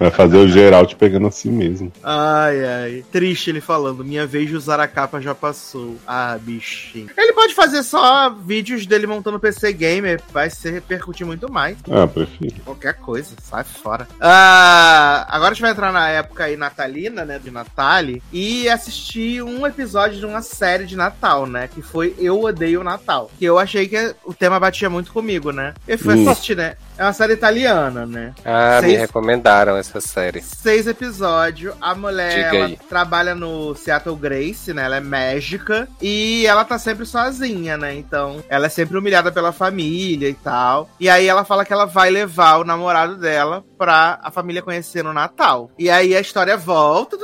B: Vai fazer o Geralt pegando a si mesmo.
A: Ai, ai. Triste ele falando, minha vez de usar a capa já passou. Ah, bichinho. Ele pode fazer só vídeos dele montando PC Gamer, vai se repercutir muito mais.
B: Ah, prefiro.
A: Qualquer coisa, sai fora. Ah, agora a gente vai entrar na época aí natalina, né? De Natale. E assistir um episódio de uma série de Natal, né? Que foi Eu Odeio Natal. Que eu achei que o tema batia muito comigo, né? Eu fui
B: Hum.
A: assistir, né? É uma série italiana, né?
C: Ah, me
A: Seis-
C: recomendaram essa série.
A: Seis episódios. A mulher ela trabalha no Seattle Grace, né? Ela é mágica. E ela tá sempre sozinha, né? Então, ela é sempre humilhada pela família e tal. E aí ela fala que ela vai levar o namorado dela pra a família conhecer no Natal. E aí a história volta,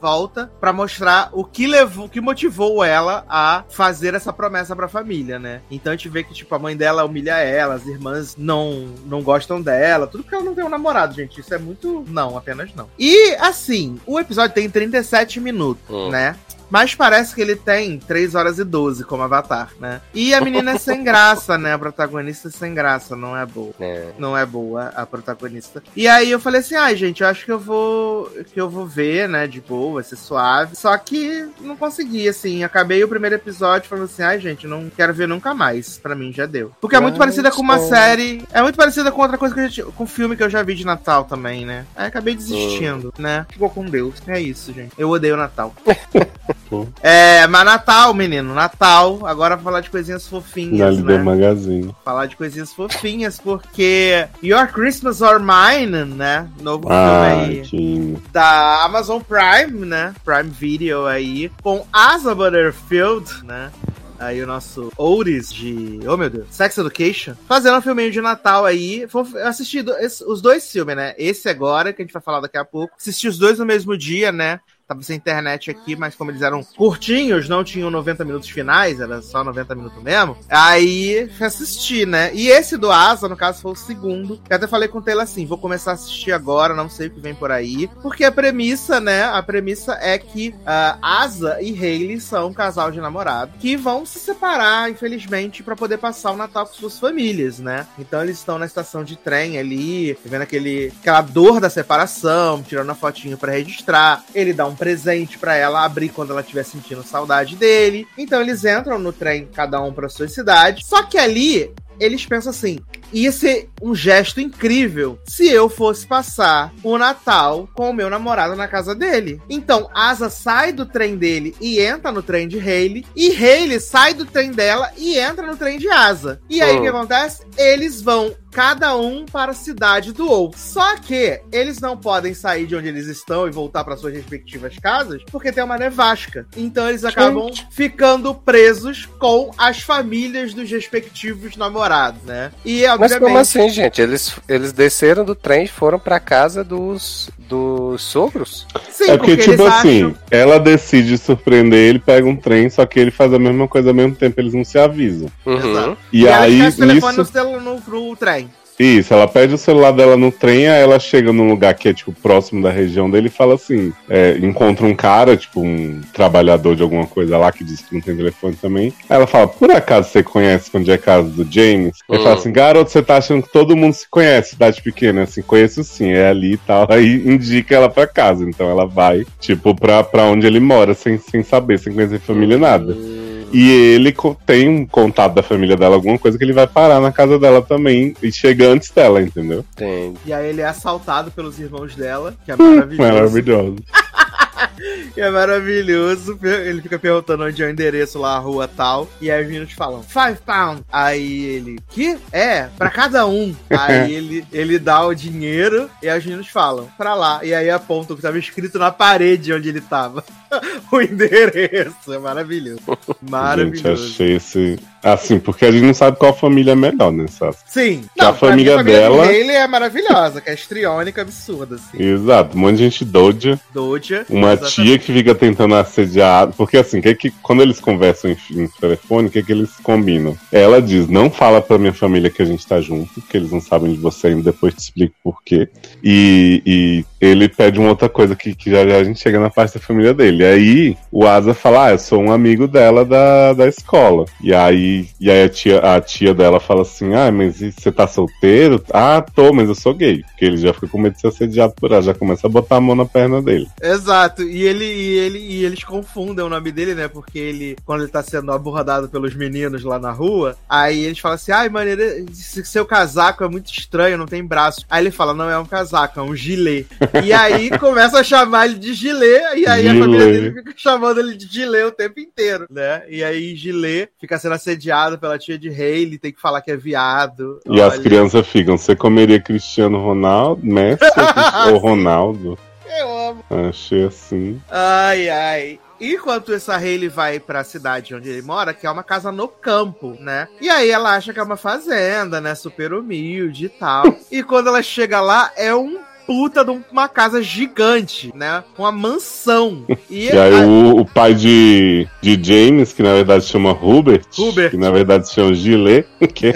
A: volta pra mostrar o que levou, o que motivou ela a fazer essa promessa pra família, né? Então a gente vê que tipo a mãe dela humilha ela, as irmãs não não gostam dela, tudo porque ela não tem um namorado, gente. Isso é muito não, apenas não. E assim, o episódio tem 37 minutos,
C: Hum.
A: né? Mas parece que ele tem 3 horas e 12 como Avatar, né? E a menina é sem graça, né? A protagonista é sem graça, não é boa
C: É.
A: não é boa a protagonista. E aí eu falei assim, ai gente, eu acho que eu vou que eu vou ver, né, de boa, vai ser suave. Só que não consegui, assim, acabei o primeiro episódio falando assim, ai gente, não quero ver nunca mais. Pra mim já deu. Porque é muito parecida com uma série, é muito parecida com outra coisa que eu já, com filme que eu já vi de Natal também, né? Aí acabei desistindo, né? Ficou com Deus. É isso, gente. Eu odeio Natal.
B: Pô.
A: É, mas Natal, menino, Natal. Agora vou falar de coisinhas
B: Na
A: fofinhas,
B: Líder
A: né?
B: Magazine.
A: falar de coisinhas fofinhas, porque Your Christmas or Mine, né? Novo
B: Ai,
A: filme aí
B: que...
A: da Amazon Prime, né? Prime Video aí, com Asa Butterfield, né? Aí o nosso Otis de. Oh meu Deus, Sex Education. Fazendo um filminho de Natal aí. Eu assisti do- os dois filmes, né? Esse agora, que a gente vai falar daqui a pouco. Assisti os dois no mesmo dia, né? Tava sem internet aqui, mas como eles eram curtinhos, não tinham 90 minutos finais, era só 90 minutos mesmo. Aí fui assistir, né? E esse do Asa, no caso, foi o segundo. Eu até falei com o Taylor assim: vou começar a assistir agora, não sei o que vem por aí. Porque a premissa, né? A premissa é que uh, Asa e Hayley são um casal de namorado que vão se separar, infelizmente, para poder passar o Natal com suas famílias, né? Então eles estão na estação de trem ali, vendo aquele, aquela dor da separação, tirando a fotinho para registrar. Ele dá um presente para ela abrir quando ela estiver sentindo saudade dele. Então eles entram no trem, cada um para sua cidade. Só que ali eles pensam assim: ia ser um gesto incrível se eu fosse passar o Natal com o meu namorado na casa dele. Então, Asa sai do trem dele e entra no trem de Hayley, e Hayley sai do trem dela e entra no trem de Asa. E aí o que acontece? Eles vão cada um para a cidade do outro. Só que eles não podem sair de onde eles estão e voltar para suas respectivas casas, porque tem uma nevasca. Então eles acabam Gente. ficando presos com as famílias dos respectivos namorados, né?
C: E obviamente... Mas como assim, gente? Eles, eles desceram do trem e foram para casa dos dos sogros?
B: Sim, é porque, porque tipo assim, acham... ela decide surpreender ele, pega um trem, só que ele faz a mesma coisa ao mesmo tempo, eles não se avisam.
A: Uhum. E, e aí. Ela telefone nisso... no, no, no trem.
B: Isso, ela pede o celular dela no trem, aí ela chega num lugar que é, tipo, próximo da região dele e fala assim: é, encontra um cara, tipo, um trabalhador de alguma coisa lá que diz que não tem telefone também. Aí ela fala: por acaso você conhece onde é a casa do James? Ele fala hum. assim: garoto, você tá achando que todo mundo se conhece, cidade pequena? Assim, conheço sim, é ali e tal. Aí indica ela pra casa. Então ela vai, tipo, pra, pra onde ele mora, sem, sem saber, sem conhecer família, nada. Hum. E ele tem um contato da família dela, alguma coisa que ele vai parar na casa dela também e chega antes dela, entendeu?
A: Tem. E aí ele é assaltado pelos irmãos dela, que é maravilhoso.
B: maravilhoso.
A: É maravilhoso. Ele fica perguntando onde é o endereço lá, a rua tal. E aí os meninos falam, five pound. Aí ele, que? É, pra cada um. aí ele, ele dá o dinheiro e aí os meninos falam, pra lá. E aí aponta o que tava escrito na parede onde ele tava. o endereço. É maravilhoso. Maravilhoso.
B: Gente, achei esse. Assim, porque a gente não sabe qual família é melhor, né? Sabe?
A: Sim.
B: Não, a família, mim, a família dela.
A: Ele é maravilhosa, que é estriônica, absurda, assim.
B: Exato. Um monte de gente doja.
A: Doja.
B: Uma exatamente. tia que fica tentando assediar. Porque assim, que que, quando eles conversam em, em telefone, o que, que eles combinam? Ela diz: não fala pra minha família que a gente tá junto, porque eles não sabem de você ainda, depois te explico por quê. E, e ele pede uma outra coisa que, que já, já a gente chega na parte da família dele. Aí o Asa fala: Ah, eu sou um amigo dela da, da escola. E aí, e aí a, tia, a tia dela fala assim: Ah, mas você tá solteiro? Ah, tô, mas eu sou gay. Porque ele já fica com medo de ser assediado por ela, já começa a botar a mão na perna dele.
A: Exato. E ele, e ele e eles confundem o nome dele, né? Porque ele, quando ele tá sendo abordado pelos meninos lá na rua, aí eles falam assim: ai, maneira, seu casaco é muito estranho, não tem braço. Aí ele fala: não é um casaco, é um gilet. E aí começa a chamar ele de gilet, e aí gilet. a família dele fica chamando ele de gilet o tempo inteiro, né? E aí gilet fica sendo assediado pela tia de Hayley, tem que falar que é viado.
B: E Olha. as crianças ficam: você comeria Cristiano Ronaldo, Messi ou Ronaldo?
A: Eu amo.
B: Achei assim.
A: Ai, ai. Enquanto essa Hayley vai pra cidade onde ele mora, que é uma casa no campo, né? E aí ela acha que é uma fazenda, né? Super humilde e tal. e quando ela chega lá, é um puta de uma casa gigante, né? Uma mansão.
B: E, e aí a... o, o, pai de, de James, que na verdade chama Hubert,
A: Hubert.
B: que na verdade chama Gilet, que...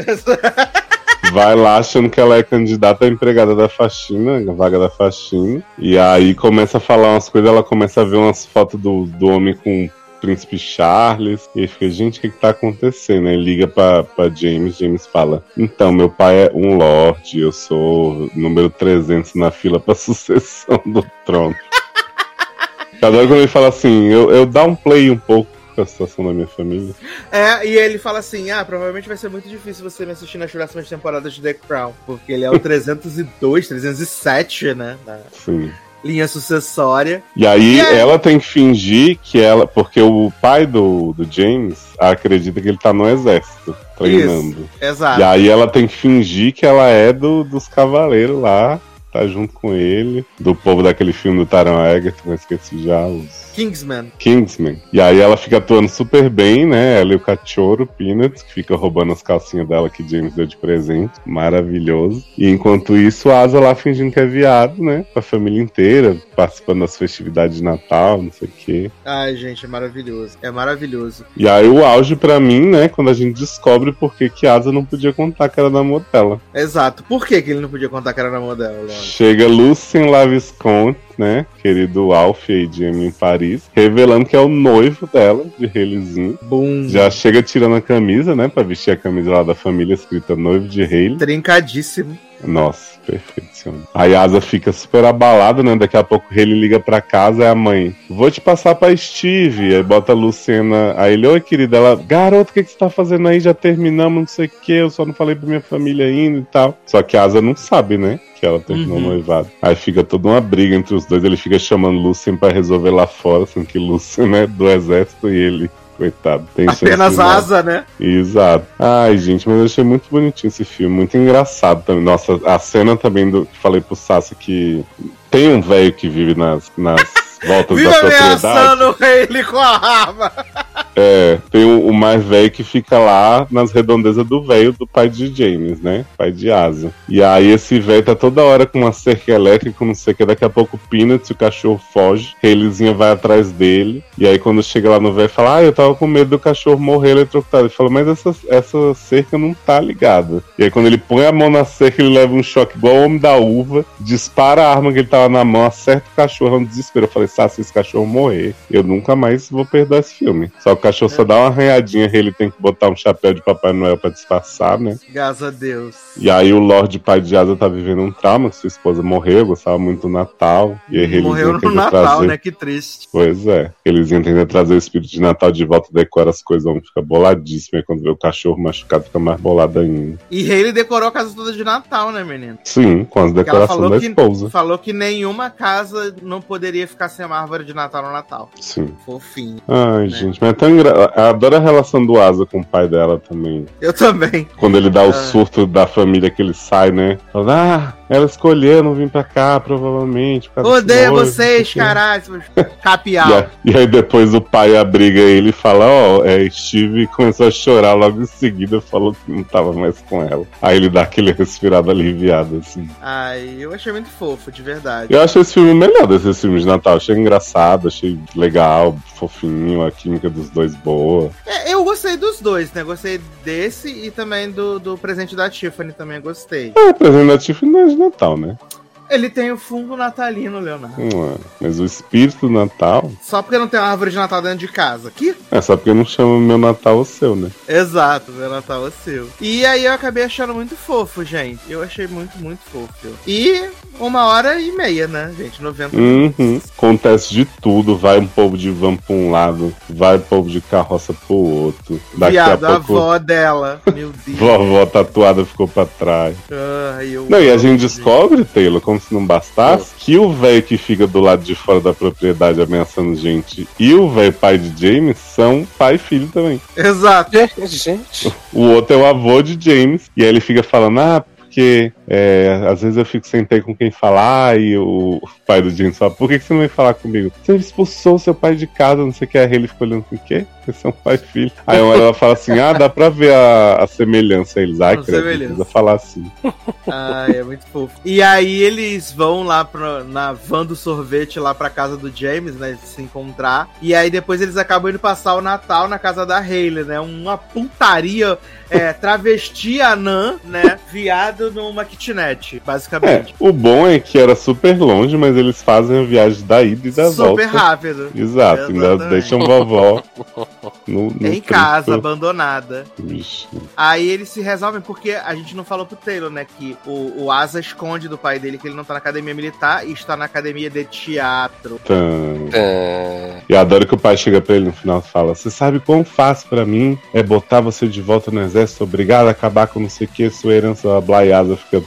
B: vai lá achando que ela é candidata a empregada da faxina, vaga da faxina. E aí começa a falar umas coisas, ela começa a ver umas fotos do, do homem com príncipe Charles. E fica, gente, o que, que tá acontecendo? Aí liga pra, pra James, James fala: Então, meu pai é um lord, eu sou número 300 na fila pra sucessão do trono. Cada hora quando ele fala assim, eu, eu dá um play um pouco com a situação da minha família.
A: É, e ele fala assim: ah, provavelmente vai ser muito difícil você me assistir nas próximas temporadas de The Crown, porque ele é o 302, 307, né?
B: Sim
A: linha sucessória.
B: E aí, e aí, ela tem que fingir que ela. Porque o pai do, do James acredita que ele tá no exército, treinando. Isso,
A: exato.
B: E aí ela tem que fingir que ela é do, dos cavaleiros lá, tá junto com ele. Do povo daquele filme do Taron Egerton, eu esqueci já os
A: Kingsman.
B: Kingsman. E aí ela fica atuando super bem, né? Ela e o cachorro, Peanuts, que fica roubando as calcinhas dela que James deu de presente. Maravilhoso. E enquanto isso, a Asa lá fingindo que é viado, né? Com a família inteira, participando das festividades de Natal, não sei o quê.
A: Ai, gente, é maravilhoso. É maravilhoso.
B: E aí o auge pra mim, né? Quando a gente descobre por que que Asa não podia contar que era namoro dela.
A: Exato. Por que, que ele não podia contar que era namoro dela?
B: Chega Lucien Lavisconte, né? Querido Alf de Emily em Paris, revelando que é o noivo dela, de Haileyzinho.
A: Boom.
B: Já chega tirando a camisa, né? Pra vestir a camisa lá da família escrita noivo de Hailey.
A: Trincadíssimo.
B: Nossa, perfeito. Aí a Asa fica super abalada, né? Daqui a pouco Hailey liga pra casa, é a mãe. Vou te passar pra Steve. Aí bota a Luciana. Aí ele, oi, querida. Ela, garoto, o que, que você tá fazendo aí? Já terminamos, não sei o que. Eu só não falei pra minha família ainda e tal. Só que a Asa não sabe, né? Que ela terminou
A: Uhum.
B: noivado. Aí fica toda uma briga entre os dois. Ele fica chamando Lucien pra resolver lá fora, sendo que Lucien é do exército e ele, coitado, tem
A: Apenas asa, né?
B: Exato. Ai, gente, mas eu achei muito bonitinho esse filme, muito engraçado também. Nossa, a cena também do que falei pro Sassi que tem um velho que vive nas, nas voltas
A: Viva
B: da propriedade.
A: ameaçando ele com a arma.
B: É, tem o, o mais velho que fica lá nas redondezas do velho do pai de James, né? Pai de Asa. E aí esse velho tá toda hora com uma cerca elétrica, não sei o que, daqui a pouco o Peanuts, o cachorro foge, Haileyzinha vai atrás dele, e aí quando chega lá no velho, fala, ah, eu tava com medo do cachorro morrer eletrocutado. Ele fala, mas essa, essa cerca não tá ligada. E aí quando ele põe a mão na cerca, ele leva um choque igual o homem da uva, dispara a arma que ele tava na mão, acerta o cachorro é um desespero. Eu falei, Sá, se esse cachorro morrer, eu nunca mais vou perder esse filme. Só que cachorro só dá uma arranhadinha, ele tem que botar um chapéu de Papai Noel pra disfarçar, né?
A: Graças a Deus.
B: E aí o Lorde Pai de Asa tá vivendo um trauma, que sua esposa morreu, gostava muito do Natal. E aí
A: Morreu no Natal,
B: trazer-
A: né? Que triste.
B: Pois é. Eles entendem trazer o espírito de Natal de volta, decora as coisas, vão ficar boladíssimo. E quando vê o cachorro machucado, fica mais bolado ainda.
A: E Hayley decorou a casa toda de Natal, né, menino?
B: Sim, com as decorações da
A: que,
B: esposa.
A: falou que nenhuma casa não poderia ficar sem uma árvore de Natal no Natal.
B: Sim.
A: Fofinho.
B: Ai,
A: Né?
B: gente, mas é tão engra... Eu adoro a relação do Asa com o pai dela também.
A: Eu também.
B: Quando ele dá o
A: Ah.
B: surto da família que ele sai, né? Fala, ah, ela escolheu não vir pra cá, provavelmente. por causa desse
A: Odeio vocês,
B: não sei o quê."
A: caralho.
B: E,
A: Capial.
B: e aí depois o pai abriga ele e fala, ó, é, Steve começou a chorar logo em seguida, falou que não tava mais com ela. Aí ele dá aquele respirado aliviado, assim.
A: Ai, eu achei muito fofo, de verdade.
B: Eu acho esse filme melhor desses filmes de Natal. Achei engraçado, achei legal, fofinho, a química dos dois boa.
A: É, eu gostei dos dois, né? Gostei desse e também do, do presente da Tiffany, também gostei.
B: É, representativo não é de Natal, né?
A: Ele tem o fundo natalino, Leonardo.
B: Não é. Mas o espírito do Natal
A: Só porque não tem uma árvore de Natal dentro de casa. Que?
B: É só porque não chama meu Natal o seu, né?
A: Exato, meu Natal é seu. E aí eu acabei achando muito fofo, gente. Eu achei muito, muito fofo. E uma hora e meia, né, gente? 90
B: Uhum. Acontece de tudo. Vai um povo de van pra um lado, vai um povo de carroça pro outro. Daqui
A: Viado,
B: a
A: a
B: pouco,
A: avó dela. Meu Deus.
B: vovó tatuada ficou pra trás.
A: Ai, eu
B: Não, e a gente descobre, Taylor, como se não bastasse, que o velho que fica do lado de fora da propriedade ameaçando gente e o velho pai de James são pai e filho também.
A: Exato.
C: Gente,
B: O outro é o avô de James, e aí ele fica falando, ah, porque é, às vezes eu fico sem ter com quem falar, e o pai do James fala, por que, que você não vem falar comigo? Você expulsou seu pai de casa, não sei o que, aí ele fica olhando assim, o quê? Vocês são pai e filho. Aí uma hora ela fala assim, ah, dá pra ver a, a semelhança. Eles, ai, credo, precisa falar assim.
A: Ai, é muito fofo. E aí eles vão lá pra, na van do sorvete lá pra casa do James, né? Se encontrar. E aí depois eles acabam indo passar o Natal na casa da Hayley, né? Uma putaria é, travesti anã, né? Viado numa kitnet,
B: É,
A: basicamente.
B: o bom é que era super longe, mas eles fazem a viagem da ida e da
A: Super
B: volta.
A: rápido.
B: Exato, ainda deixam vovó no, no
A: Em casa, abandonada.
B: Vixe.
A: Aí eles se resolvem, porque a gente não falou pro Taylor, né? Que o, o Asa esconde do pai dele que ele não tá na academia militar e está na academia de teatro.
B: Tá.
C: ah,
B: E eu adoro que o pai chega pra ele no final e fala: Você sabe quão fácil pra mim é botar você de volta no exército, obrigado a acabar com não sei o que, sua herança blaiada fica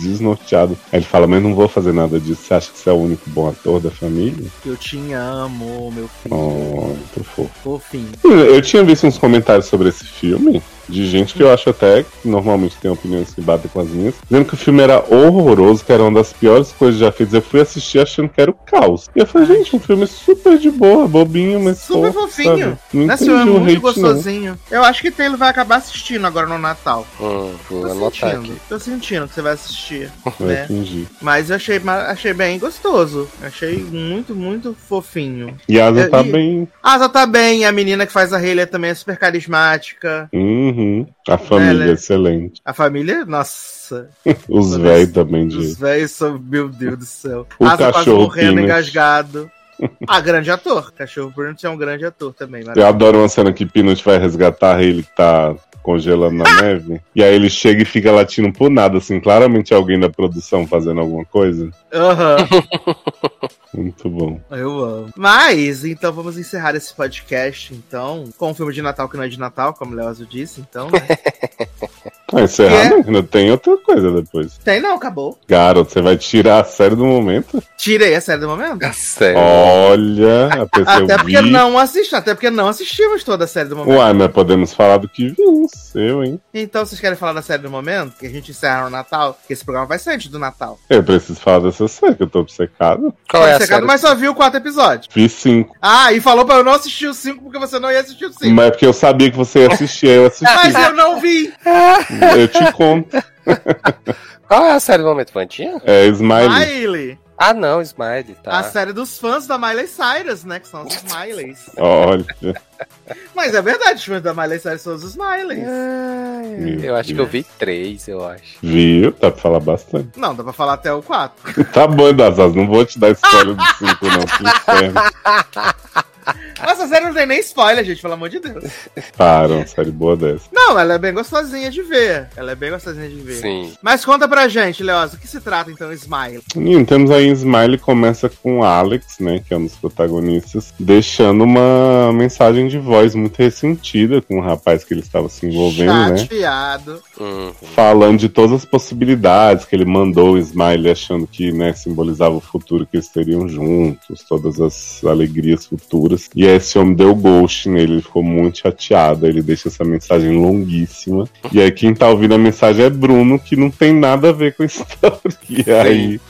B: desnorteado. Aí ele fala, mas não vou fazer nada disso. Você acha que você é o único bom ator da família?
A: Eu te amo, meu filho.
B: Oh, muito fofo.
A: Fofinho.
B: Eu tinha visto uns comentários sobre esse filme de gente que eu acho até que normalmente tem opiniões que batem com as minhas, dizendo que o filme era horroroso, que era uma das piores coisas já feitas. Eu fui assistir achando que era o caos. E eu falei, gente, um filme super de boa, bobinho, mas.
A: Super
B: fofo,
A: fofinho.
B: sabe? Não
A: filme é
B: o
A: muito
B: hate, não.
A: gostosinho. Eu acho que Taylor vai acabar assistindo agora no Natal.
C: Hum, vou
A: Tô
C: anotar
A: sentindo.
C: aqui.
A: Tô sentindo que você vai assistir.
B: Vai
A: né?
B: fingir.
A: Mas eu achei, achei bem gostoso. Achei muito, muito fofinho.
B: E a Asa
A: Eu-
B: tá
A: e-
B: bem.
A: A Asa tá bem, a menina que faz a Hayley também é super carismática.
B: Uhum. A família
A: Ela é-
B: é excelente.
A: A família, nossa.
B: Os velhos também de.
A: Os velhos são, meu Deus do céu.
B: O
A: Asa quase
B: cachorro
A: morrendo,
B: Peanut.
A: engasgado. Ah, grande ator. Cachorro Burns é um grande ator também.
B: Eu adoro uma cena que Peanut vai resgatar ele que tá congelando na neve. E aí ele chega e fica latindo por nada, assim. Claramente alguém da produção fazendo alguma coisa.
A: Aham.
B: Muito bom.
A: Eu amo. Mas, então vamos encerrar esse podcast, então, com um filme de Natal que não é de Natal, como o Leozo disse, então, né?
B: Ah, encerrar,
A: é?
B: ainda tem outra coisa depois.
A: Tem não, acabou.
B: Garoto, você vai tirar a série do momento?
A: Tirei a série do momento.
C: Sério.
B: Olha, a pessoa
A: Até porque
B: vi.
A: não assisti, até porque não assistimos toda a série do momento.
B: Uai, mas podemos falar do que vimos, eu, hein?
A: Então, vocês querem falar da série do momento? Que a gente encerra no Natal? Que esse programa vai ser antes do Natal.
B: Eu preciso falar dessa série, que eu tô obcecado.
C: Qual é a
A: Secado,
C: série?
A: mas só viu quatro episódios.
B: Vi cinco.
A: Ah, e falou pra eu não assistir os cinco porque você não ia assistir os cinco.
B: Mas é porque eu sabia que você ia assistir, aí eu assisti.
A: Mas eu não vi.
B: Eu te conto.
C: Qual é a série do momento? Fantinha?
B: É Smiley.
A: Miley.
C: Ah, não, Smiley, tá.
A: A série dos fãs da Miley Cyrus, né? Que são os Smileys.
B: Olha.
A: Mas é verdade, os fãs da Miley Cyrus são os Smileys.
C: Eu acho que eu vi três, eu acho.
B: Viu? Dá pra falar bastante.
A: Não, dá pra falar até o 4.
B: Tá bom, Dazaz, não vou te dar spoiler do 5, não. Que inferno.
A: Essa série não tem nem spoiler, gente, pelo amor de Deus.
B: Para, uma série boa dessa.
A: Não, ela é bem gostosinha de ver. Ela é bem gostosinha de ver.
C: Sim.
A: Mas conta pra gente, Leoz, o que se trata então, Smile?
B: Menino, temos aí Smiley começa com o Alex, né, que é um dos protagonistas, deixando uma mensagem de voz muito ressentida com o rapaz que ele estava se envolvendo, né?
A: Chateado.
B: Falando de todas as possibilidades que ele mandou o Smiley achando que, né, simbolizava o futuro que eles teriam juntos, todas as alegrias futuras. E esse homem deu ghost nele, ele ficou muito chateado, ele deixa essa mensagem longuíssima. E aí quem tá ouvindo a mensagem é Bruno, que não tem nada a ver com a história. E aí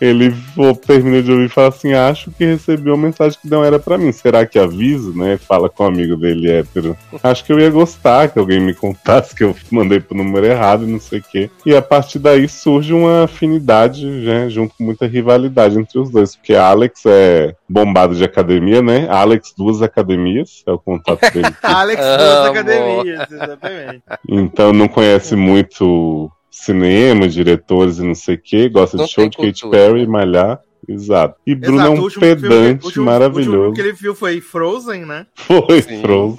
B: ele pô, termina de ouvir e fala assim: Acho que recebi uma mensagem que não era pra mim. Será que aviso, né? Fala com um amigo dele hétero. Acho que eu ia gostar que alguém me contasse que eu mandei pro número errado e não sei o quê. E a partir daí surge uma afinidade, né? Junto com muita rivalidade entre os dois. Porque Alex é bombado de academia, né? Alex, duas academias, é o contato dele.
A: Alex das academias, exatamente.
B: Então não conhece muito cinema, diretores e não sei o que, gosta
C: Não
B: de show de Katy Perry,
C: né?
B: malhar. Exato. E Bruno
A: Exato,
B: é um
A: que-
B: pedante
A: o último- O
B: maravilhoso.
A: último que ele viu foi Frozen, né?
B: Foi
C: Sim.
B: Frozen.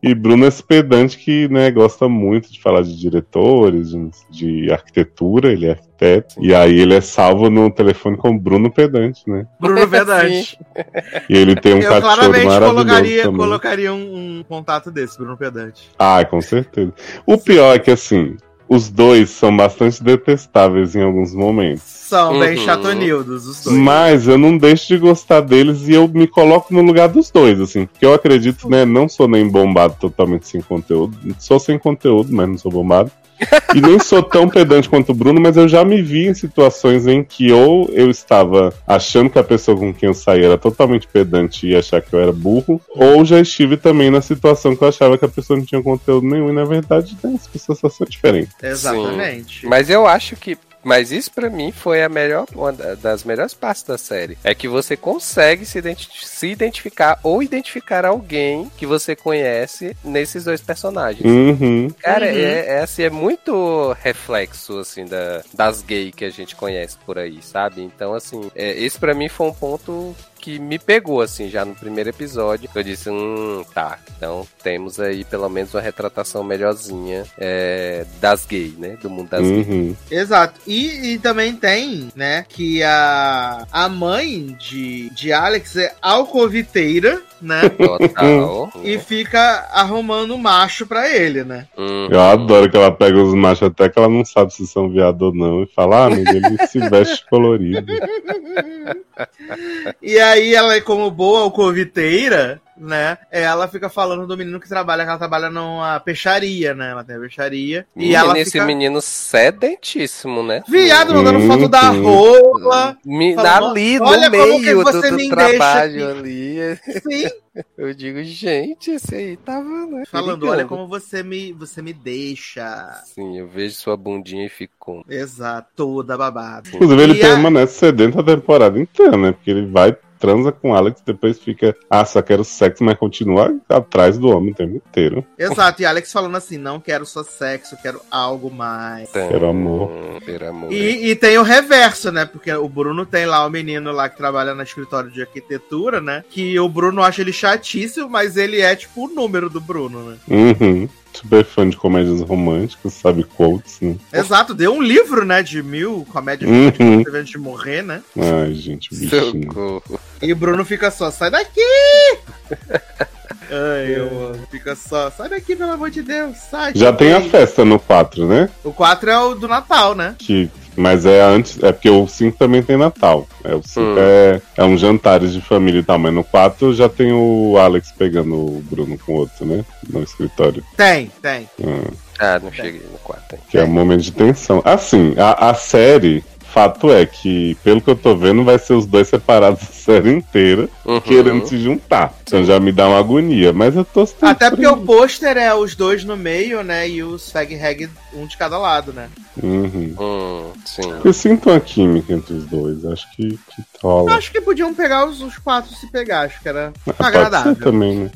B: E Bruno é esse pedante que né, gosta muito de falar de diretores, de, de arquitetura, ele é arquiteto. E aí ele é salvo no telefone com Bruno Pedante, né?
A: Bruno Pedante.
B: E ele tem um
A: Eu
B: cachorro
A: claramente
B: maravilhoso
A: colocaria,
B: também.
A: colocaria um, um contato desse, Bruno Pedante.
B: Ah, com certeza. O pior é que, assim, os dois são bastante detestáveis em alguns momentos.
A: São bem
C: Uhum.
A: chatonildos, os dois.
B: Mas eu não deixo de gostar deles e eu me coloco no lugar dos dois, assim. Porque eu acredito, né? Não sou nem bombado totalmente sem conteúdo. Sou sem conteúdo, mas não sou bombado. E nem sou tão pedante quanto o Bruno, mas eu já me vi em situações em que ou eu estava achando que a pessoa com quem eu saí era totalmente pedante e achar que eu era burro, ou já estive também na situação que eu achava que a pessoa não tinha conteúdo nenhum, e na verdade, né, as pessoas só são diferentes.
A: Exatamente.
C: Mas eu acho que. Mas isso pra mim foi a melhor, uma da- das melhores partes da série. É que você consegue se, identi- se identificar ou identificar alguém que você conhece nesses dois personagens.
B: Uhum.
C: Cara,
A: Uhum.
C: é, é, assim, é muito reflexo, assim, da, das gays que a gente conhece por aí, sabe? Então, assim, é, esse pra mim foi um ponto que me pegou, assim, já no primeiro episódio. Eu disse, hum, tá. Então temos aí pelo menos uma retratação melhorzinha é, das gays, né? Do mundo das gays.
B: Uhum.
A: Exato. E, e também tem, né, que a, a mãe de, de Alex é alcoviteira, né?
C: Total.
A: E fica arrumando macho pra ele, né?
C: Uhum.
B: Eu adoro que ela pega os machos até que ela não sabe se são viado ou não. E fala, ah, mas ele se veste colorido.
A: E aí ela, é como boa alcoviteira, né? Ela fica falando do menino que trabalha, que ela trabalha numa peixaria, né? Ela tem a peixaria. E
C: Menino,
A: ela
C: esse
A: fica...
C: menino sedentíssimo, né?
A: Viado, mandando foto da
B: Uhum.
A: rola.
C: Me,
A: Falando,
C: ali no
A: "Olha como que
C: meio do,
A: você
C: do
A: me
C: trabalho ali.
A: Sim,
C: Eu digo, gente, esse aí tava, né?
A: falando, olha como você me, você me deixa.
C: Sim, eu vejo sua bundinha e fico com.
A: Exato, toda babada.
B: Inclusive, ele
A: E a-
B: permanece sedento a temporada inteira, né? Porque ele vai, transa com Alex, depois fica, ah, só quero sexo, mas continua atrás do homem o tempo inteiro.
A: Exato, e Alex falando assim, não quero só sexo, quero algo mais.
B: Quero amor.
C: Quero amor.
A: E, e tem o reverso, né? Porque o Bruno tem lá o menino lá que trabalha no escritório de arquitetura, né? Que o Bruno acha ele chatíssimo, mas ele é tipo o número do Bruno, né?
B: Uhum. Super fã de comédias românticas, sabe quotes, né?
A: Exato, deu um livro, né? De mil comédias
B: Uhum.
A: românticas antes de morrer, né?
B: Ai, gente, bichinho.
C: Socorro.
A: E o Bruno fica só, sai daqui! Ai, eu amo. Fica só, sai daqui, pelo amor de Deus, sai.
B: Já tem a festa no 4, né?
A: O 4 é o do Natal, né?
B: Que, mas é antes, é porque o 5 também tem Natal. É, o 5
C: Hum.
B: é, é um jantares de família e tal, mas no 4 já tem o Alex pegando o Bruno com o outro, né? No escritório.
A: Tem, tem.
B: Hum,
C: Ah, não cheguei no quarto ainda.
B: que é um momento de tensão. Assim, a, a série, fato é que, pelo que eu tô vendo, vai ser os dois separados a série inteira,
C: Uhum.
B: querendo se juntar. Então já me dá uma agonia, mas eu tô sempre
A: Até porque o pôster é os dois no meio, né? E os Fag Hag um de cada lado, né?
B: Uhum.
C: Hum, sim.
B: Eu sinto uma química entre os dois, acho que, que
A: Eu
B: rola.
A: acho que podiam pegar os, os quatro se pegar, acho que era
B: Pode ser
A: agradável.
B: também, né?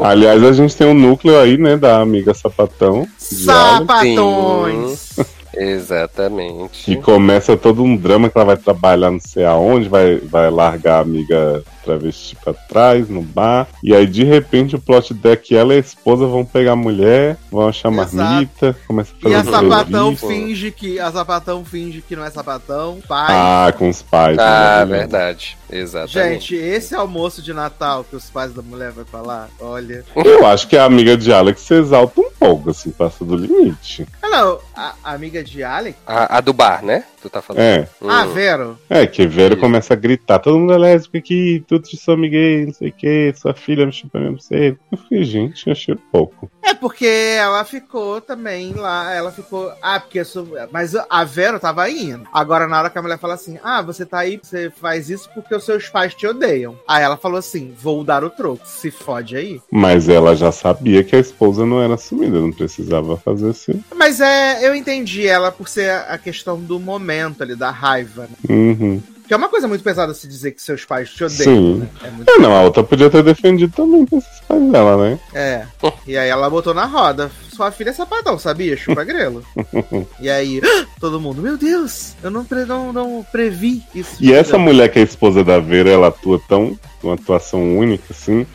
B: Aliás, a gente tem um núcleo aí, né, da amiga Sapatão.
A: Sapatões!
C: Exatamente.
B: Que começa todo um drama que ela vai trabalhar não sei aonde, vai, vai largar a amiga travesti pra trás, no bar. E aí, de repente, o plot deck ela e a esposa vão pegar a mulher, vão achar
A: Exato.
B: marmita, começa a
A: E
B: fazer
A: a
B: um
A: sapatão
B: serviço.
A: finge que. A sapatão finge que não é sapatão. Pai.
B: Ah, com os pais.
C: Ah,
B: né?
C: verdade. Exatamente.
A: Gente, esse almoço de Natal que os pais da mulher vão falar, olha.
B: Eu acho que a amiga de Alex se exalta um pouco, assim, passa do limite.
A: Ah, não, a, a amiga de Alex.
C: A, a do bar, né? Tu tá falando.
B: É.
C: Hum.
A: Ah, Vero.
B: É, que Vera
C: Isso.
B: começa a gritar, todo mundo é lésbico aqui, tudo de sou gay, não sei o que, sua filha me chupa mesmo cedo. Eu fiquei, gente, achei pouco.
A: É porque ela ficou também lá, ela ficou. Ah, porque eu sou. Mas a Vero tava indo. Agora, na hora que a mulher fala assim: Ah, você tá aí, você faz isso porque os seus pais te odeiam. Aí ela falou assim: Vou dar o troco. Se fode aí.
B: Mas ela já sabia que a esposa não era assumida, não precisava fazer assim.
A: Mas é, eu entendi ela por ser a questão do momento ali, da raiva. Né?
B: Uhum.
A: Que é uma coisa muito pesada se dizer que seus pais te odeiam.
B: Sim.
A: Né? É, muito...
B: É, não, a outra podia ter defendido também esses pais dela, né?
A: é. E aí ela botou na roda. Sua filha é sapatão, sabia? Chupa grelo. e aí, todo mundo, meu Deus, eu não, pre- não, não previ isso.
B: E essa mulher que é a esposa da Vera, ela atua tão. Uma atuação única, assim.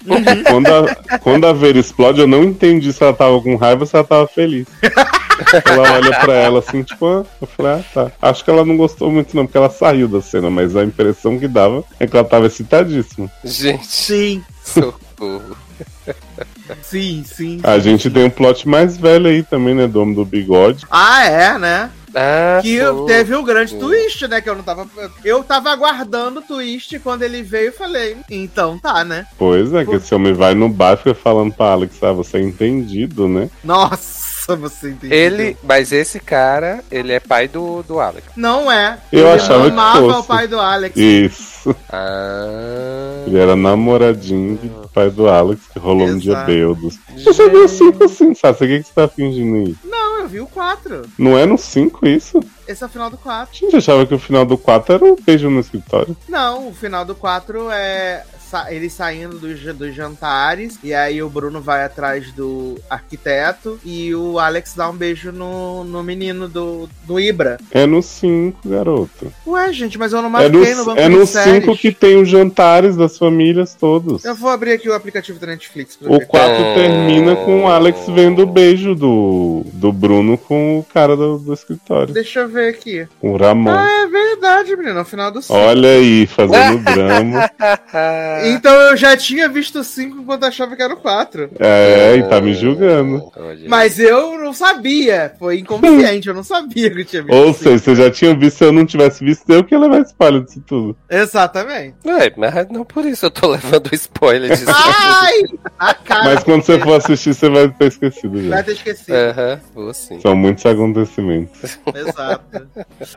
B: Quando a, quando a Vera explode, eu não entendi se ela tava com raiva ou se ela tava feliz. ela olha pra ela assim, tipo, ah, eu falei, ah, tá. Acho que ela não gostou muito, não, porque ela saiu da cena, mas a impressão que dava é que ela tava excitadíssima.
C: Gente,
A: Sim,
C: socorro.
A: sim, sim.
B: A gente tem um plot mais velho aí também, né? Do Homem do Bigode.
A: Ah, é, né?
C: Ah,
A: Que
C: sim.
A: teve o grande
C: Sim.
A: twist, né? Que eu não tava. Eu tava aguardando o twist quando ele veio e falei, então tá, né?
B: Pois é, que esse homem vai no bar e fica falando pra Alex, ah, você é entendido, né?
A: Nossa, você entendeu.
C: Ele, mas esse cara, ele é pai do, do Alex.
A: Não é.
B: Eu
A: ele
B: achava que
A: amava
B: fosse.
A: o pai do Alex.
B: Isso.
C: Ah.
B: Ele era namoradinho do pai do Alex, que rolou um dia
A: Exato.
B: bêbados. Você viu o 5 assim, sabe? O que, que você tá fingindo aí?
A: Não, eu vi o 4.
B: Não é no 5 isso?
A: Esse é o final do 4.
B: A gente achava que o final do 4 era um beijo no escritório.
A: Não, o final do 4 é. Sa- eles saindo dos, dos jantares, e aí o Bruno vai atrás do arquiteto, e o Alex dá um beijo no, no menino do, do Ibra.
B: É no 5, garoto.
A: Ué, gente, mas eu não
B: É no,
A: marquei no banco
B: é no
A: séries.
B: 5 que tem os jantares das famílias todos.
A: Eu vou abrir aqui o aplicativo da Netflix pra
B: O
A: ver.
B: 4
C: Oh.
B: termina com o Alex vendo o beijo do, do Bruno com o cara do, do escritório,
A: Deixa eu ver aqui.
B: o Ramon.
A: Ah, é verdade, menino. No final do 5.
B: Olha aí, fazendo drama.
A: Então eu já tinha visto o 5 enquanto achava que era o 4.
B: É, e tá me julgando.
C: Olha.
A: Mas eu não sabia. Foi inconsciente, eu não sabia que eu tinha visto.
B: Ou seja, você já tinha visto, se eu não tivesse visto, eu que ia levar spoiler disso tudo.
A: Exatamente.
C: É, mas não por isso eu tô levando spoiler disso.
A: Ai! A cara.
B: Mas quando você for assistir, você vai ter esquecido
A: Vai
B: já.
A: ter esquecido.
C: Aham, vou sim.
B: São muitos acontecimentos.
A: Exato.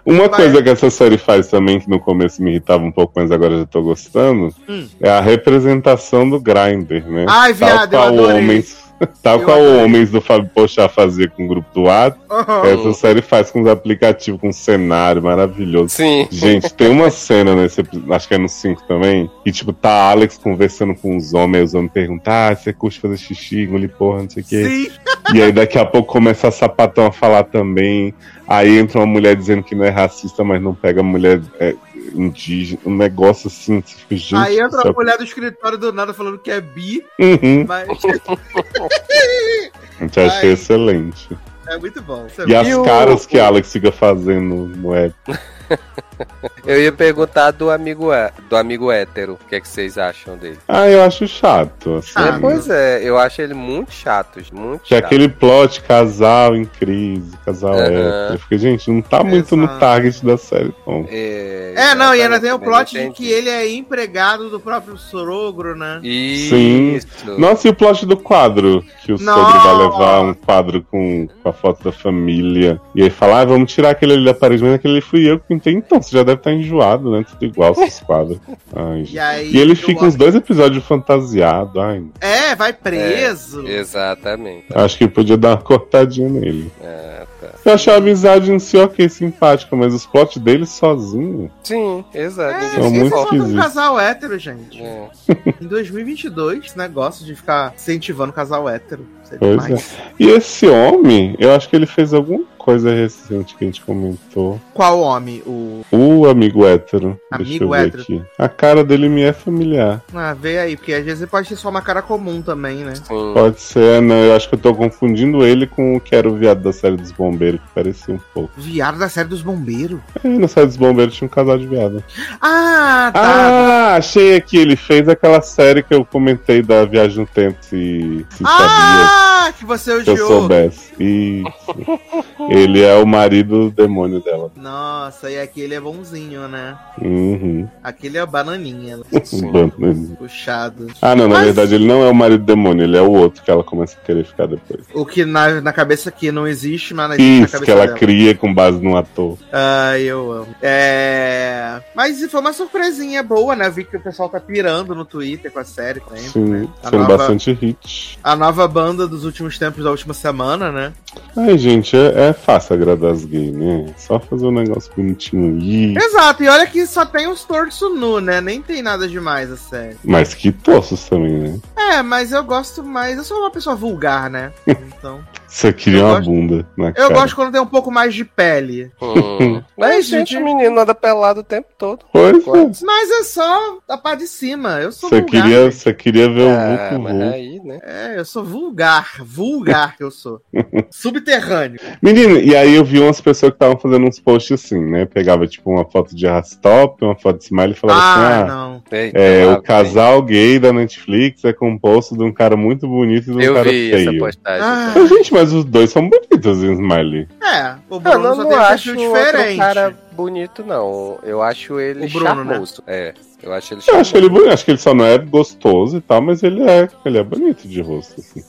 B: Uma
A: Vai.
B: coisa que essa série faz também, que no começo me irritava um pouco, mas agora já tô gostando,
A: Hum.
B: é a representação do Grindr, né?
A: Ai, viado, eu
B: tal
A: adorei.
B: homens, tal
A: Eu
B: qual
A: adorei.
B: homens do Fábio Pochá fazia com o grupo do WhatsApp,
A: Uhum.
B: essa série faz com os aplicativos, com um cenário maravilhoso.
C: Sim.
B: Gente, tem uma cena nesse acho que é no 5 também, que tipo, tá a Alex conversando com os homens, os homens perguntam, ah, você curte fazer xixi, engolir porra, não sei o quê.
A: Sim.
B: E aí daqui a pouco começa a sapatão a falar também. Aí entra uma mulher dizendo que não é racista, mas não pega mulher é, indígena. Um negócio assim, fica, gente.
A: Aí entra a mulher do escritório do nada falando que é bi,
B: Uhum.
A: mas
B: Gente, achei excelente.
A: é muito bom. Você
B: E as
C: o-
B: caras que a Alex fica fazendo no app.
C: Eu ia perguntar do amigo, do amigo hétero. O que, é que vocês acham dele?
B: Ah, eu acho chato. Assim,
A: Ah,
C: É, pois é, eu acho ele muito chato, muito
B: Que é
C: chato.
B: aquele plot casal em crise, casal
C: Aham.
B: hétero. Fica, gente, não tá muito no
A: Exato.
B: target da série, não.
C: É,
A: É, não, e ainda tem o plot de que ele é empregado do próprio sogro, né?
C: Isso.
B: Nossa, e o plot do quadro? Que o
A: Não.
B: sogro vai levar um quadro com, com a foto da família. E aí fala, ah, vamos tirar aquele ali da parede, mas aquele ali fui eu que pintei. Então, você já deve estar enjoado, né? Tudo igual esses quadros. Ai.
A: E aí.
B: E ele fica uns dois episódios fantasiado. Ai,
A: É, vai preso.
C: Exatamente.
B: acho que podia dar uma cortadinha nele.
C: Ah,
B: Eu achei a amizade em si ok, simpática, mas os plots dele sozinho.
C: Sim, exato.
A: É,
B: São muito
A: é um casal hétero, gente.
C: É.
A: Em 2022, esse negócio de ficar incentivando casal hétero. Isso é
B: Pois
A: demais.
B: E esse homem, eu acho que ele fez alguma coisa recente que a gente comentou.
A: Qual homem? O.
B: O amigo hétero. Deixa
A: Amigo
B: eu ver
A: hétero.
B: aqui. A cara dele me é familiar.
A: Ah, vê aí, porque às vezes pode ser só uma cara comum também, né?
C: Sim.
B: Pode ser, não. Eu acho que eu tô confundindo ele com o que era o viado da série dos bombeiros, que parecia um pouco.
A: Viado da série dos bombeiros.
B: É, na série dos bombeiros tinha um casal de viado.
A: Ah, tá.
B: Ah, achei aqui. Ele fez aquela série que eu comentei da Viagem no Tempo, se, se sabia.
A: Que você
B: Se eu
A: odiou.
B: soubesse. Isso. ele é o marido demônio dela.
A: Nossa, e aquele é bonzinho, né?
B: Uhum.
A: Aquele é bananinha,
C: Sim.
A: puxado.
B: Ah, não, na
A: Mas-
B: verdade ele não é o marido demônio, ele é o outro que ela começa a querer ficar depois.
A: O que na, na cabeça aqui não existe, mas na
B: Isso,
A: cabeça
B: que ela
A: dela.
B: cria com base num ator.
A: Ai, eu amo. É. Mas foi uma surpresinha boa, né? Eu vi que o pessoal tá pirando no Twitter com a série sempre,
B: Sim,
A: né? A nova,
B: bastante hit.
A: a nova banda dos últimos tempos da última semana, né?
B: Ai, gente, é, é fácil agradar as gays, né? Só fazer um negócio bonitinho aí.
A: Exato, e olha que só tem uns torsos nu, né? Nem tem nada demais a série.
B: Mas que tossos também, né?
A: É, mas eu gosto mais. Eu sou uma pessoa vulgar, né? Então.
B: Você queria
A: Eu
B: uma
A: gosto-
B: bunda na
A: Eu
B: cara.
A: gosto quando tem um pouco mais de pele.
C: Hum. Mas,
A: Mas,
C: gente,
A: gente-
C: o menino anda pelado o tempo todo.
B: Pois é.
A: Mas é só a parte de cima. Eu sou
B: Você
A: vulgar.
B: queria, queria ver
C: Ah,
B: o Vucu.
C: aí, né?
A: É, eu sou vulgar. Vulgar que eu sou. Subterrâneo.
B: Menino, e aí eu vi umas pessoas que estavam fazendo uns posts assim, né? Pegava tipo uma foto de arrastop, uma foto de smile e falava
A: Ah,
B: assim: ah,
A: não.
C: Eita,
B: é,
C: lá
B: o casal gay da Netflix é composto de um cara muito bonito e de um
C: Eu
B: cara
C: vi essa
B: feio.
C: postagem.
A: Ah.
B: Mas, gente, mas os dois são bonitos em smile.
A: É, o
C: Eu
A: Bruno
C: não,
A: só
C: não
A: tem um
C: acho
A: diferente.
C: cara bonito, não. Eu acho ele
A: O Bruno, né?
C: charmoso. É, eu acho ele
B: Eu
C: charmoso.
B: acho ele bonito, acho que ele só não é gostoso e tal, mas ele é, ele é bonito de rosto. assim.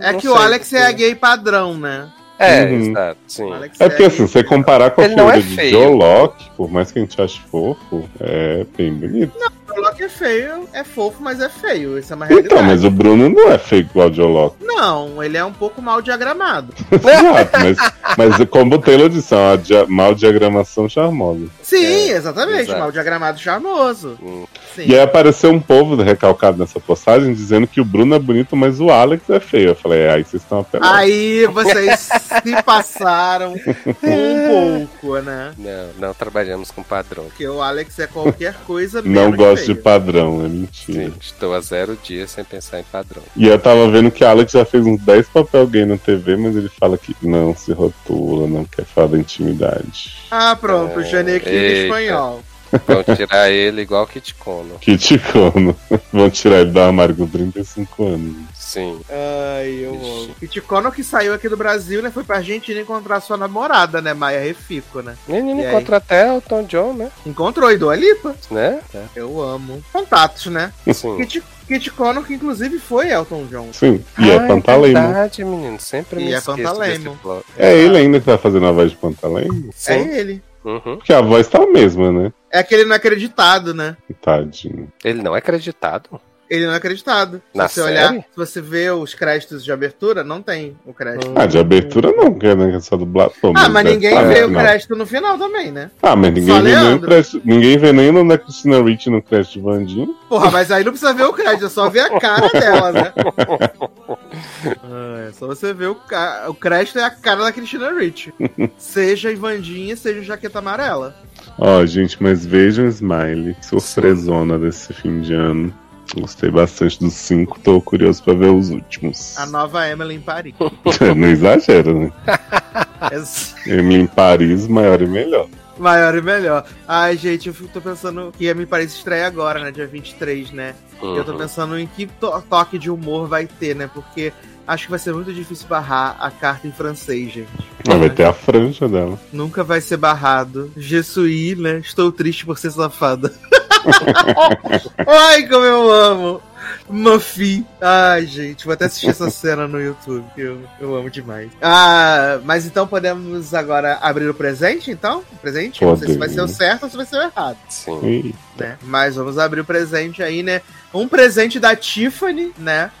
A: É
C: Não
A: que o Alex é a gay padrão, né?
C: É,
B: Uhum.
C: exato, sim.
A: Alex
B: É porque
A: a
B: assim, você comparar com a
C: Ele não
B: figura
C: é
B: de. Joe Locke, por mais que a gente ache fofo, é bem bonito.
A: O Loki é feio, é fofo, mas é feio. Isso é uma realidade.
B: Então, mas o Bruno não é feio igual o Locke.
A: Não, ele é um pouco mal diagramado.
B: Exato, mas, mas como o Taylor disse, é uma dia, mal diagramação charmosa.
A: Sim,
C: É,
A: exatamente.
C: exato.
A: Mal diagramado charmoso.
C: Hum.
A: Sim.
B: E aí apareceu um povo recalcado nessa postagem dizendo que o Bruno é bonito, mas o Alex é feio. Eu falei, é, aí vocês estão apelando.
A: Aí vocês se passaram um pouco, né?
C: Não, não trabalhamos com padrão.
A: Porque o Alex é qualquer coisa
B: Não
A: menos
B: gosto de padrão, é mentira.
C: Sim, estou a zero dias sem pensar em padrão.
B: E eu tava vendo que Alex já fez uns 10 papel gay na TV, mas ele fala que não se rotula, não quer falar da intimidade.
A: Ah, pronto, o Janequim em
C: Eita.
A: espanhol.
C: Vão tirar ele igual Kit Kono.
B: Que ticono. Vão tirar ele do armário com 35 anos.
C: Sim.
A: Ai, eu amo. E Ticono que saiu aqui do Brasil, né? Foi pra Argentina encontrar sua namorada, né? Maia Refico, né?
C: Menino
A: E aí?
C: encontra até o Tom John, né?
A: Encontrou e Dua Lipa.
C: Né?
A: Eu amo. Contatos, né?
C: Sim.
A: Kit, Kit Connor, que inclusive foi Elton John.
B: Sim, e é
C: Ah,
B: Pantalemo.
C: verdade, menino. Sempre
A: E
C: me
A: é
C: esqueço
A: Pantalemo.
C: plot.
B: É ele ainda que tá fazendo a voz de Pantalemo?
C: Sim.
A: É ele.
C: Uhum.
B: Porque a voz tá a mesma, né?
A: É que ele não é acreditado, né?
B: Tadinho.
C: Ele não é acreditado.
A: Ele não é acreditado. Se
C: Na
A: você
C: série?
A: olhar, se você vê os créditos de abertura, não tem o crédito.
B: Ah, de abertura não, que é né, é só dublado. Pô,
A: Ah, mas ninguém
B: tá
A: vê o crédito no final também, né?
B: Ah, mas ninguém
A: Só
B: vê, nem o
A: Leandro.
B: crédito, ninguém vê nem o da Christina Ricci no crédito de Vandinho.
A: Porra, mas aí não precisa ver o crédito, é só ver a cara dela, né? Ah, é só você ver o, ca... o crédito é a cara da Cristina Ricci. seja Ivandinha, seja Jaqueta Amarela.
B: Ó, gente, mas vejam Smiley. Surpresona desse fim de ano. Gostei bastante dos cinco, tô curioso pra ver os últimos.
A: A nova Emily em Paris.
B: não exagero, né?
A: É
B: Emily em Paris, maior e melhor.
A: Maior e melhor. Ai, gente, eu fico- tô pensando que a Me Paris estreia agora, né? Dia 23, né?
C: Uhum.
A: Eu tô pensando em que to- toque de humor vai ter, né? Porque acho que vai ser muito difícil barrar a carta em francês, gente.
B: Mas vai ter a franja dela.
A: Nunca vai ser barrado. Je suis, né? Estou triste por ser safada. Ai, como eu amo. Muffy. Ai, gente, vou até assistir essa cena no YouTube, eu, eu amo demais. Ah, mas então podemos agora abrir o presente, então? O presente? Não sei se vai ser o certo ou se vai ser o errado,
C: Sim.
A: Né? Mas vamos abrir o presente aí, né? Um presente da Tiffany, né?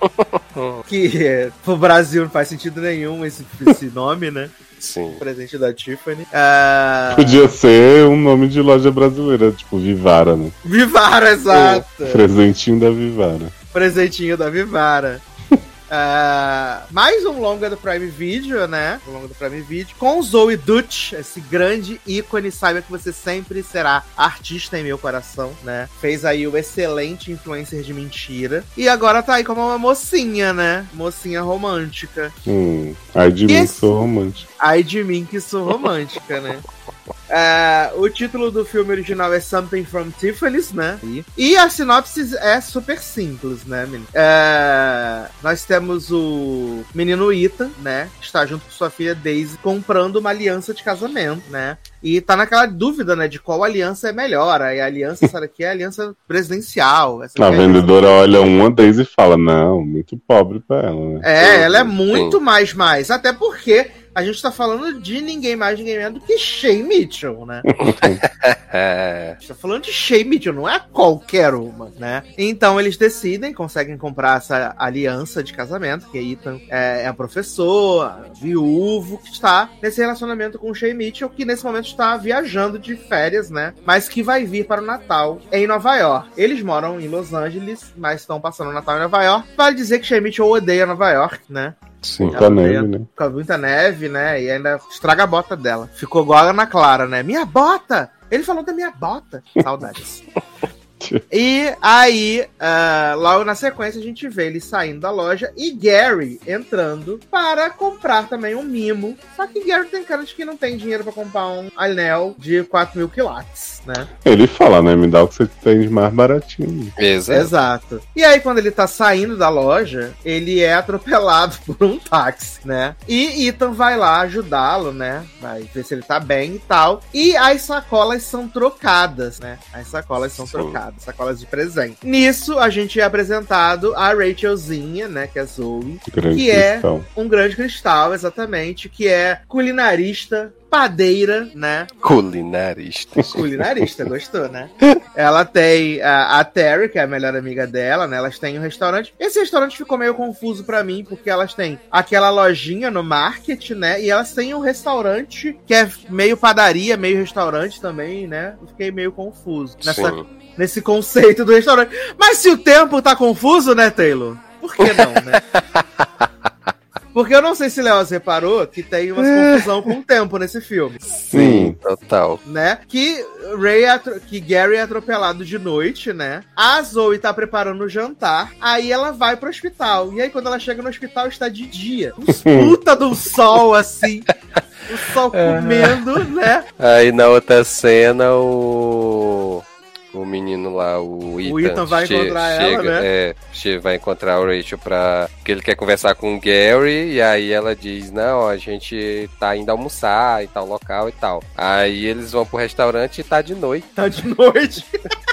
A: Que é, pro Brasil não faz sentido nenhum esse, esse nome, né?
C: Sim.
A: Presente da Tiffany. Ah,
B: podia ser um nome de loja brasileira, tipo Vivara, né?
A: Vivara, exato.
B: Presentinho da Vivara.
A: Presentinho da Vivara. Ah, mais um longa do Prime Video, né? Um longa do Prime Video. Com Zoe Dutch, esse grande ícone. Saiba que você sempre será artista em meu coração, né? Fez aí o excelente influencer de mentira. E agora tá aí como uma mocinha, né? Mocinha romântica.
B: Hum, ai de mim
A: Esse-
B: sou romântico.
A: Ai de mim que sou romântica, né? É, o título do filme original é Something from Tiffany's, né? E a sinopse é super simples, né, menino? É, nós temos o menino Ethan, né? Que está junto com sua filha Daisy comprando uma aliança de casamento, né? E tá naquela dúvida, né, de qual aliança é melhor. Aí a aliança, essa daqui é a aliança presidencial. Essa
B: A
A: aqui é aliança-
B: vendedora olha uma deles e fala: Não, muito pobre pra ela, né?
A: É, ela é muito mais mais. Até porque a gente tá falando de ninguém mais, ninguém menos do que Shay Mitchell, né? A gente tá falando de Shay Mitchell, não é qualquer uma, né? Então eles decidem, conseguem comprar essa aliança de casamento, que Ethan é, é professor, viúvo, que está nesse relacionamento com o Shay Mitchell, que nesse momento está viajando de férias, né? Mas que vai vir para o Natal em Nova York. Eles moram em Los Angeles, mas estão passando o Natal em Nova York. Vale dizer que Shay Mitchell odeia Nova York, né?
C: Sim.
B: Muita neve, né?
A: Com muita neve, né? E ainda estraga a bota dela. Ficou igual a Ana Clara, né? Minha bota! Ele falou da minha bota. Saudades. E aí, ah, logo na sequência, a gente vê ele saindo da loja e Gary entrando para comprar também um mimo. Só que Gary tem cara de que não tem dinheiro para comprar um anel de 4 mil quilates, né?
B: Ele fala, né? Me dá o que você tem de mais baratinho.
C: Exato.
A: Exato. E aí, quando ele tá saindo da loja, ele é atropelado por um táxi, né? E Ethan vai lá ajudá-lo, né? Vai ver se ele tá bem e tal. E as sacolas são trocadas, né? As sacolas são
C: Sim.
A: trocadas, sacolas de presente. Nisso, a gente é apresentado a Rachelzinha, né? Que é Zoe.
B: Grande
A: Que é-
B: cristal.
A: Um grande cristal, exatamente. Que é culinarista, padeira, né?
C: Culinarista.
A: Culinarista, gostou, né? Ela tem a, a Terry, que é a melhor amiga dela, né? Elas têm um restaurante. Esse restaurante ficou meio confuso pra mim, porque elas têm aquela lojinha no market, né? E elas têm um restaurante que é meio padaria, meio restaurante também, né? Eu fiquei meio confuso. Nessa,
C: Sim.
A: Nesse conceito do restaurante. Mas se o tempo tá confuso, né, Taylor? Por que não, né? Porque eu não sei se Léo reparou que tem uma confusão com o tempo nesse filme,
C: Sim, total.
A: né? Que Ray é atro- que Gary é atropelado de noite, né? A Zoe tá preparando o jantar, aí ela vai pro hospital. E aí quando ela chega no hospital está de dia. Um puta do sol assim. O sol comendo, né?
C: Aí na outra cena, o. O menino lá, o Ethan,
A: Ethan vai encontrar ela,
C: chega,
A: né?
C: É, che- vai encontrar o Rachel pra. que ele quer conversar com o Gary, e aí ela diz: Não, a gente tá indo almoçar em tal local e tal. Aí eles vão pro restaurante e tá de noite.
A: Tá de noite.
C: perdido.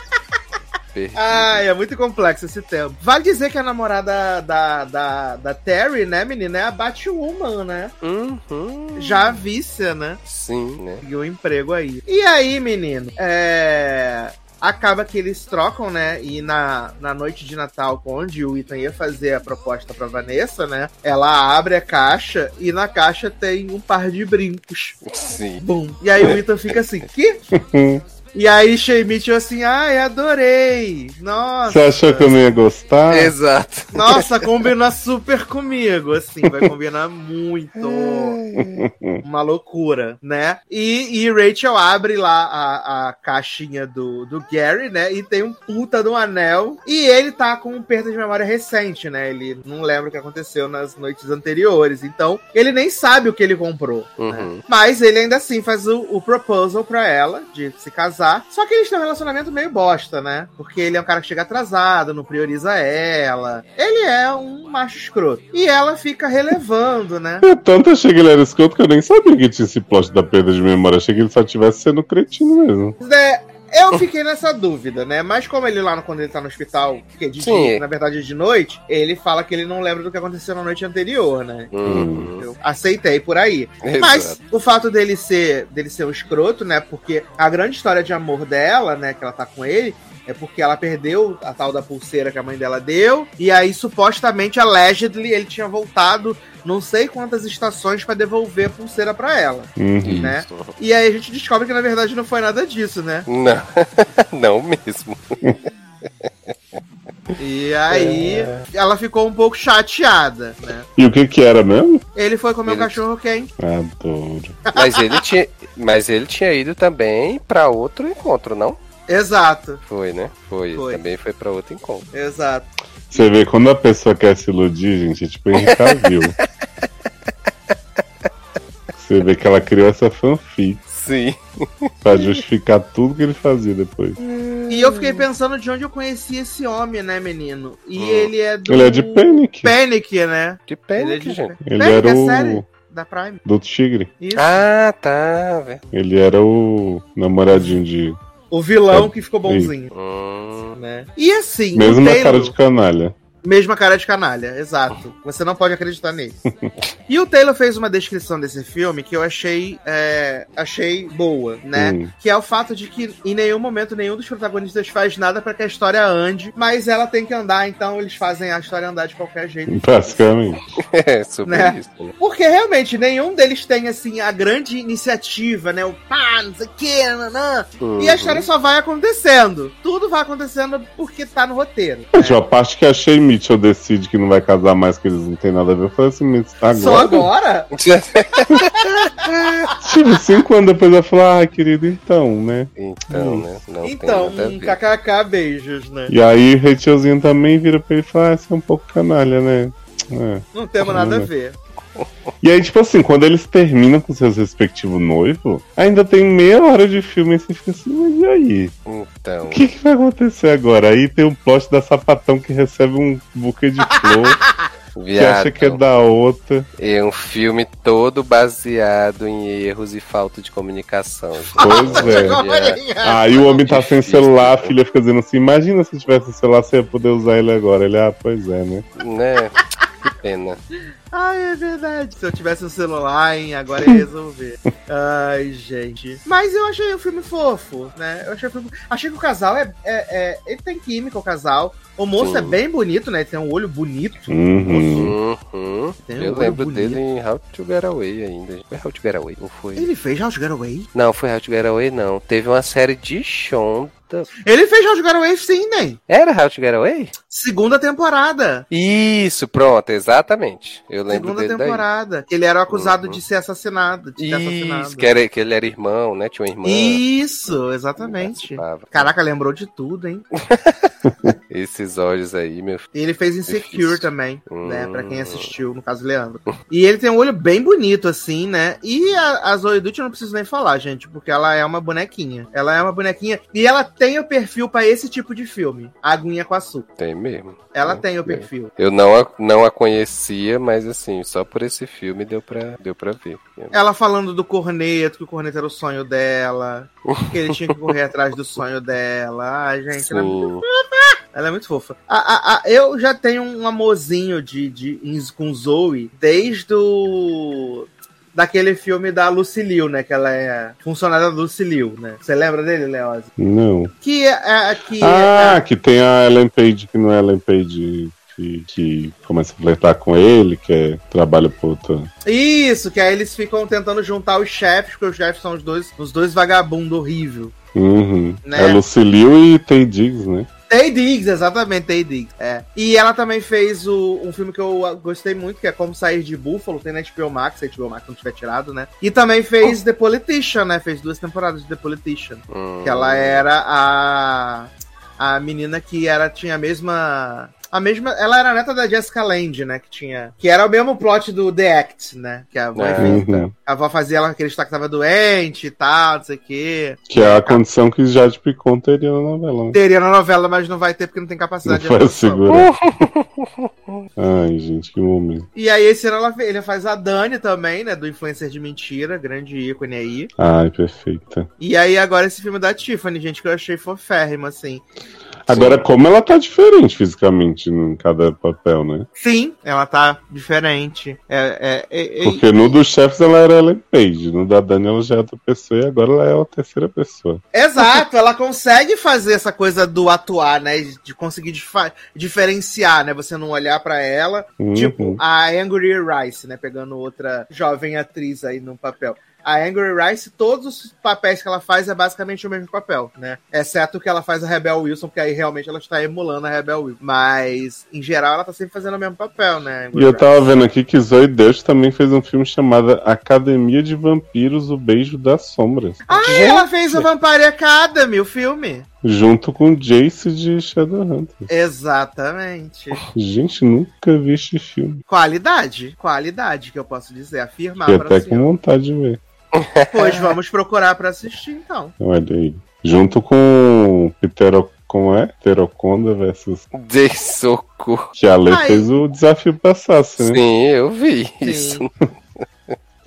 A: Ai, é muito complexo esse tempo. Vale dizer que a namorada da, da, da Terry, né, menina, é a Batwoman, né?
C: Uhum.
A: Já a vice, né?
C: Sim, né?
A: Conseguiu um emprego aí. E aí, menino? É. Acaba que eles trocam, né? E na, na noite de Natal, onde o Ethan ia fazer a proposta pra Vanessa, né? Ela abre a caixa e na caixa tem um par de brincos.
C: Sim.
A: Bum. E aí o Ethan fica assim, que? E aí Shay Mitchell assim, ai, adorei. Nossa.
B: Você achou que eu não ia gostar?
C: Exato.
A: Nossa, combina super comigo, assim, vai combinar muito. Uma loucura, né? E, e Rachel abre lá a, a caixinha do, do Gary, né? E tem um puta do anel. E ele tá com um perda de memória recente, né? Ele não lembra o que aconteceu nas noites anteriores. Então, ele nem sabe o que ele comprou.
C: Uhum.
A: Mas ele ainda assim faz o, o proposal pra ela de se casar. Só que eles têm um relacionamento meio bosta, né? Porque ele é um cara que chega atrasado, não prioriza ela. Ele é um macho escroto. E ela fica relevando, né?
B: Eu tanto achei que ele era escroto que eu nem sabia que tinha esse plot da perda de memória. Achei que ele só tivesse sendo cretino mesmo.
A: É, eu fiquei nessa dúvida, né? Mas como ele lá, quando ele tá no hospital, que é de
C: Sim.
A: dia, na verdade é de noite, ele fala que ele não lembra do que aconteceu na noite anterior, né?
C: Uhum.
A: Eu aceitei por aí. Mas
C: Exato.
A: o fato dele ser, dele ser um escroto, né? Porque a grande história de amor dela, né? Que ela tá com ele. É porque ela perdeu a tal da pulseira que a mãe dela deu. E aí, supostamente, allegedly, ele tinha voltado não sei quantas estações pra devolver a pulseira pra ela.
B: Uhum.
A: né? E aí a gente descobre que, na verdade, não foi nada disso, né?
C: Não, não mesmo.
A: E aí ela ficou um pouco chateada, né?
B: E o que que era mesmo?
A: Ele foi comer um
C: Ele-
A: cachorro quente.
B: Adoro.
C: Mas ele tinha, mas ele tinha ido também pra outro encontro, não?
A: Exato,
C: Foi, né? Foi.
A: Foi.
C: Também foi pra outro encontro.
A: exato.
B: Você vê, quando a pessoa quer se iludir, gente, é tipo Henry Cavill. Você vê que ela criou essa fanfic
C: Sim.
B: pra justificar tudo que ele fazia depois.
A: E eu fiquei pensando de onde eu conheci esse homem, né, menino? E
C: Hum.
A: ele é do.
B: Ele é de Panic.
A: Panic, né?
C: Que
A: Ele
C: pena,
A: é de
C: gente.
B: Ele
A: Panic,
B: era
A: é
B: o
A: série da Prime.
B: do Tigre.
A: Isso.
C: Ah, tá, velho.
B: Ele era o namoradinho de.
A: O vilão que ficou bonzinho, né? E assim,
B: Mesmo na
A: Taylor,
B: cara de canalha.
A: Mesma cara de canalha, exato. Você não pode acreditar nele. e o Taylor fez uma descrição desse filme que eu achei, é, achei boa, né?
B: Hum.
A: Que é o fato de que em nenhum momento nenhum dos protagonistas faz nada pra que a história ande, mas ela tem que andar, então eles fazem a história andar de qualquer jeito.
B: Basicamente.
C: é, sobre
A: Né?
C: isso. Né?
A: Porque realmente nenhum deles tem assim a grande iniciativa, né? O pá, não sei o que, nanã. E a história só vai acontecendo. Tudo vai acontecendo porque tá no roteiro.
B: É. Tipo, a parte que a Shay Mitchell decide que não vai casar mais, que eles não tem nada a ver, eu falei assim, mas agora?
A: Só agora?
B: Tipo, cinco anos depois ela falou, ah, querido, então, né?
C: então, né? Não
A: então,
C: tem nada a
A: um
C: ver.
A: kkk beijos, né?
B: E aí o Rachelzinho também vira pra ele e fala, ah, você é um pouco canalha, né? É.
A: Não temos nada a ver.
B: E aí, tipo assim, quando eles terminam com seus respectivos noivos, ainda tem meia hora de filme e você fica assim, mas e aí?
C: Então,
B: O que, que vai acontecer agora? Aí tem um plot da sapatão que recebe um buquê de flor, que acha
C: viado,
B: que é da outra.
C: é um filme todo baseado em erros e falta de comunicação.
B: Pois é.
A: Olha,
B: Aí o homem tá sem
C: Difícil,
B: celular, a filha fica dizendo assim, imagina se tivesse celular, você ia poder usar ele agora. Ele, ah, pois é, né?
C: Né? Que pena.
A: Ai, é verdade. Se eu tivesse um celular, hein, agora ia resolver. Ai, gente. Mas eu achei o filme fofo, né? Eu achei o filme... Achei que o casal é, é, é... Ele tem química, o casal. O moço
C: Sim.
A: é bem bonito, né? Ele tem um olho bonito.
B: Uhum.
C: Uhum.
A: Tem um
C: Eu
A: olho
C: lembro
A: bonito.
C: dele em How to Get Away ainda. Foi How to Get Away? Ou foi?
A: Ele fez House Getaway?
C: Não, foi How to Get Away, não. Teve uma série de Shonda.
A: Ele fez House Getaway sim, né?
C: Era How to Get Away?
A: Segunda temporada.
C: Isso, pronto, exatamente. Eu lembro
A: Segunda
C: dele daí.
A: temporada. Que ele era acusado
C: Uhum.
A: de ser assassinado. De ter assassinado.
C: Isso, que, era, que ele era irmão, né? Tinha uma irmã.
A: Isso, exatamente. Caraca, lembrou de tudo, hein?
C: Esses olhos aí, meu filho.
A: E ele fez Insecure
C: Difícil.
A: também, né?
C: Hum.
A: Pra quem assistiu, no caso, Leandro. E ele tem um olho bem bonito, assim, né? E a, a Zoe Dutt eu não preciso nem falar, gente, porque ela é uma bonequinha. Ela é uma bonequinha. E ela tem o perfil pra esse tipo de filme. Aguinha com açúcar.
C: Tem mesmo.
A: Ela
C: É,
A: tem o
C: é.
A: perfil.
C: Eu não a, não a conhecia, mas assim, só por esse filme deu pra, deu pra ver.
A: Ela falando do corneto, que o corneto era o sonho dela. Que ele tinha que correr atrás do sonho dela. Ai, gente, ela é muito
C: Sim.
A: Ela é muito fofa. A, a- a- eu já tenho um amorzinho de, de, com Zoe desde o. Daquele filme da Lucy Liu, né? Que ela é funcionária da Lucy Liu, né? Você lembra dele, Leoz?
B: Não.
A: Que é. é- que
B: Ah,
A: é-
B: que tem a Ellen Page, que não é Ellen Page que, que começa a flertar com ele, que é, trabalha por outra.
A: Isso, que aí eles ficam tentando juntar os chefes, porque os chefes são os dois, os dois vagabundos horrível.
B: Uhum.
A: Né?
B: É Lucilio e Tay Diggs, né?
A: Tay Diggs, exatamente, Tay Diggs. É. E ela também fez o- um filme que eu gostei muito, que é Como Sair de Buffalo, tem na HBO Max, se a HBO Max não tiver tirado, né? E também fez The Politician, né? Fez duas temporadas de The Politician.
C: Hum.
A: Que ela era a a menina que era tinha a mesma a mesma, ela era a neta da Jessica Lange, né, que tinha, que era o mesmo plot do The Act, né, que a avó,
C: É.
B: Uhum.
A: a avó fazia ela acreditar que tava doente e tal, não sei o quê.
B: Que é a condição que Jade Picon teria na novela. né?
A: Teria na novela, mas não vai ter porque não tem
B: Não
A: capacidade de
B: foi
A: atuação.
B: segurar. Ai, gente, que momento.
A: E aí esse ano ela, ele faz a Dani também, né, do Influencer de Mentira, grande ícone aí.
B: Ai, perfeita.
A: E aí agora esse filme da Tiffany, gente, que eu achei foférrimo, assim.
B: Agora, como ela tá diferente fisicamente em cada papel, né?
A: Sim, ela tá diferente. É, é, é- é-
B: Porque no dos chefes ela era Ellen Page, no da Dani ela já é outra pessoa e agora ela é a terceira pessoa.
A: Exato, ela consegue fazer essa coisa do atuar, né? De conseguir difa- diferenciar, né? Você não olhar pra ela.
B: Uhum.
A: Tipo, a Angry Rice, né? Pegando outra jovem atriz aí no papel. A Angry Rice, todos os papéis que ela faz é basicamente o mesmo papel, né? Exceto que ela faz a Rebel Wilson, porque aí realmente ela está emulando a Rebel Wilson. Mas, em geral, ela tá sempre fazendo o mesmo papel, né? Angry
B: E eu
A: Rice.
B: tava vendo aqui que Zoe Deus também fez um filme chamado Academia de Vampiros, O Beijo das Sombras.
A: Ah, ela fez o Vampire Academy, o filme.
B: Junto com Jace de Shadowhunters.
A: Exatamente.
B: Gente, nunca vi este filme.
A: Qualidade, qualidade, que eu posso dizer, afirmar
B: Fiquei
A: pra
B: até com vontade de ver.
A: Pois vamos procurar pra assistir, então.
B: Olha aí. Junto com Ptero... Como é? Pteroconda versus...
C: Dei soco.
B: Que a Lê
A: Ai.
B: fez o desafio pra Sassi, né?
C: Sim, eu vi
A: Sim.
C: isso.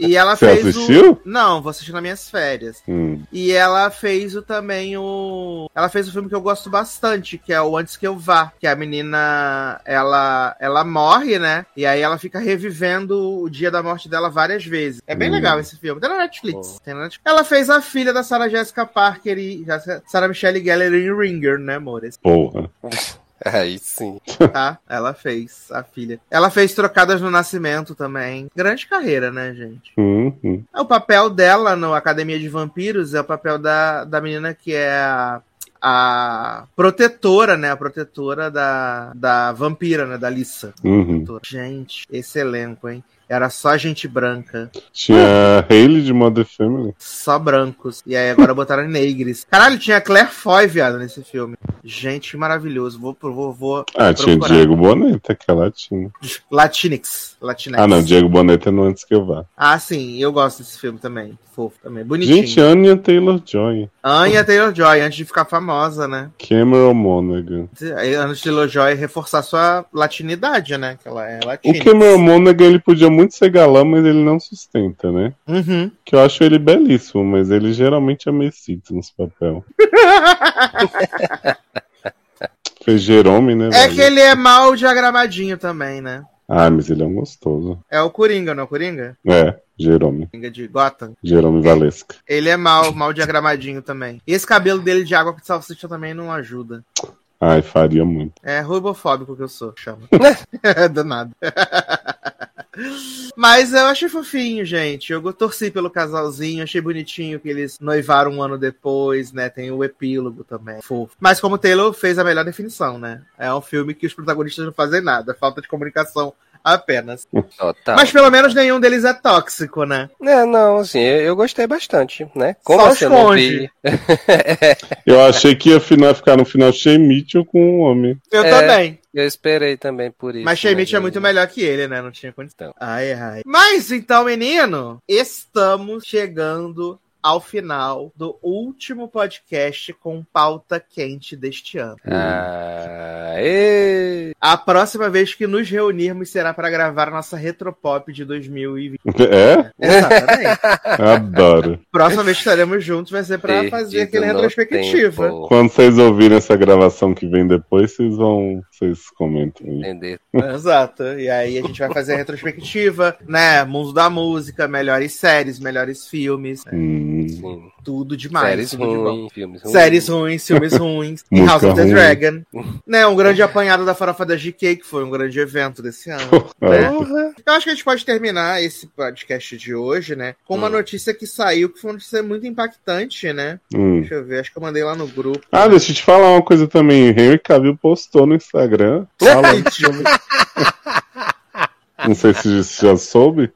A: E ela
B: Você
A: fez
B: assistiu?
A: o. Não, vou assistir nas minhas férias.
B: Hum.
A: E ela fez o também o. Ela fez o filme que eu gosto bastante, que é o Antes Que Eu Vá. Que a menina. Ela, ela morre, né? E aí ela fica revivendo o dia da morte dela várias vezes. É bem
B: Hum.
A: legal esse filme. Tem na Netflix.
C: Oh.
A: Tem na Netflix. Ela fez a filha da Sarah Jessica Parker e Sarah Michelle Gellar em Ringer, né, amores?
B: Porra.
C: Aí sim.
A: Tá? Ela fez a filha. Ela fez Trocadas no Nascimento também. Grande carreira, né, gente?
B: Hum, hum.
A: O papel dela no Academia de Vampiros é o papel da, da menina que é a, a protetora, né? A protetora da, da vampira, né? Da Lissa.
B: Uhum.
A: Gente, esse elenco, hein? Era só gente branca.
B: Tinha Hayley de Mother Family.
A: Só brancos. E aí agora botaram negros. Caralho, tinha Claire Foy, viado, nesse filme. Gente, maravilhoso. Vou, vou, vou
B: Ah, tinha
A: procurar.
B: Diego Boneta, que é latino.
A: Latinx. Latinx.
B: Ah, não, Diego Boneta é no Antes Que Eu Vá.
A: Ah, sim. Eu gosto desse filme também. Fofo também. Bonitinho.
B: Gente, Anya Taylor-Joy.
A: Anya Taylor-Joy, antes de ficar famosa, né?
B: Cameron Monaghan.
A: Aí, Antes de Taylor-Joy reforçar sua latinidade, né? Que ela é
B: O
A: latina.
B: Cameron Monaghan, ele podia muito ser galã, mas ele não sustenta, né?
A: Uhum.
B: Que eu acho ele belíssimo, mas ele geralmente é mecito nos papel. Fez Jerome, né?
A: É
B: velho?
A: que ele é mal diagramadinho também, né?
B: Ah, mas ele é um gostoso.
A: É o Coringa, não é o Coringa?
B: É, Jerome.
A: Coringa de Gotham.
B: Jerome Valesca.
A: Ele é mal, mal diagramadinho também. E esse cabelo dele de água com salsicha também não ajuda.
B: Ai, faria muito.
A: É rubofóbico que eu sou, chama. Do nada. Mas eu achei fofinho, gente. Eu torci pelo casalzinho, achei bonitinho que eles noivaram um ano depois, né? Tem o epílogo também. Fofo. Mas como o Taylor fez a melhor definição, né? É um filme que os protagonistas não fazem nada, falta de comunicação apenas.
C: Total.
A: Mas pelo menos nenhum deles é tóxico, né?
C: É, não, assim, eu, eu gostei bastante, né? Como
A: Só
C: assim, eu não vi...
B: Eu achei que ia final, ficar no final Shea Mitchell com um homem.
A: Eu
C: É.
A: também.
C: Eu esperei também por isso.
A: Mas Sheimich é
C: eu-
A: muito melhor que ele, né? Não tinha condição.
C: Então.
A: Ai, ai. Mas então, menino, estamos chegando ao final do último podcast com pauta quente deste ano.
C: Ah, ê.
A: A próxima vez que nos reunirmos será para gravar a nossa Retropop de 2020.
B: É?
A: Exatamente.
B: Adoro.
A: próxima vez que estaremos juntos vai ser para fazer aquele retrospectiva.
C: tempo.
B: Quando vocês ouvirem essa gravação que vem depois, vocês vão. Vocês comentam aí.
C: Entender.
A: Exato. E aí a gente vai fazer a retrospectiva, né? Mundo da música, melhores séries, melhores filmes?
B: Hum,
C: Sim.
A: tudo demais.
C: Séries
A: tudo de
C: ruins, filmes ruins.
A: Séries ruins, filmes ruins. e House of the
B: ruim.
A: Dragon. né, um grande apanhado da farofa da GK, que foi um grande evento desse ano. né?
C: Porra.
A: Eu acho que a gente pode terminar esse podcast de hoje, né? Com uma
C: Hum.
A: notícia que saiu, que foi uma notícia muito impactante, né?
B: hum.
A: Deixa eu ver, acho que eu mandei lá no grupo.
B: Ah, deixa eu te falar uma coisa também. Henry Cavill postou no Instagram. sobre- Não sei se você já soube.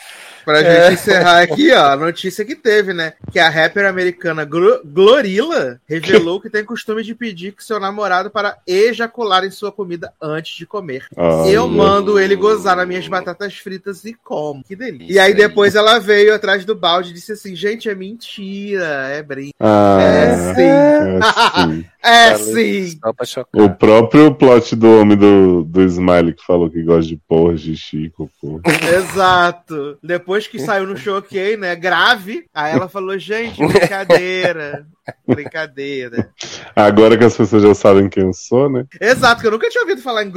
A: Pra gente encerrar aqui, ó, a notícia que teve, né? Que a rapper americana Glo- Glorilla revelou que tem costume de pedir que seu namorado para ejacular em sua comida antes de comer.
B: Ah,
A: Eu mando ele gozar nas minhas batatas fritas e como. Que delícia. E aí
C: aí.
A: depois ela veio atrás do balde e disse assim: gente, é mentira, é brinco.
B: Ah,
A: É sim.
B: é sim.
A: É
C: Falei
A: sim.
C: Só pra chocar.
B: O próprio plot do homem do, do Smiley que falou que gosta de porra, de Chico, pô.
A: Exato. Depois que saiu no Choquei, né? Grave. Aí ela falou: gente, brincadeira. Brincadeira.
B: Agora que as pessoas já sabem quem eu sou, né?
A: Exato, que eu nunca tinha ouvido falar em.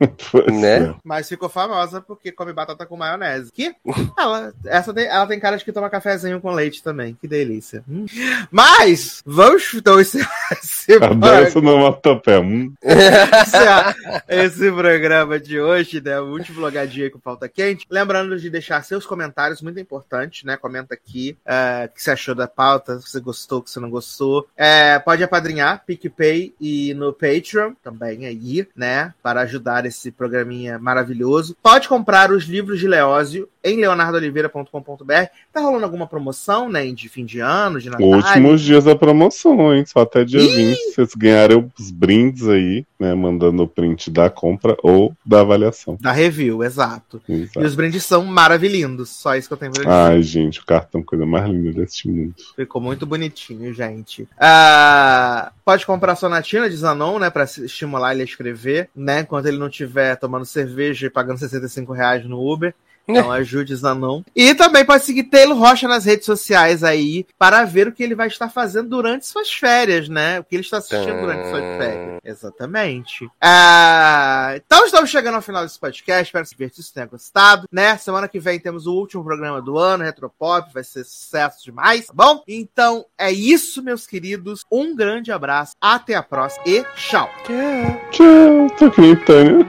B: Pois
C: Né?
B: é.
A: Mas ficou famosa porque come batata com maionese. Que ela, essa tem, ela tem cara de que toma cafezinho com leite também. Que delícia. Hum. Mas, vamos então encerrar esse,
B: Adoro essa onomatopeia. Hum.
A: esse programa de hoje, né? O último logadinho aí com pauta quente. Lembrando de deixar seus comentários, muito importante, né? Comenta aqui é, o que você achou da pauta, se você gostou, o que você não gostou. É, pode apadrinhar, PicPay e no Patreon também aí, né? Para ajudar esse programinha maravilhoso. Pode comprar os livros de Leózio em leonardoliveira.com.br. Tá rolando alguma promoção, né? De fim de ano, de Natal.
B: Últimos dias da promoção, hein? Só até dia 20. Vocês ganharem os brindes aí, né? Mandando o print da compra ou da avaliação.
A: Da review, exato. E
B: Exato.
A: os brindes são maravilhindos. Só isso que eu tenho pra dizer.
B: Ai, gente, o cartão é coisa mais linda deste mundo.
A: Ficou muito bonitinho, gente. Ah, pode comprar Sonatina de Zanon, né? Pra estimular ele a escrever, né? Enquanto ele não estiver tomando cerveja e pagando 65 reais no Uber. Então ajude Zanon. E também pode seguir Taylor Rocha nas redes sociais aí para ver o que ele vai estar fazendo durante suas férias, né? O que ele está assistindo durante suas férias. Exatamente. Ah, então estamos chegando ao final desse podcast. Espero que vocês tenham gostado, né? Semana que vem temos o último programa do ano, Retropop. Vai ser sucesso demais, tá bom? Então é isso, meus queridos. Um grande abraço. Até a próxima e tchau.
B: Tchau, tô que nem Tânia.